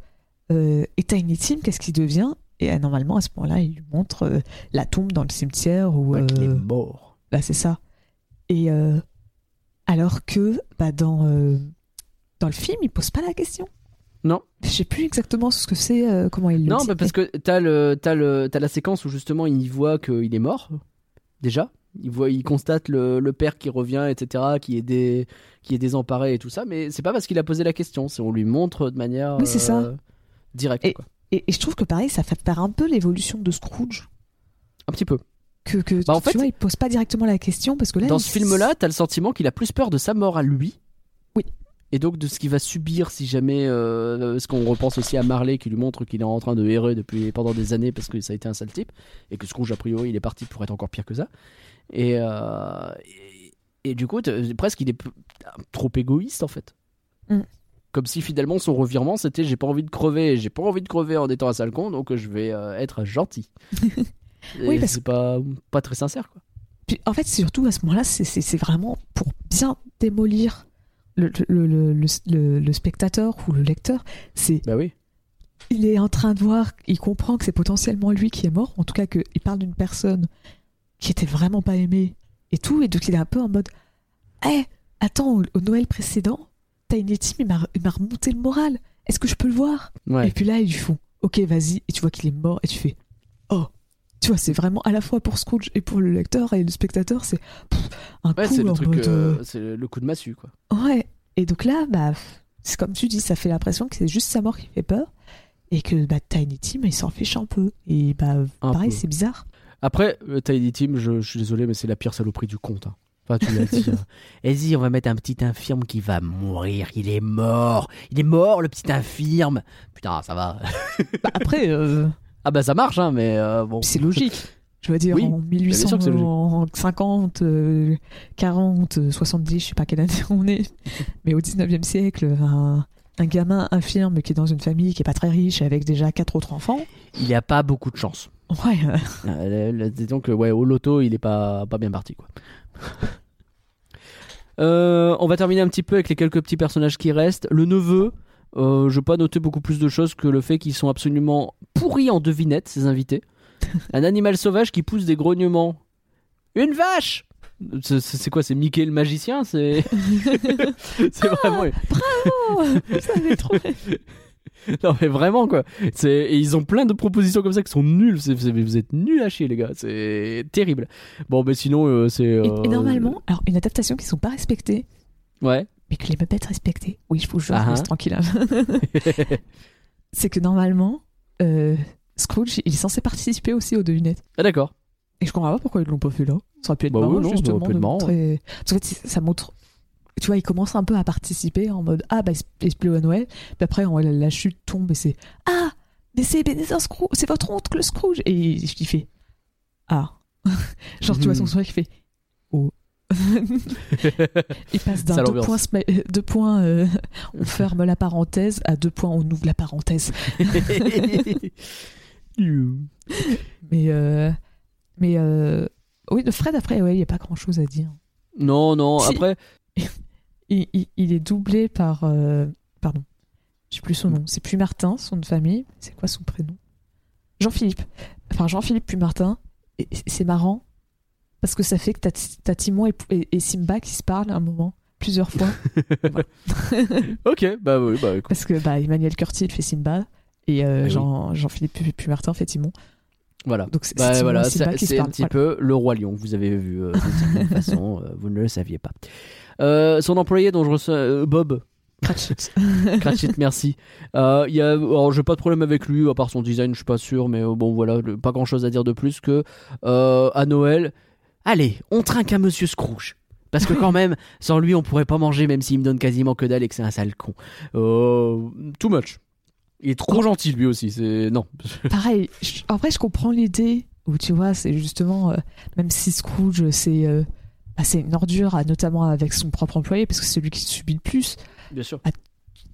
euh, et Tiny Tim, qu'est-ce qu'il devient? Et euh, normalement, à ce moment-là, il lui montre euh, la tombe dans le cimetière où. Ouais, qu'il est euh, mort. Bah, c'est ça. Et euh, alors que bah, dans, euh, dans le film, il pose pas la question. Non. Je sais plus exactement ce que c'est, euh, comment il le Non, dit. bah, parce que t'as le, t'as le, t'as la séquence où justement il voit qu'il est mort déjà. Il voit, il constate le, le père qui revient, etc., qui est dé- qui est désemparé et tout ça. Mais c'est pas parce qu'il a posé la question, c'est on lui montre de manière Oui, c'est ça. euh, directe. Et-. Et, et je trouve que pareil, ça fait faire un peu l'évolution de Scrooge. Un petit peu. Que, que Bah, en fait, tu vois, il pose pas directement la question parce que là. Dans il- ce film-là, t'as le sentiment qu'il a plus peur de sa mort à lui. Et donc de ce qu'il va subir si jamais. Euh, ce qu'on repense aussi à Marley qui lui montre qu'il est en train de errer depuis pendant des années parce que ça a été un sale type et que Scrooge a priori il est parti pour être encore pire que ça. Et, euh, et, et du coup, presque il est trop égoïste en fait. Mm. Comme si finalement son revirement c'était j'ai pas envie de crever, j'ai pas envie de crever en étant un sale con donc je vais euh, être gentil. Oui, parce c'est pas, pas très sincère quoi. En fait, surtout à ce moment-là, c'est vraiment pour bien démolir le, le, le, le, spectateur ou le lecteur. C'est Bah oui. il est en train de voir, il comprend que c'est potentiellement lui qui est mort, en tout cas qu'il parle d'une personne qui était vraiment pas aimée et tout, et donc il est un peu en mode Eh, attends, au, au Noël précédent, Tiny il m'a remonté le moral, est-ce que je peux le voir? Ouais. Et puis là, ils lui font Ok, vas-y, et tu vois qu'il est mort, et tu fais Tu vois, c'est vraiment à la fois pour Scrooge et pour le lecteur et le spectateur, c'est un Ouais, coup le en truc, mode, euh, euh, c'est le coup de massue quoi. Ouais. Et donc là, bah, c'est comme tu dis, ça fait l'impression que c'est juste sa mort qui fait peur. Et que bah, Tiny Tim, il s'en fiche un peu. Et bah, Un pareil, c'est bizarre. Après, euh, Tiny Tim, je, je suis désolé, mais c'est la pire saloperie du conte. hein. Enfin, tu l'as dit. hein. Vas-y, on va mettre un petit infirme qui va mourir. Il est mort. Il est mort, le petit infirme. Putain, ça va. Bah, après, euh, Ah bah ça marche, hein, mais euh, bon. c'est logique. Je veux dire, Oui, en bien sûr que c'est logique. 1850, euh, 40, euh, 70, je sais pas quelle année on est, mais au 19e siècle, un, un gamin infirme qui est dans une famille qui est pas très riche avec déjà quatre autres enfants, Il n'y a pas beaucoup de chance. ouais, euh, Euh, le- le- disons que ouais, au loto, il est pas, pas bien parti. Quoi. Euh, on va terminer un petit peu avec les quelques petits personnages qui restent. Le neveu, euh, je n'ai pas noté beaucoup plus de choses que le fait qu'ils sont absolument pourris en devinettes, ces invités. Un animal sauvage qui pousse des grognements. Une vache C'est- quoi C'est Mickey le magicien C'est vraiment. vous avez trouvé. Non mais vraiment quoi. C'est et ils ont plein de propositions comme ça qui sont nulles. Vous êtes nuls à chier les gars. C'est terrible. Bon mais sinon euh, c'est. Et, euh, et normalement, alors une adaptation qui sont pas respectées, Ouais. Mais que les Muppets respectés. Oui, je vous jure, Ah je reste tranquille. hein. c'est que normalement, euh, Scrooge, il est censé participer aussi aux devinettes. ah d'accord. Et je comprends pas pourquoi ils l'ont pas fait là. Ça aurait pu être Bah marrant, oui, non, justement, de montrer- Parce qu'en fait, c'est- ça montre... Tu vois, il commence un peu à participer en mode « Ah, bah, il se- plaît à Noël. » Puis après, on- la, la chute tombe et c'est « Ah, mais c'est Scrooge, c'est votre oncle Scrooge !» Et il, il fait « Ah. » Genre, tu vois son Mhm. sourire qui fait « Oh. » Il passe d'un Sale deux points, deux points euh, on ferme la parenthèse à deux points on ouvre la parenthèse. Mais, euh, mais euh, oui, de Fred, après, ouais, il n'y a pas grand chose à dire. non non. Si. Après Il, il- il est doublé par. euh, pardon, je sais plus son nom. C'est Puy-Martin, son nom de famille. C'est quoi son prénom? Jean-Philippe. Enfin, Jean-Philippe Puy-Martin. Et et c'est marrant parce que ça fait que t'as Timon et, et- et Simba qui se parlent à un moment, plusieurs fois. ok bah oui bah écoute. parce que bah, Emmanuel Curti, il fait Simba. Et euh, oui. Jean- Jean-Philippe Pu- Puy-Martin fait Timon. Voilà. Donc c'est Bah voilà, c'est un petit Voilà. peu le roi lion que vous avez vu euh, d'une certaine façon. euh, vous ne le saviez pas. Euh, son employé dont je reçois Bob. Cratchit. Cratchit, merci. Y a, alors j'ai pas de problème avec lui, à part son design, je suis pas sûr, mais bon voilà, le- pas grand chose à dire de plus que à Noël. Allez, on trinque à Monsieur Scrooge. Parce que quand même, sans lui, on pourrait pas manger, même s'il me donne quasiment que dalle et que c'est un sale con. Euh, too much. Il est trop gentil lui aussi. C'est non. Pareil, je- en vrai, je comprends l'idée où tu vois, c'est justement, euh, même si Scrooge, c'est euh, bah, c'est une ordure, notamment avec son propre employé, parce que c'est lui qui subit le plus. Bien sûr.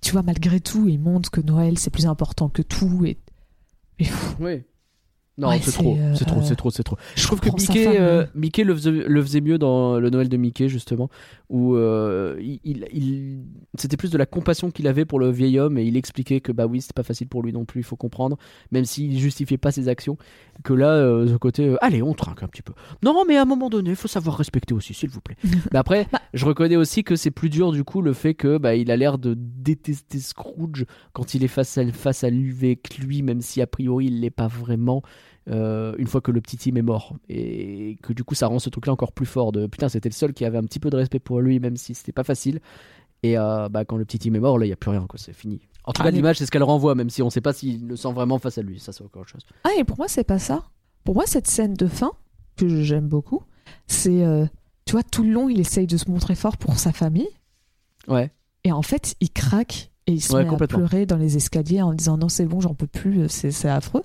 Tu vois, malgré tout, il montre que Noël, c'est plus important que tout. Et, et Oui. Non, Ouais, c'est trop, euh, c'est trop, euh, c'est trop, c'est trop. je Je trouve que Mickey, euh, hein. Mickey le, faisait, le faisait mieux dans le Noël de Mickey justement, où euh, il, il- c'était plus de la compassion qu'il avait pour le vieil homme et il expliquait que bah oui c'est pas facile pour lui non plus, il faut comprendre, même s'il justifiait pas ses actions, que là euh, ce côté euh, allez on trinque un petit peu. Non mais à un moment donné il faut savoir respecter aussi s'il vous plaît. mais après je reconnais aussi que c'est plus dur du coup le fait que bah il a l'air de détester Scrooge quand il est face à face à lui avec lui même si a priori il l'est pas vraiment euh, une fois que le petit Tim est mort. Et que du coup, ça rend ce truc-là encore plus fort. De putain, c'était le seul qui avait un petit peu de respect pour lui, même si c'était pas facile. Et euh, bah, quand le petit Tim est mort, là, il n'y a plus rien, quoi. C'est fini. En tout cas, l'image, c'est ce qu'elle renvoie, même si on sait pas s'il le sent vraiment face à lui. Ça, c'est encore autre chose. Ah, et pour moi, c'est pas ça. Pour moi, cette scène de fin, que j'aime beaucoup, c'est, euh, tu vois, tout le long, il essaye de se montrer fort pour sa famille. Ouais. Et en fait, il craque et il se Ouais, met à pleurer dans les escaliers en disant non, c'est bon, j'en peux plus, c'est c'est affreux.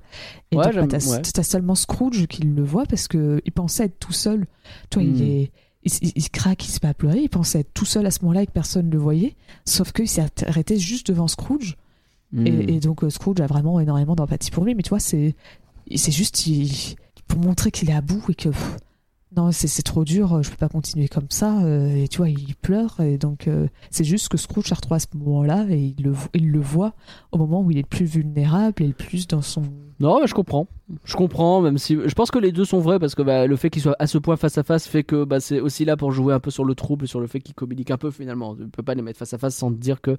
Et Ouais, donc, bah, t'as ouais. seulement Scrooge qui le voit parce que il pensait être tout seul. Toi, Hmm. il est. Il, il- il craque, il se met à pleurer, il pensait être tout seul à ce moment-là et que personne ne le voyait. Sauf qu'il s'est arrêté juste devant Scrooge. Hmm. Et, et donc euh, Scrooge a vraiment énormément d'empathie pour lui. Mais tu vois, c'est c'est juste il- pour montrer qu'il est à bout et que pff, non, c'est trop dur, euh, je peux pas continuer comme ça. euh, et tu vois, il pleure. Et donc euh, c'est juste que Scrooge s'est retrouvé à ce moment-là et il le, vo- il le voit au moment où il est le plus vulnérable et le plus dans son. Non, mais je comprends. Je comprends, même si je pense que les deux sont vrais parce que bah, le fait qu'il soit à ce point face à face fait que bah, c'est aussi là pour jouer un peu sur le trouble, sur le fait qu'il communique un peu finalement. Tu peux pas les mettre face à face sans te dire que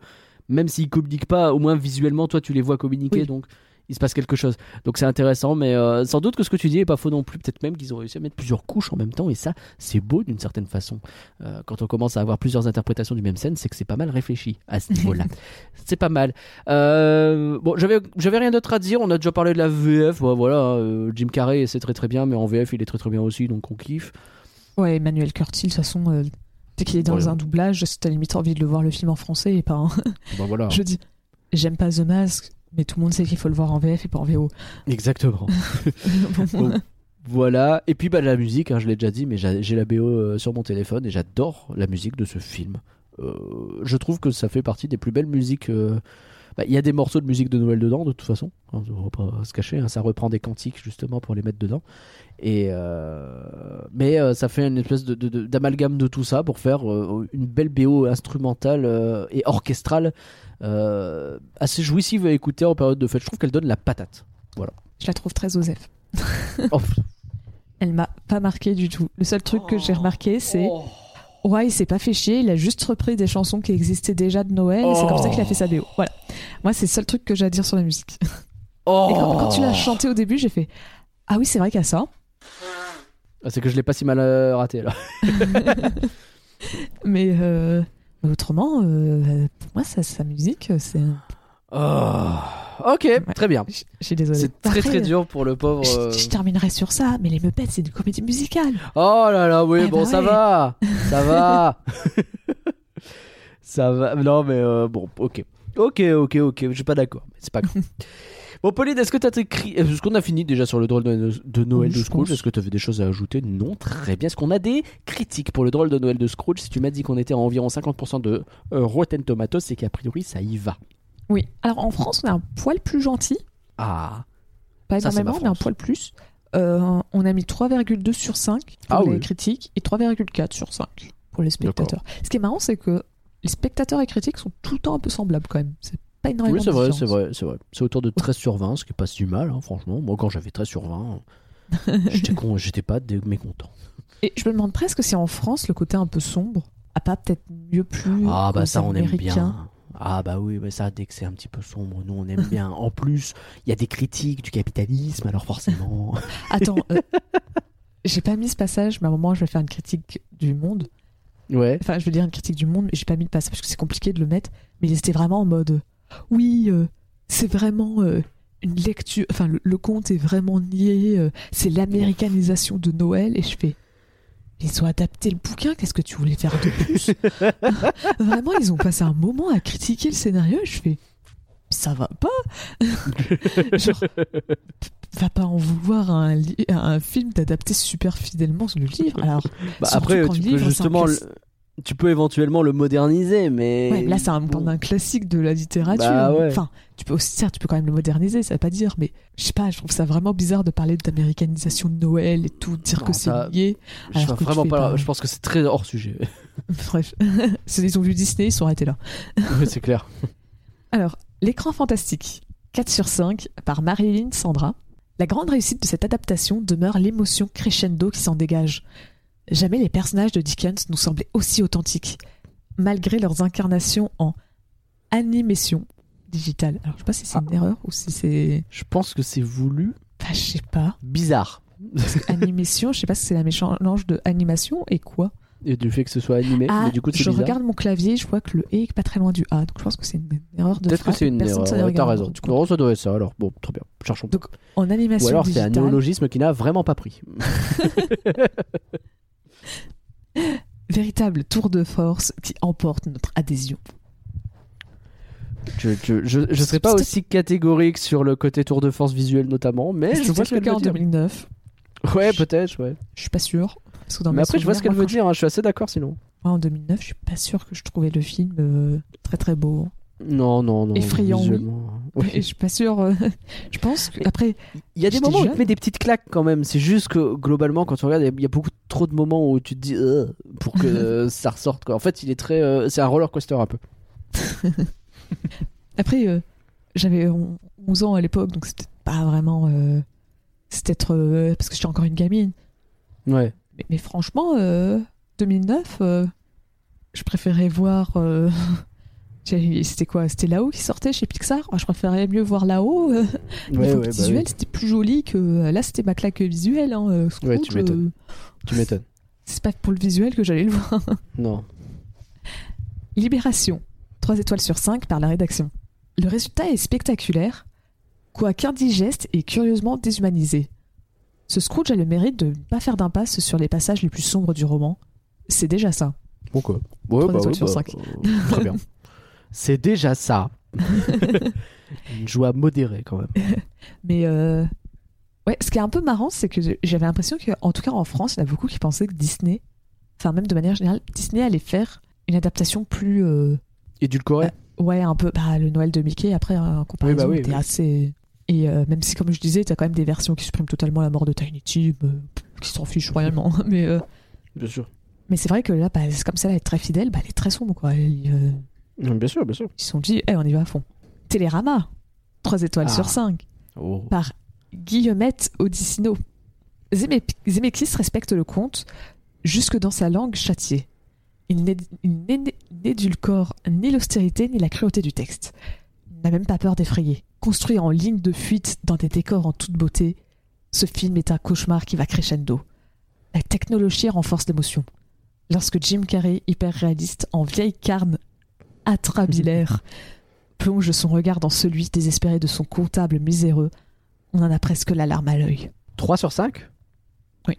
même s'ils communiquent pas, au moins visuellement, toi tu les vois communiquer, Oui. donc il se passe quelque chose. Donc c'est intéressant, mais euh, sans doute que ce que tu dis est pas faux non plus. Peut-être même qu'ils ont réussi à mettre plusieurs couches en même temps et ça, c'est beau d'une certaine façon. Euh, quand on commence à avoir plusieurs interprétations du même scène, c'est que c'est pas mal réfléchi à ce niveau-là. c'est pas mal. Euh, bon, j'avais j'avais rien d'autre à dire. On a déjà parlé de la VF. Bon, voilà, Jim Carrey, c'est très très bien, mais en VF, il est très très bien aussi, donc on kiffe. Ouais, Emmanuel Curtil, de toute façon, dès qu'il est dans un doublage, t'as limite envie de le voir le film en français et pas en. Bon, voilà. je dis, j'aime pas The Mask, mais tout le monde sait qu'il faut le voir en VF et pas en VO. Exactement. Voilà. Et puis bah, la musique, hein, je l'ai déjà dit, mais j'ai j'ai la BO euh, sur mon téléphone et j'adore la musique de ce film. Euh, je trouve que ça fait partie des plus belles musiques. euh, bah, Il y a des morceaux de musique de Noël dedans, de toute façon. Hein, on va pas se cacher. hein, ça reprend des cantiques justement pour les mettre dedans. Et euh, mais euh, ça fait une espèce de- de- de- d'amalgame de, tout ça pour faire euh, une belle BO instrumentale euh, et orchestrale euh, assez jouissive à écouter en période de fête. Je trouve qu'elle donne la patate. je la trouve très osef. Oh, Elle m'a pas marqué du tout. Le seul truc que j'ai remarqué, c'est. Oh. Ouais, il s'est pas fait chier, il a juste repris des chansons qui existaient déjà de Noël et c'est comme ça qu'il a fait sa BO. Voilà. Moi, c'est le seul truc que j'ai à dire sur la musique. Et quand, quand tu l'as chanté au début, j'ai fait Ah oui, c'est vrai qu'il y a ça. Ah, c'est que je l'ai pas si mal euh, raté là. Mais, euh, mais autrement, euh, pour moi, sa, sa musique, c'est. Ok, très bien. Je je suis désolée. C'est très très dur pour le pauvre. Je, euh, je terminerai sur ça, mais les Muppets, c'est une comédie musicale. Oh là là, oui, Eh bon, bah ça va, ça va, ça va. Non, mais euh, bon, ok, ok, ok, ok. Je suis pas d'accord, mais c'est pas grave. Bon, Pauline, est-ce que tu as écrit. Est-ce qu'on a fini déjà sur le drôle de, de Noël Oui, de Scrooge? Est-ce que tu avais des choses à ajouter? Non, très bien. Est-ce qu'on a des critiques pour le drôle de Noël de Scrooge? Si tu m'as dit qu'on était à environ 50% de euh, Rotten Tomatoes, c'est qu'a priori ça y va. Oui. Alors en France, on est un poil plus gentil. Ah, Pas Ça, énormément, ma mais un poil plus. Euh, on a mis 3,2 sur 5 pour Ah les oui. critiques et 3,4 sur 5 pour les spectateurs. Ce qui est marrant, c'est que les spectateurs et critiques sont tout le temps un peu semblables quand même. C'est pas énormément oui, c'est vrai, c'est vrai, c'est vrai. C'est autour de 13 sur 20, ce qui est pas si mal, hein, franchement. Moi, quand j'avais 13 sur 20, j'étais con, j'étais pas mécontent. Et je me demande presque si en France, le côté un peu sombre a pas peut-être mieux plu. Ah bah ça on aime bien. Ah bah oui, mais ça dès que c'est un petit peu sombre, nous on aime bien. En plus, il y a des critiques du capitalisme, alors forcément. Attends, euh, j'ai pas mis ce passage, mais à un moment, je vais faire une critique du monde. Ouais. Enfin, je veux dire une critique du monde, mais j'ai pas mis le passage parce que c'est compliqué de le mettre. Mais c'était vraiment en mode, oui, euh, c'est vraiment euh, une lecture. Enfin, le, le conte est vraiment nié. euh, c'est l'américanisation de Noël, et je fais. Ils ont adapté le bouquin, qu'est-ce que tu voulais faire de plus Vraiment, ils ont passé un moment à critiquer le scénario, et je fais. Ça va pas Genre, va pas en vouloir à un, li- à un film d'adapter super fidèlement le livre. Alors, Bah, après, quand tu le peux livre, c'est un justement, tu peux éventuellement le moderniser, mais Ouais, mais là, c'est un, Bon. un classique de la littérature. Bah ouais. Enfin, tu peux aussi, certes, tu peux quand même le moderniser, ça veut pas dire, mais je sais pas, je trouve ça vraiment bizarre de parler d'américanisation de Noël et tout, dire Non, que c'est lié. Je, que vraiment pas, pas- je pense que c'est très hors sujet. Bref, ils ont vu Disney, ils sont arrêtés là. C'est clair. Alors, l'écran fantastique, 4 sur 5, par Marilyn Sandra. La grande réussite de cette adaptation demeure l'émotion crescendo qui s'en dégage. Jamais les personnages de Dickens nous semblaient aussi authentiques, malgré leurs incarnations en animation digitale. Alors, je sais pas si c'est une erreur ou si c'est. Je pense que c'est voulu Enfin, je sais pas. bizarre. Animation, je sais pas si c'est la mélange de animation et quoi. Et du fait que ce soit animé, Ah, mais du coup c'est je bizarre. regarde mon clavier, je vois que le E est pas très loin du A, donc je pense que c'est une erreur de Peut-être que c'est une personne erreur. T'as raison. du coup. Non, ça doit être ça. Alors bon, très bien. Cherchons. Donc, En animation Ou alors c'est un néologisme qui n'a vraiment pas pris. véritable tour de force qui emporte notre adhésion. Je, je, je, je serais pas aussi catégorique sur le côté tour de force visuel notamment, mais je vois ce le qu'elle cas veut en dire. 2009. Ouais, peut-être, ouais. Je suis pas sûre. Parce que dans Mais après, je vois ce qu'elle veut dire, hein, je suis assez d'accord sinon. moi, en 2009, je suis pas sûre que je trouvais le film euh, très très beau. Non, non, non. Effrayant, oui. Oui. Je suis pas sûre. euh, je pense que après, Il y a des moments où il met des petites claques quand même. C'est juste que globalement, quand tu regardes, il y a- il y a beaucoup trop de moments où tu te dis euh, pour que ça ressorte. Quoi. En fait, il est très. euh, c'est un roller coaster un peu. après, euh, j'avais on- 11 ans à l'époque, donc c'était pas vraiment. c'était être parce que j'étais encore une gamine. Ouais. Mais, mais franchement, euh, 2009, euh, je préférais voir. c'était quoi? C'était là-haut qui sortait chez Pixar? Moi, Je préférais mieux voir là-haut. euh, Ouais, niveau ouais, bah visuel, oui. c'était plus joli que. Là, c'était ma claque visuelle. Hein, Ouais, tu euh, Tu m'étonnes. c'est pas pour le visuel que j'allais le voir. Non. Libération, 3 étoiles sur 5 par la rédaction. Le résultat est spectaculaire, quoique indigeste et curieusement déshumanisé. Ce Scrooge a le mérite de ne pas faire d'impasse sur les passages les plus sombres du roman. C'est déjà ça. Bon quoi. Ouais, Trois étoiles sur bah, cinq. euh, très bien. C'est déjà ça. Une joie modérée quand même. Mais euh, ouais, ce qui est un peu marrant, c'est que j'avais l'impression qu'en tout cas en France, il y en a beaucoup qui pensaient que Disney, enfin même de manière générale, Disney allait faire une adaptation plus euh, Édulcoré. Ouais, un peu. Bah, le Noël de Mickey, après, en comparaison, Oui, bah oui, était oui. assez. Et euh, même si, comme je disais, t'as quand même des versions qui suppriment totalement la mort de Tiny Tim, euh, qui s'en fichent royalement. mais euh, Bien sûr. mais c'est vrai que là, bah, comme ça, elle est très fidèle, bah, elle est très sombre, quoi. Elle, euh, Bien sûr, bien sûr. ils se sont dit, eh, on y va à fond. Télérama, 3 étoiles Ah. sur 5, Oh. par Guillemette Odissino. Zeme- Zemeckis respecte le conte jusque dans sa langue châtiée. Il n'é- il n'é- n'édulcore ni l'austérité ni la cruauté du texte. Il n'a même pas peur d'effrayer. Construit en ligne de fuite dans des décors en toute beauté, ce film est un cauchemar qui va crescendo. La technologie renforce l'émotion. Lorsque Jim Carrey, hyper réaliste, en vieille carne atrabilaire, plonge son regard dans celui désespéré de son comptable miséreux, on en a presque la larme à l'œil. 3 sur 5 Oui.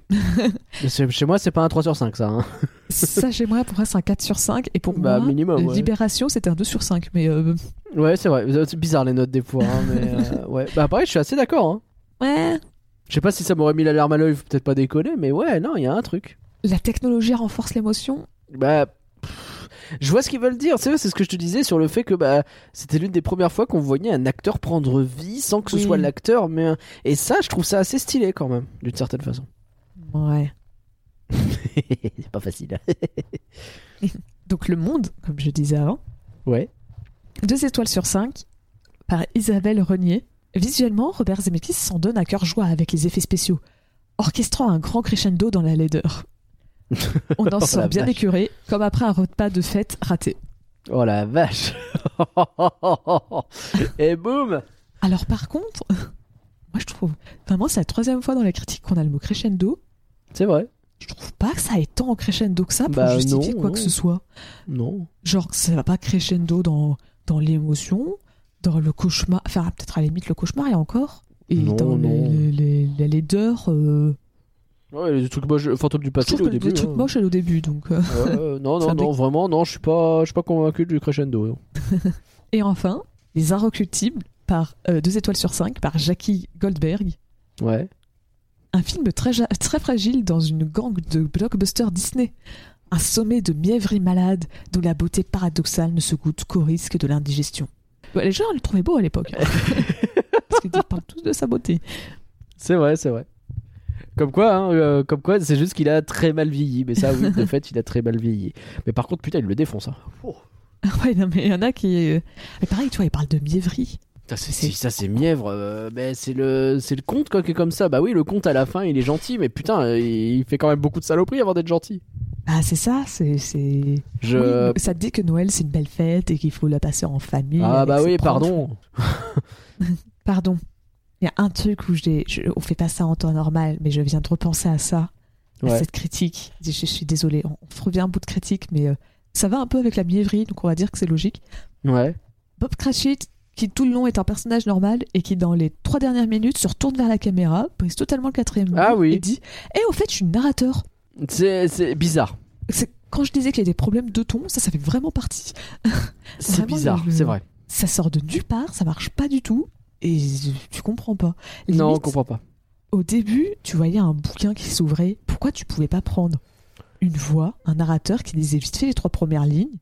Chez moi, c'est pas un 3 sur 5 ça. hein. Ça, chez moi, pour moi, c'est un 4 sur 5. Et pour Bah, moi, minimum, ouais. Libération, c'était un 2 sur 5. Mais euh, Ouais, c'est vrai. C'est bizarre les notes des fois. hein, mais, euh, ouais. Bah, pareil, je suis assez d'accord. Hein. ouais, Je sais pas si ça m'aurait mis l'alarme à l'œil, faut peut-être pas déconner, mais ouais, non, il y a un truc. la technologie renforce l'émotion. Bah. Je vois ce qu'ils veulent dire, c'est c'est ce que je te disais sur le fait que bah, c'était l'une des premières fois qu'on voyait un acteur prendre vie sans que ce Oui. soit l'acteur, mais et ça, je trouve ça assez stylé quand même, d'une certaine façon. Ouais. c'est pas facile. Donc, Le Monde, comme je disais avant, ouais. 2 étoiles sur 5 par Isabelle Renier. Visuellement, Robert Zemeckis s'en donne à cœur joie avec les effets spéciaux, orchestrant un grand crescendo dans la laideur. On en Oh sort la bien vache. écuré, comme après un repas de fête raté. Oh la vache. et boum. Alors par contre, moi je trouve, vraiment c'est la troisième fois dans la critique qu'on a le mot crescendo. C'est vrai. Je trouve pas que ça ait tant en crescendo que ça pour Bah, justifier non, quoi non. que ce soit. Non. Genre ça va pas crescendo dans, dans l'émotion, dans le cauchemar, enfin peut-être à la limite le cauchemar et encore, et Non, dans les- les- les- la laideur. euh, Ouais, les trucs moches, fantôme du passé au début. des trucs hein. moches au début donc. euh. Non, non, non, vraiment, non, je suis pas, je suis pas convaincu du crescendo. Et enfin, Les Inrecuptibles par 2 étoiles sur 5 par Jackie Goldberg. Ouais. Un film très, très fragile dans une gang de blockbusters Disney. Un sommet de mièvrerie malade dont la beauté paradoxale ne se goûte qu'au risque de l'indigestion. Les gens le trouvaient beau à l'époque. Parce qu'ils parlent tous de sa beauté. C'est vrai, c'est vrai. Comme quoi, hein, euh, comme quoi, c'est juste qu'il a très mal vieilli. Mais ça, oui, de fait, il a très mal vieilli. Mais par contre, putain, il le défonce. Hein. Oh. ouais, non, mais il y en a qui. euh, Mais pareil, tu vois, ils parlent de mièvrerie. Ça, c'est, ça, c'est mièvre. euh, mais c'est le, c'est le conte quoi, qui est comme ça. Bah oui, le conte à la fin, il est gentil, mais putain, il fait quand même beaucoup de saloperies avant d'être gentil. Ah, c'est ça, c'est. c'est... Je. Oui, ça te dit que Noël c'est une belle fête et qu'il faut la passer en famille. ah bah oui, pardon. Pardon. Il y a un truc où je- on fait pas ça en temps normal, mais je viens de repenser à ça, à cette critique. Je, je suis désolée, on, on revient un bout de critique, mais euh, ça va un peu avec la mièvrerie, donc on va dire que c'est logique. Ouais. Bob Cratchit, qui tout le long est un personnage normal et qui dans les trois dernières minutes se retourne vers la caméra, brise totalement le quatrième Ah oui. et dit Eh, au fait, je suis narrateur. C'est, bizarre. C'est- Quand je disais qu'il y a des problèmes de ton, ça, ça fait vraiment partie. C'est bizarre, c'est vrai. ça sort de nulle part, ça marche pas du tout, et tu comprends pas. Non, on comprend pas. Au début, tu voyais un bouquin qui s'ouvrait. Pourquoi tu pouvais pas prendre une voix, un narrateur qui lisait vite fait les trois premières lignes,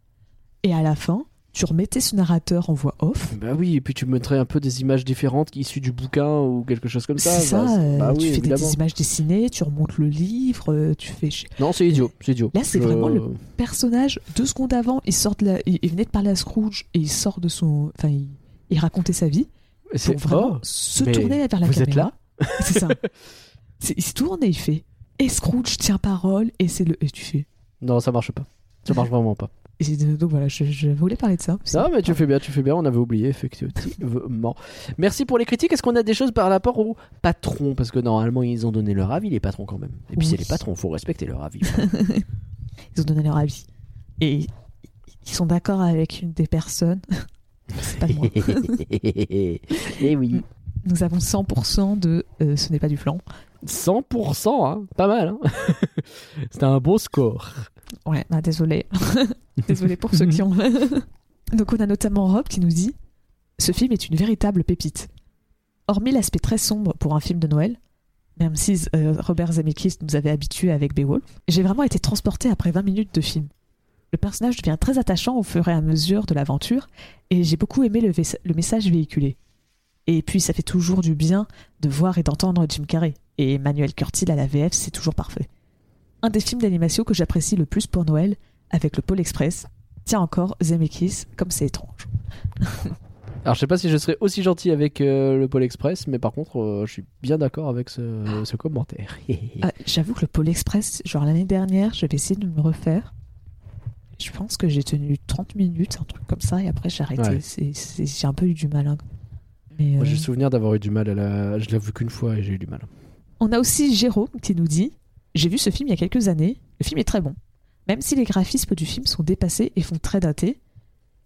et à la fin, tu remettais ce narrateur en voix off? Bah oui, et puis tu mettrais un peu des images différentes issues du bouquin ou quelque chose comme ça. C'est ça, bah, euh, bah tu oui, fais des, images dessinées, tu remontes le livre, euh, tu fais. Non, c'est idiot, c'est idiot. Là, c'est Je- vraiment le- personnage, deux secondes avant, il, sort de la- il, il venait de parler à Scrooge et il sort de son. Enfin, il, il racontait sa vie C'est vraiment oh, se tourner vers la vous êtes caméra. C'est ça. Il se tourne et il fait. Et Scrooge tient parole et c'est le. Et tu fais. Non, ça marche pas. Ça marche vraiment pas. et donc voilà, je, je voulais parler de ça. Non, mais tu fais bien, tu fais bien. On avait oublié, effectivement. Merci pour les critiques. Est-ce qu'on a des choses par rapport aux patrons? Parce que normalement, ils ont donné leur avis, les patrons, quand même. Et puis, Oui. c'est les patrons, faut respecter leur avis. Ils ont donné leur avis. Et ils sont d'accord avec une des personnes. C'est pas moi. Et Eh oui. Nous avons 100% de euh, ce n'est pas du flan. 100%, hein. pas mal. Hein C'était un beau score. Ouais, bah désolé. désolé pour ceux qui ont. Donc on a notamment Rob qui nous dit Ce film est une véritable pépite. Hormis l'aspect très sombre pour un film de Noël, même si euh, Robert Zemeckis nous avait habitués avec Beowulf, j'ai vraiment été transporté après 20 minutes de film. Le personnage devient très attachant au fur et à mesure de l'aventure, et j'ai beaucoup aimé le, message véhiculé. Et puis ça fait toujours du bien de voir et d'entendre Jim Carrey, et Manuel Curtil à la VF, c'est toujours parfait. Un des films d'animation que j'apprécie le plus pour Noël, avec le Pôle Express. Tiens encore, Zemeckis, comme c'est étrange. Alors, je sais pas si je serais aussi gentil avec euh, le Pôle Express, mais par contre, euh, je suis bien d'accord avec ce, ce commentaire. Ah, J'avoue que le Pôle Express, genre l'année dernière, j'avais essayé de me refaire. Je pense que j'ai tenu 30 minutes, un truc comme ça, et après j'ai arrêté. Ouais. C'est- c'est- J'ai un peu eu du mal. hein. Mais, Moi, euh, j'ai le souvenir d'avoir eu du mal à la. Je l'ai vu qu'une fois et j'ai eu du mal. On a aussi Jérôme qui nous dit J'ai vu ce film il y a quelques années, le film est très bon. Même si les graphismes du film sont dépassés et font très dater.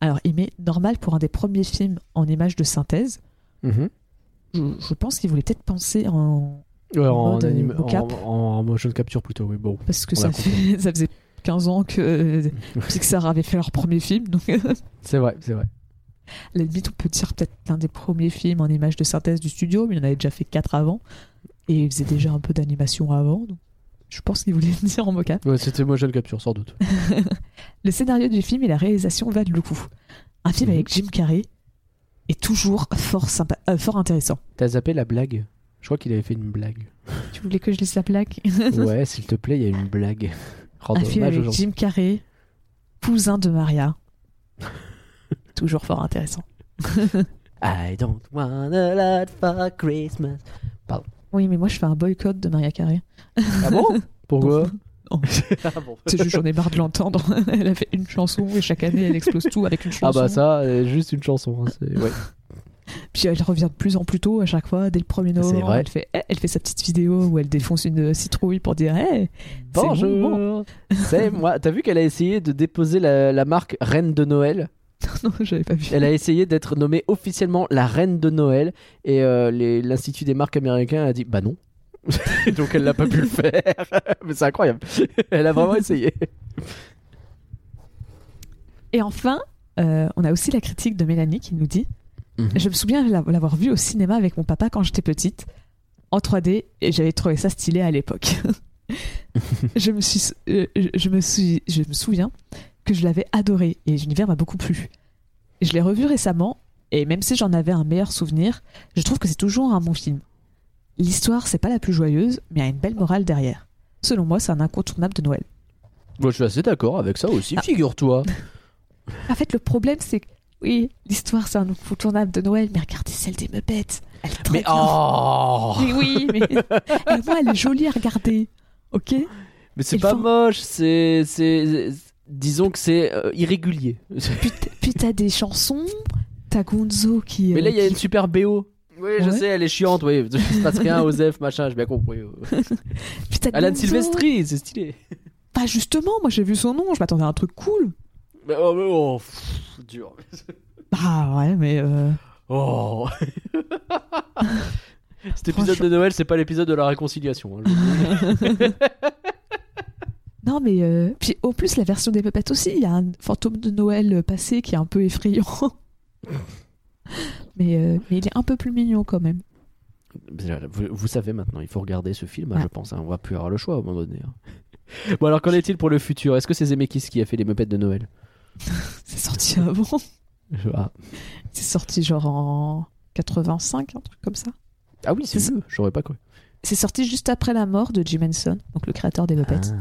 Alors, il met normal pour un des premiers films en images de synthèse. Mhm. Je, je pense qu'il voulait peut-être penser en. Ouais, en, mode, euh, anime- mocap. en, en- en motion capture plutôt, oui. Bon. Parce que On ça, a fait- ça faisait 15 ans que Pixar avait fait leur premier film. À C'est vrai, c'est vrai. la limite, on peut dire peut-être l'un des premiers films en images de synthèse du studio, mais il en avait déjà fait 4 avant. Et il faisait déjà un peu d'animation avant. Donc, je pense qu'il voulait dire en mocap. Ouais, c'était motion capture, sans doute. Le scénario du film et la réalisation valent le coup. Un film Mhm. avec Jim Carrey est toujours fort, sympa, euh, fort intéressant. T'as zappé la blague? Je crois qu'il avait fait une blague. Tu voulais que je lise la plaque ouais, s'il te plaît, il y a une blague. Un film avec. Jim Carrey, cousin de Maria. toujours fort intéressant. I don't want a lot for Christmas. Oui, mais moi je fais un boycott de Maria Carrey. Ah bon? Pourquoi? Non. Ah bon. C'est juste, j'en ai marre de l'entendre. elle a fait une chanson et chaque année elle explose tout avec une Ah chanson. bah ça, juste une chanson. hein, ouais. Puis elle revient de plus en plus tôt à chaque fois, dès le 1er novembre. vrai. Elle fait, eh, elle fait sa petite vidéo où elle défonce une citrouille pour dire hey, moment. Bonjour, c'est moi. T'as vu qu'elle a essayé de déposer la, la marque Reine de Noël? Non, j'avais pas vu. Elle a essayé d'être nommée officiellement la Reine de Noël et euh, l'Institut des marques américains a dit bah non. Donc elle n'a pas pu le faire. Mais c'est incroyable. Elle a vraiment essayé. Et enfin, euh, on a aussi la critique de Mélanie qui nous dit Mhm. Je me souviens l'av- l'avoir vu au cinéma avec mon papa quand j'étais petite, en 3D, et j'avais trouvé ça stylé à l'époque. je, me suis, euh, je, me suis, je me souviens que je l'avais adoré et l'univers m'a beaucoup plu. Je l'ai revu récemment, et même si j'en avais un meilleur souvenir, je trouve que c'est toujours un bon film. L'histoire, c'est pas la plus joyeuse, mais a une belle morale derrière. Selon moi, c'est un incontournable de Noël. Moi je suis assez d'accord avec ça aussi, Ah. figure-toi. En fait, le problème, c'est que, oui, l'histoire, c'est un incontournable de Noël, mais regardez celle des Muppets. Elle est très Mais bien. oh Mais oui, mais et moi, elle est jolie à regarder. Ok? Mais c'est pas faut- moche, c'est. c'est- Disons que c'est euh, irrégulier. Puis, puis t'as des chansons, t'as Gonzo qui. Mais là euh, il y a une super BO. Oui, je Ouais. sais, elle est chiante, oui. Il se passe rien, Osef, machin, j'ai bien compris. puis t'as Alan Gonzo. Silvestri, c'est stylé. Bah justement, moi j'ai vu son nom, je m'attendais à un truc cool. Mais oh, mais oh, pff, dur. Bah ouais, mais. euh, Oh Cet épisode de Noël, c'est pas l'épisode de la réconciliation. hein, je- Non, mais. euh, Puis au plus, la version des Muppets aussi, il y a un fantôme de Noël passé qui est un peu effrayant. mais, euh, mais il est un peu plus mignon quand même. Vous, vous savez maintenant, il faut regarder ce film, hein, Ouais. je pense. hein, on va plus avoir le choix à un moment donné. hein. Bon, alors qu'en est-il pour le futur? Est-ce que c'est Zemeckis qui a fait les meupettes de Noël? C'est sorti avant. Je-. C'est sorti genre en 85, un truc comme ça. Ah oui, c'est vieux, j'aurais pas cru. C'est sorti juste après la mort de Jim Henson, donc le créateur des Muppets, Ah.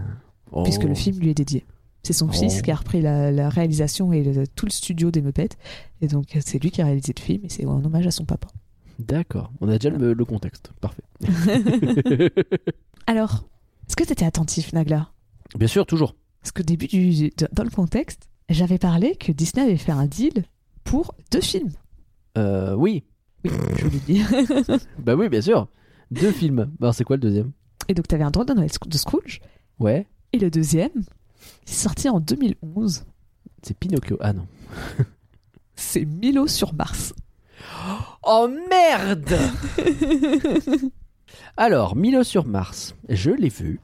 Oh. puisque le film lui est dédié. C'est son Oh. fils qui a repris la, la réalisation et le- tout le studio des Muppets. Et donc c'est lui qui a réalisé le film et c'est en hommage à son papa. D'accord, on a déjà le, le contexte. Parfait. Alors, est-ce que tu étais attentif, Nagla? Bien sûr, toujours. Parce qu'au début, du, dans le contexte, j'avais parlé que Disney avait fait un deal pour deux films. Euh, oui, Oui, je vous l'ai dit. bah oui, bien sûr. Deux films. Bah, Alors, c'est quoi le deuxième? Et donc, tu avais un drôle de Noël de Scrooge. Ouais, Et le deuxième, il est sorti en 2011. c'est Pinocchio. Ah non. C'est Milo sur Mars. Oh merde Alors, Milo sur Mars, je l'ai vu.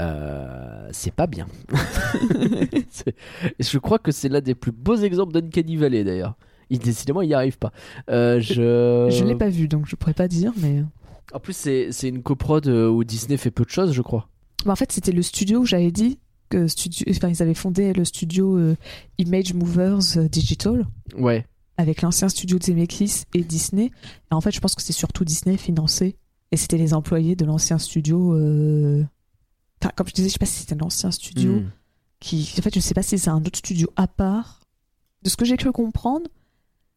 Euh, c'est pas bien. Je crois que c'est l'un des plus beaux exemples d'Uncanny Valley d'ailleurs. Il, décidément, il n'y arrive pas. Euh, je Je l'ai pas vu, donc je pourrais pas dire, mais. En plus, c'est une coprode euh, où Disney fait peu de choses, je crois. Bah, en fait, c'était le studio où j'avais dit que studio... enfin, ils avaient fondé le studio euh, Image Movers euh, Digital Ouais. avec l'ancien studio de Zemeckis et Disney. Et en fait, je pense que c'est surtout Disney financé. Et c'était les employés de l'ancien studio. Comme je disais, je sais pas si c'était l'ancien studio Hmm. qui. En fait, je sais pas si c'est un autre studio à part. De ce que j'ai cru comprendre,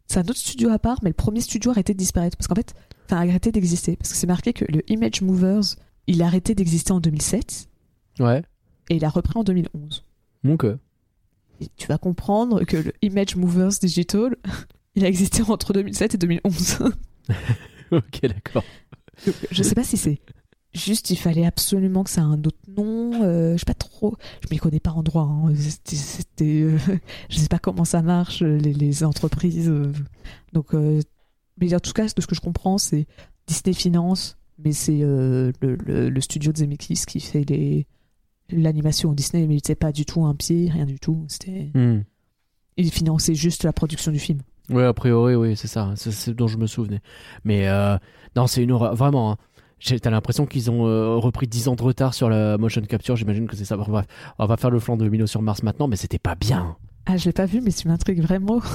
c'est un autre studio à part, mais le premier studio a arrêté de disparaître. Parce qu'en fait, enfin, a arrêté d'exister. Parce que c'est marqué que le Image Movers, il a arrêté d'exister en 2007 Ouais. et il a repris en 2011. Donc, Et tu vas comprendre que le Image Movers Digital, il a existé entre 2007 et 2011. ok, d'accord. Je sais pas si c'est juste il fallait absolument que ça ait un autre nom. euh, je sais pas trop. Je m'y connais pas en droit. hein. C'était, euh, je sais pas comment ça marche les, les entreprises. euh. donc, euh, mais en tout cas, de ce que je comprends, c'est Disney finance, mais c'est le, le- le studio de Zemeckis qui fait les l'animation. Disney, mais c'est pas du tout un pied, rien du tout. C'était, Hmm. il finançait juste la production du film. Ouais, a priori, oui, c'est ça. C'est ce dont je me souvenais. Mais non, c'est une horreur. Vraiment, hein. T'as l'impression qu'ils ont euh, repris 10 ans de retard sur la motion capture. J'imagine que c'est ça. Bref, on va faire le flanc de Milo sur Mars maintenant, mais c'était pas bien. Ah, je l'ai pas vu, mais tu m'intrigues vraiment.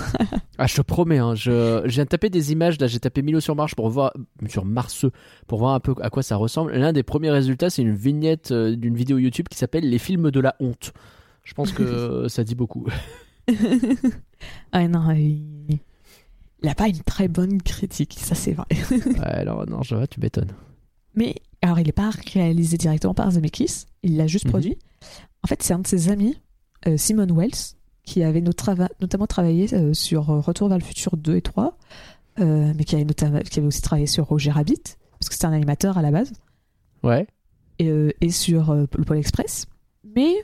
Ah, je te promets, hein, je, je viens de taper des images. Là, j'ai tapé Milo sur Mars pour voir sur Mars pour voir un peu à quoi ça ressemble. L'un des premiers résultats, c'est une vignette euh, d'une vidéo YouTube qui s'appelle Les films de la honte. Je pense que ça dit beaucoup. ah non, il... il a pas une très bonne critique, ça c'est vrai. Ouais, alors, non, je vois, tu m'étonnes. Mais alors, il n'est pas réalisé directement par Zemeckis, il l'a juste Mhm. produit. En fait, c'est un de ses amis, euh, Simon Wells, qui avait not- trava- notamment travaillé euh, sur euh, Retour vers le futur 2 et 3, euh, mais qui avait, notamment, qui avait aussi travaillé sur Roger Rabbit, parce que c'était un animateur à la base, Ouais. et, et sur le Pôle Express, mais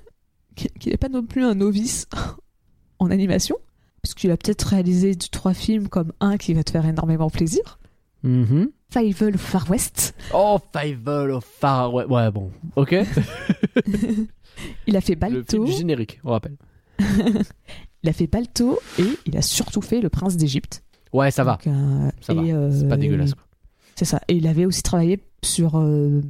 qui qui n'est pas non plus un novice en animation, puisqu'il a peut-être réalisé deux, trois films comme un qui va te faire énormément plaisir, Mhm. Five Far West. Oh, Fivel au Far. Ouais, ouais, bon. Ok. Il a fait Le Balto. film du générique, on rappelle. Il a fait Balto et il a surtout fait Le Prince d'Égypte. Ouais, ça va. Donc, euh, Ça va. euh, C'est pas dégueulasse. quoi. C'est ça. Et il avait aussi travaillé sur euh,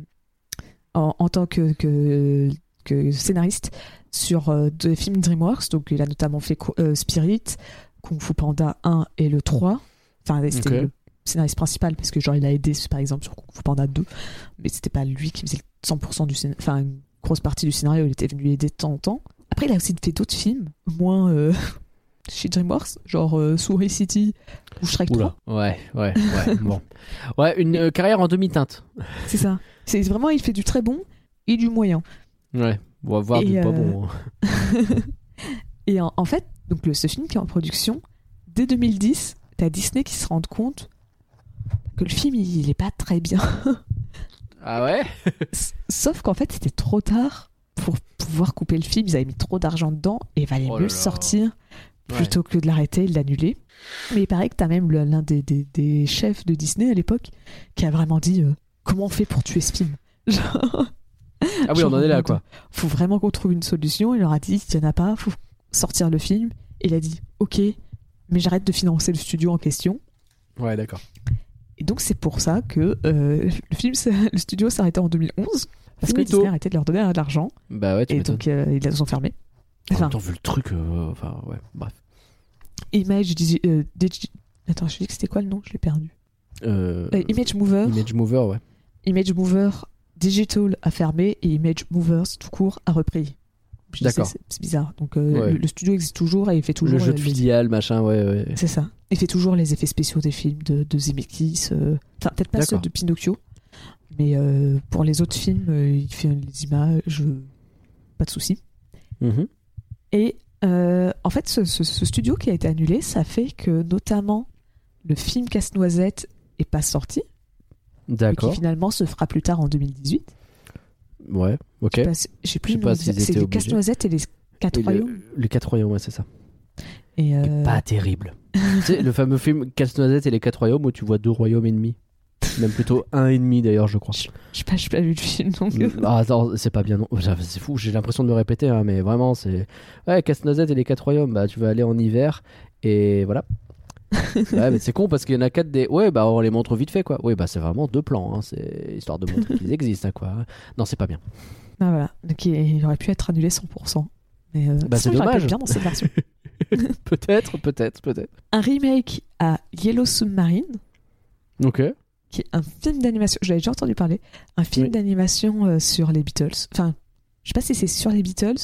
en, en tant que, que, que scénariste sur euh, des films DreamWorks. Donc il a notamment fait euh, Spirit, Kung Fu Panda 1 et le 3. Enfin, c'était le scénariste principal parce que genre il a aidé par exemple sur Kung Fu Panda 2, mais c'était pas lui qui faisait 100% du scénario, enfin une grosse partie du scénario, il était venu aider de temps en temps. Après, il a aussi fait d'autres films, moins euh, chez DreamWorks, genre euh, Souris City ou Shrek 3. Oula. Ouais, ouais, ouais. bon. Ouais, une euh, carrière en demi-teinte. C'est ça. C'est vraiment, il fait du très bon et du moyen. Ouais. On va voir Et, du pas euh, bon. hein. Et en, en fait, donc le, ce film qui est en production, dès 2010, t'as Disney qui se rend compte que le film, il, est pas très bien. Ah ouais? Sauf qu'en fait, c'était trop tard pour pouvoir couper le film. Ils avaient mis trop d'argent dedans et il valait Oh mieux le sortir plutôt que de l'arrêter et de l'annuler. Mais il paraît que t'as même le- l'un des, des- des chefs de Disney à l'époque qui a vraiment dit euh, comment on fait pour tuer ce film? Genre, Ah oui, on en est là, quoi. Faut vraiment qu'on trouve une solution. Il leur a dit il n'y en a pas, faut sortir le film. Et il a dit ok, mais j'arrête de financer le studio en question. Ouais, d'accord. Et donc c'est pour ça que euh, le film, s'est- le studio s'est arrêté en 2011 parce que. Disney a arrêté de leur donner de l'argent Bah ouais, tu et donc euh, ils les ont fermés. En Enfin, même temps, vu le truc, euh, enfin, ouais, bref. Image, Digi- attends, je dis que c'était quoi le nom? Je l'ai perdu. Image Mover, Image Mover, ouais. Image Mover Digital a fermé et Image Movers tout court a repris. D'accord. C'est c'est bizarre. Donc euh, Ouais. le, le studio existe toujours et il fait toujours le jeu de euh, filiale, machin, ouais, ouais. C'est ça. Il fait toujours les effets spéciaux des films de, de Zemeckis. euh, Enfin, peut-être pas ceux de Pinocchio, mais euh, pour les autres films, euh, il fait les images, pas de souci. Mhm. Et en fait, ce, ce- ce studio qui a été annulé, ça fait que notamment le film Casse-Noisette est pas sorti, qui finalement se fera plus tard en 2018. Ouais, ok. Je sais si- plus exact. C'est les. Casse-Noisette et les Quatre Et le- Royaumes. Les quatre royaumes, ouais, c'est ça. Et, euh, Pas terrible. Tu sais, le fameux film Casse-Noisette et les quatre royaumes où tu vois deux royaumes ennemis. Même plutôt un et demi d'ailleurs, je crois. je sais pas, j'ai pas vu le film donc. euh, Ah, attends, c'est pas bien non. C'est fou, j'ai l'impression de me répéter, hein, mais vraiment, c'est. Ouais, Casse-Noisette et les quatre royaumes, bah tu vas aller en hiver et voilà. ouais, mais c'est con parce qu'il y en a quatre des. Ouais, bah on les montre vite fait quoi. Ouais, bah c'est vraiment deux plans, hein, c'est histoire de montrer qu'ils existent, hein, quoi. Non, c'est pas bien. Ah, voilà. Donc il, aurait pu être annulé 100%. Mais euh, Bah, c'est dommage. bien dans cette version. peut-être, peut-être, peut-être. un remake à Yellow Submarine, Ok. qui est un film d'animation. J'avais déjà entendu parler. Un film Oui. d'animation euh, sur les Beatles. Enfin, je sais pas si c'est sur les Beatles.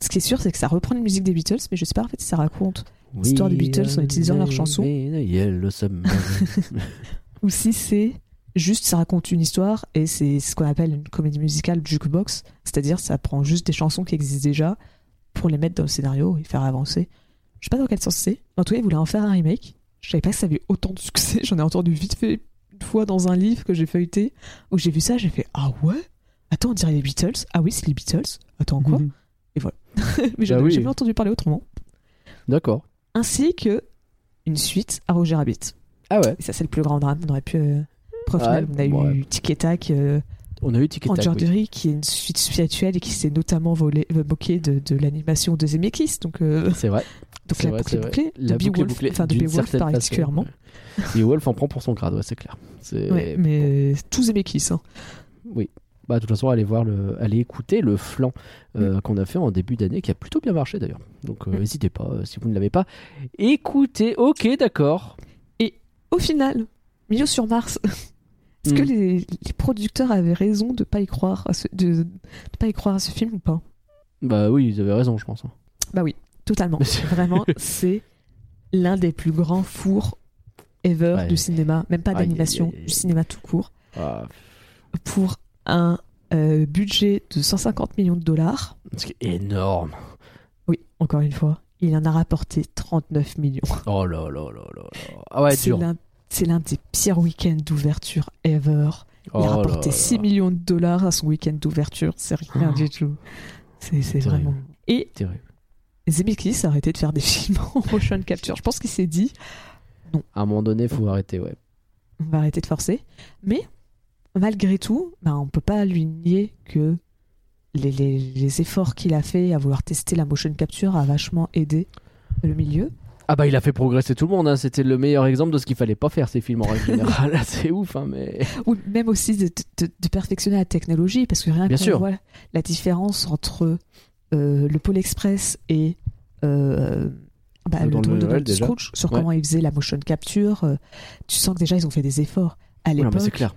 Ce qui est sûr, c'est que ça reprend la musique des Beatles, mais je sais pas en fait si ça raconte L'histoire des Beatles en utilisant leurs chansons. Yellow Submarine. ou si c'est juste ça raconte une histoire et c'est ce qu'on appelle une comédie musicale jukebox, c'est-à-dire ça prend juste des chansons qui existent déjà pour les mettre dans le scénario et faire avancer. Je sais pas dans quel sens c'est. En tout cas, ils voulaient en faire un remake. Je savais pas que ça avait autant de succès. J'en ai entendu vite fait une fois dans un livre que j'ai feuilleté où j'ai vu ça, j'ai fait ah ouais? Attends, on dirait les Beatles. Ah oui, c'est les Beatles. Attends quoi? Mais j'en Bah avais oui. jamais entendu parler autrement. D'accord. Ainsi que une suite à Roger Rabbit. Ah ouais. Et ça, c'est le plus grand drame. On aurait pu. euh, Ouais, on a eu Tic et Tac, euh, On a eu Tic et Tac, oui. Qui est une suite spirituelle et qui s'est notamment volé, euh, moqué de, de l'animation de Zemeckis. Donc, euh, C'est vrai. donc la vrai, boucle est bouclée. La de boucle est bouclée enfin de Beowulf certaine façon, particulièrement. ouais. Beowulf en prend pour son grade, ouais, c'est clair. Ouais, mais tout Zemeckis. Hein. Oui. Bah, de toute façon, allez voir le, allez écouter le flanc euh, qu'on a fait en début d'année, qui a plutôt bien marché d'ailleurs. Donc, euh, n'hésitez pas euh, si vous ne l'avez pas. Écoutez, ok, d'accord. Au final, Milieu sur Mars. Est-ce que Mm. les, les producteurs avaient raison de pas y croire à ce, de, de pas y croire à ce film ou pas? Bah oui, ils avaient raison, je pense. hein. Bah oui, totalement. Vraiment, c'est l'un des plus grands fours ever Ouais. du cinéma, même pas d'animation, du cinéma tout court, Ah, pour un euh, budget de 150 millions de dollars. c'est énorme. Oui, encore une fois, il en a rapporté 39 millions. Oh là là là là là. Ah ouais, c'est l'un c'est l'un des pires week-ends d'ouverture ever. Il Oh a là rapporté là 6 là. millions de dollars à son week-end d'ouverture. C'est rien Oh. du tout. C'est vraiment. Et Terrible. Zemeckis a arrêté de faire des films en motion capture. Je pense qu'il s'est dit À un moment donné, faut arrêter, ouais. on va arrêter de forcer. Mais malgré tout, ben, on peut pas lui nier que les, les- les efforts qu'il a fait à vouloir tester la motion capture a vachement aidé le milieu. Ah bah il a fait progresser tout le monde, hein. c'était le meilleur exemple de ce qu'il fallait pas faire ces films en règle générale. c'est ouf, hein, mais... Ou même aussi de, de- de perfectionner la technologie, parce que rien Bien qu'on sûr. voit la différence entre euh, le Pôle Express et euh, bah, le le de Noël. Scrooge, sur Ouais. comment ils faisaient la motion capture, euh, tu sens que déjà ils ont fait des efforts. À l'époque, c'est clair.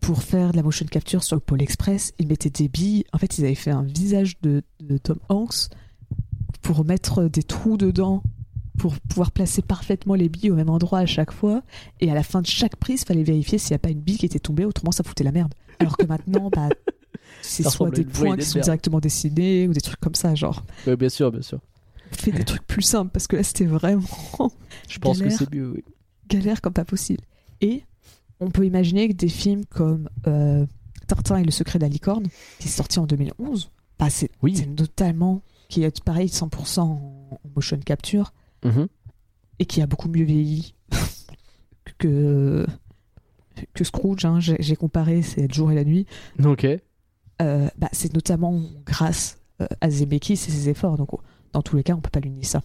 pour faire de la motion capture sur le Pôle Express, ils mettaient des billes. En fait, ils avaient fait un visage de, de Tom Hanks pour mettre des trous dedans, pour pouvoir placer parfaitement les billes au même endroit à chaque fois. Et à la fin de chaque prise, fallait vérifier s'il n'y a pas une bille qui était tombée, autrement ça foutait la merde. Alors que maintenant, bah, c'est soit des points qui sont directement dessinés ou des trucs comme ça, genre. Ouais, bien sûr, bien sûr. On fait des trucs plus simples parce que là, c'était vraiment Je pense que c'est mieux, oui. galère comme pas possible. Et on peut imaginer que des films comme euh, Tintin et le secret de la licorne, qui est sorti en 2011, bah c'est Oui. c'est notamment qui est pareil 100% en, en motion capture Mhm. et qui a beaucoup mieux vieilli que que Scrooge. hein. J'ai comparé, c'est le jour et la nuit. Ok. Euh, bah, c'est notamment grâce euh, à Zemeckis et ses efforts. Donc dans tous les cas, on peut pas lui nier ça.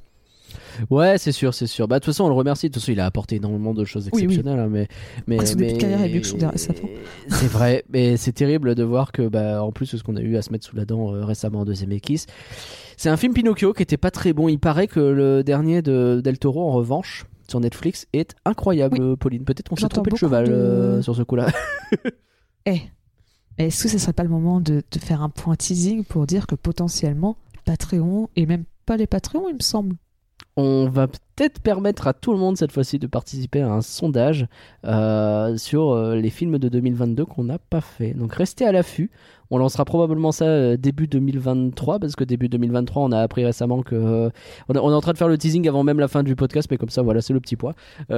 Ouais, c'est sûr, c'est sûr. Bah, de toute façon, on le remercie. De toute façon, il a apporté énormément de choses Oui, oui. exceptionnelles. hein, mais, mais, de mais- fin. C'est vrai, mais c'est terrible de voir que, bah, en plus de ce qu'on a eu à se mettre sous la dent euh, récemment en deuxième équisse, c'est un film Pinocchio qui était pas très bon. Il paraît que le dernier de Del Toro, en revanche, sur Netflix, est incroyable, Pauline. Peut-être qu'on s'est trompé de cheval de- euh, sur ce coup-là. Eh, est-ce que ce serait pas le moment de, de faire un point teasing pour dire que potentiellement, Patreon, et même pas les Patreons, il me semble. On va peut-être permettre à tout le monde cette fois-ci de participer à un sondage euh, sur euh, les films de 2022 qu'on n'a pas fait. Donc restez à l'affût. On lancera probablement ça euh, début 2023 parce que début 2023 on a appris récemment que on, est- on est en train de faire le teasing avant même la fin du podcast mais comme ça voilà c'est le petit poids. On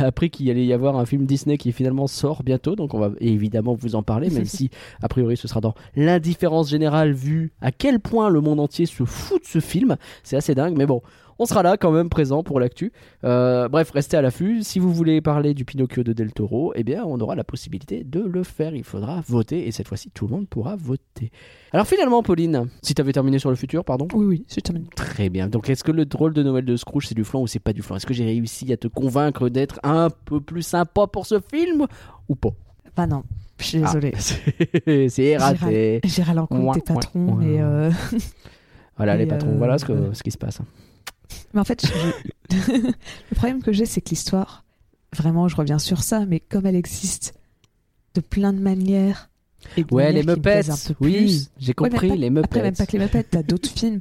a appris qu'il allait y avoir un film Disney qui finalement sort bientôt donc on va évidemment vous en parler même si a priori ce sera dans l'indifférence générale vu à quel point le monde entier se fout de ce film. C'est assez dingue mais bon on sera là quand même présent pour l'actu. Euh, bref, restez à l'affût. Si vous voulez parler du Pinocchio de Del Toro, eh bien, on aura la possibilité de le faire. Il faudra voter et cette fois-ci, tout le monde pourra voter. Alors finalement, Pauline, si tu avais terminé sur le futur, pardon. Oui, oui, c'est terminé. Très bien. Donc, est-ce que le drôle de Noël de Scrooge, c'est du flan ou c'est pas du flan? Est-ce que j'ai réussi à te convaincre d'être un peu plus sympa pour ce film ou pas? Bah non, je suis désolée. Ah, c'est- raté. J'ai Ouin, des patrons, ouin. euh, Voilà, les Et, patrons, euh, voilà ce, que- ce qui se passe. Mais en fait, je- le problème que j'ai, c'est que l'histoire, vraiment, je reviens sur ça, mais comme elle existe de plein de manières. Et de Ouais, manières les Muppets. Oui, j'ai Ouais, compris, pas- les Muppets. Après, même pas que les Muppets, t'as d'autres films.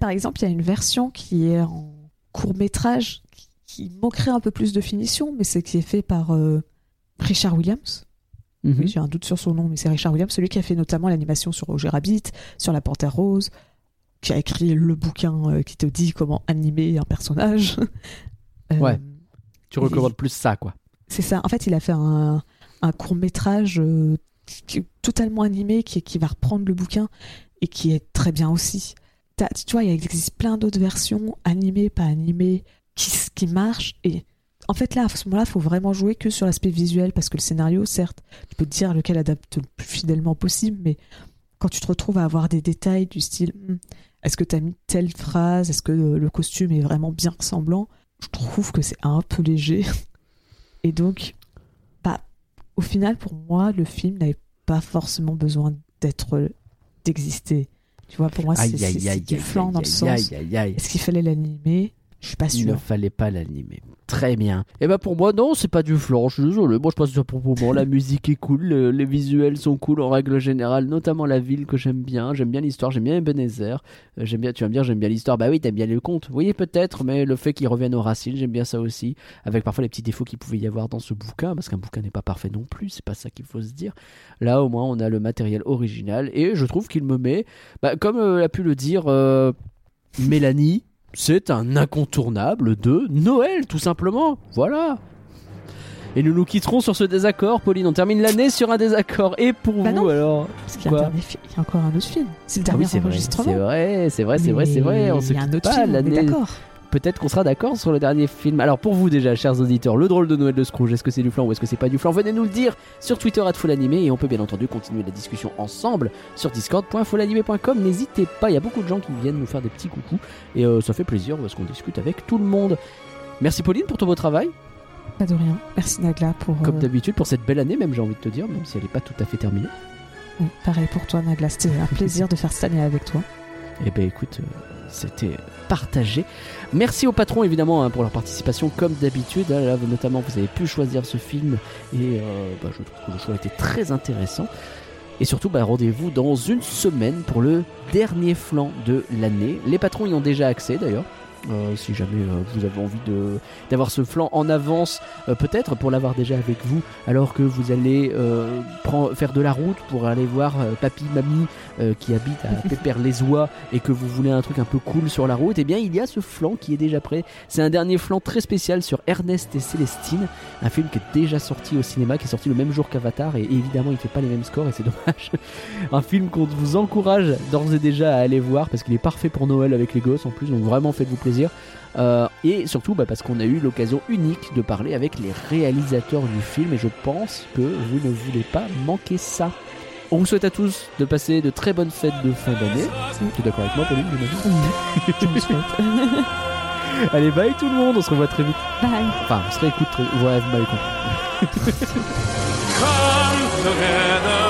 Par exemple, il y a une version qui est en court métrage qui, qui manquerait un peu plus de finition, mais c'est qui est fait par euh, Richard Williams. Mhm. Oui, J'ai un doute sur son nom, mais c'est Richard Williams, celui qui a fait notamment l'animation sur Roger Rabbit, sur La Panthère Rose, qui a écrit le bouquin euh, qui te dit comment animer un personnage. Euh, Ouais. Tu recommandes plus ça, quoi. C'est ça. En fait, il a fait un, un court métrage qui est totalement animé, qui, qui va reprendre le bouquin et qui est très bien aussi. T'as- tu vois, il existe plein d'autres versions, animées, pas animées, qui, qui marchent. Et en fait, là, à ce moment-là, il faut vraiment jouer que sur l'aspect visuel, parce que le scénario, certes, tu peux te dire lequel adapte le plus fidèlement possible, mais quand tu te retrouves à avoir des détails du style, Hmm, est-ce que tu as mis telle phrase, est-ce que euh, le costume est vraiment bien ressemblant, je trouve que c'est un peu léger. Et donc, bah, au final, pour moi, le film n'avait pas forcément besoin d'être d'exister. Tu vois, pour moi, c'est du flan dans le sens. Est-ce qu'il fallait l'animer? Je suis pas Il ne fallait pas l'animer. Très bien. Et bah pour moi, non, c'est pas du flan, je suis désolé. Moi, je passe pour pour moi. La musique est cool, le- les visuels sont cool en règle générale, notamment la ville que j'aime bien. J'aime bien l'histoire, j'aime bien Ebenezer. Euh, j'aime bien, tu vas me dire, j'aime bien l'histoire. Bah oui, t'aimes bien le conte. Oui, peut-être, mais le fait qu'il revienne aux racines, j'aime bien ça aussi. Avec parfois les petits défauts qu'il pouvait y avoir dans ce bouquin, parce qu'un bouquin n'est pas parfait non plus, c'est pas ça qu'il faut se dire. Là, au moins, on a le matériel original et je trouve qu'il me met, bah, comme euh, a pu le dire euh, Mélanie, c'est un incontournable de Noël, tout simplement. Voilà. Et nous nous quitterons sur ce désaccord, Pauline. On termine l'année sur un désaccord. Et pour Bah vous, non. alors Parce qu'il y, y a encore un autre film. C'est le Ah dernier oui, enregistrement. c'est vrai, c'est vrai, c'est vrai, c'est vrai. On se quitte pas l'année. d'accord. Peut-être qu'on sera d'accord sur le dernier film. Alors pour vous déjà, chers auditeurs, le drôle de Noël de Scrooge, est-ce que c'est du flan ou est-ce que c'est pas du flan? Venez nous le dire sur Twitter @fulanimé et on peut bien entendu continuer la discussion ensemble sur discord.fulanimé.com. N'hésitez pas, il y a beaucoup de gens qui viennent nous faire des petits coucous et euh, ça fait plaisir parce qu'on discute avec tout le monde. Merci Pauline pour ton beau travail, Pas de rien. Merci Nagla pour. comme euh, d'habitude pour cette belle année même j'ai envie de te dire, même si elle n'est pas tout à fait terminée. oui, pareil pour toi Nagla. C'était un plaisir de faire cette année avec toi. Eh ben écoute, euh, c'était partagé. Merci aux patrons évidemment hein, pour leur participation comme d'habitude. hein. Là, notamment, vous avez pu choisir ce film et euh, bah, je trouve que le choix était très intéressant. Et surtout, bah, rendez-vous dans une semaine pour le dernier flanc de l'année. Les patrons y ont déjà accès d'ailleurs. Euh, si jamais euh, vous avez envie de d'avoir ce flanc en avance, euh, peut-être pour l'avoir déjà avec vous, alors que vous allez prendre- faire de la route pour aller voir papy, mamie qui habite à Pépère-les-Oies et que vous voulez un truc un peu cool sur la route, eh bien il y a ce flanc qui est déjà prêt. C'est un dernier flanc très spécial sur Ernest et Célestine, un film qui est déjà sorti au cinéma, qui est sorti le même jour qu'Avatar et évidemment il fait pas les mêmes scores et c'est dommage. un film qu'on vous encourage d'ores et déjà à aller voir parce qu'il est parfait pour Noël avec les gosses en plus, donc vraiment faites-vous plaisir. Euh, et surtout bah, parce qu'on a eu l'occasion unique de parler avec les réalisateurs du film et je pense que vous ne voulez pas manquer ça. On vous souhaite à tous de passer de très bonnes fêtes de fin d'année. Tu es d'accord avec moi, Pauline Oui. Allez, bye tout le monde, on se revoit très vite. Bye. Enfin, on se réécoute très vite. Ouais, vous m'avez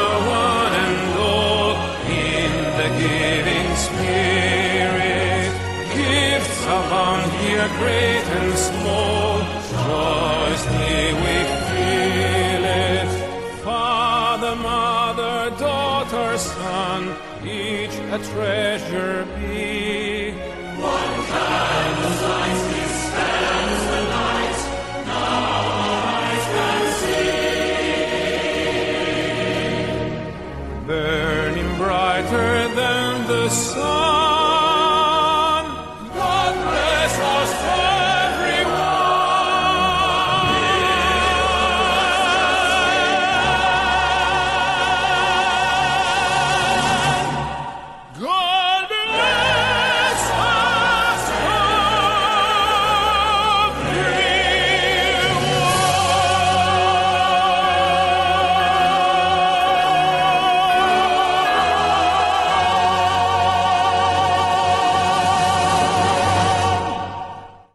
great and small, joyously we feel it. Father, mother, daughter, son, each a treasure be. One candle's light dispels the night, now our eyes can see. Burning brighter than the sun.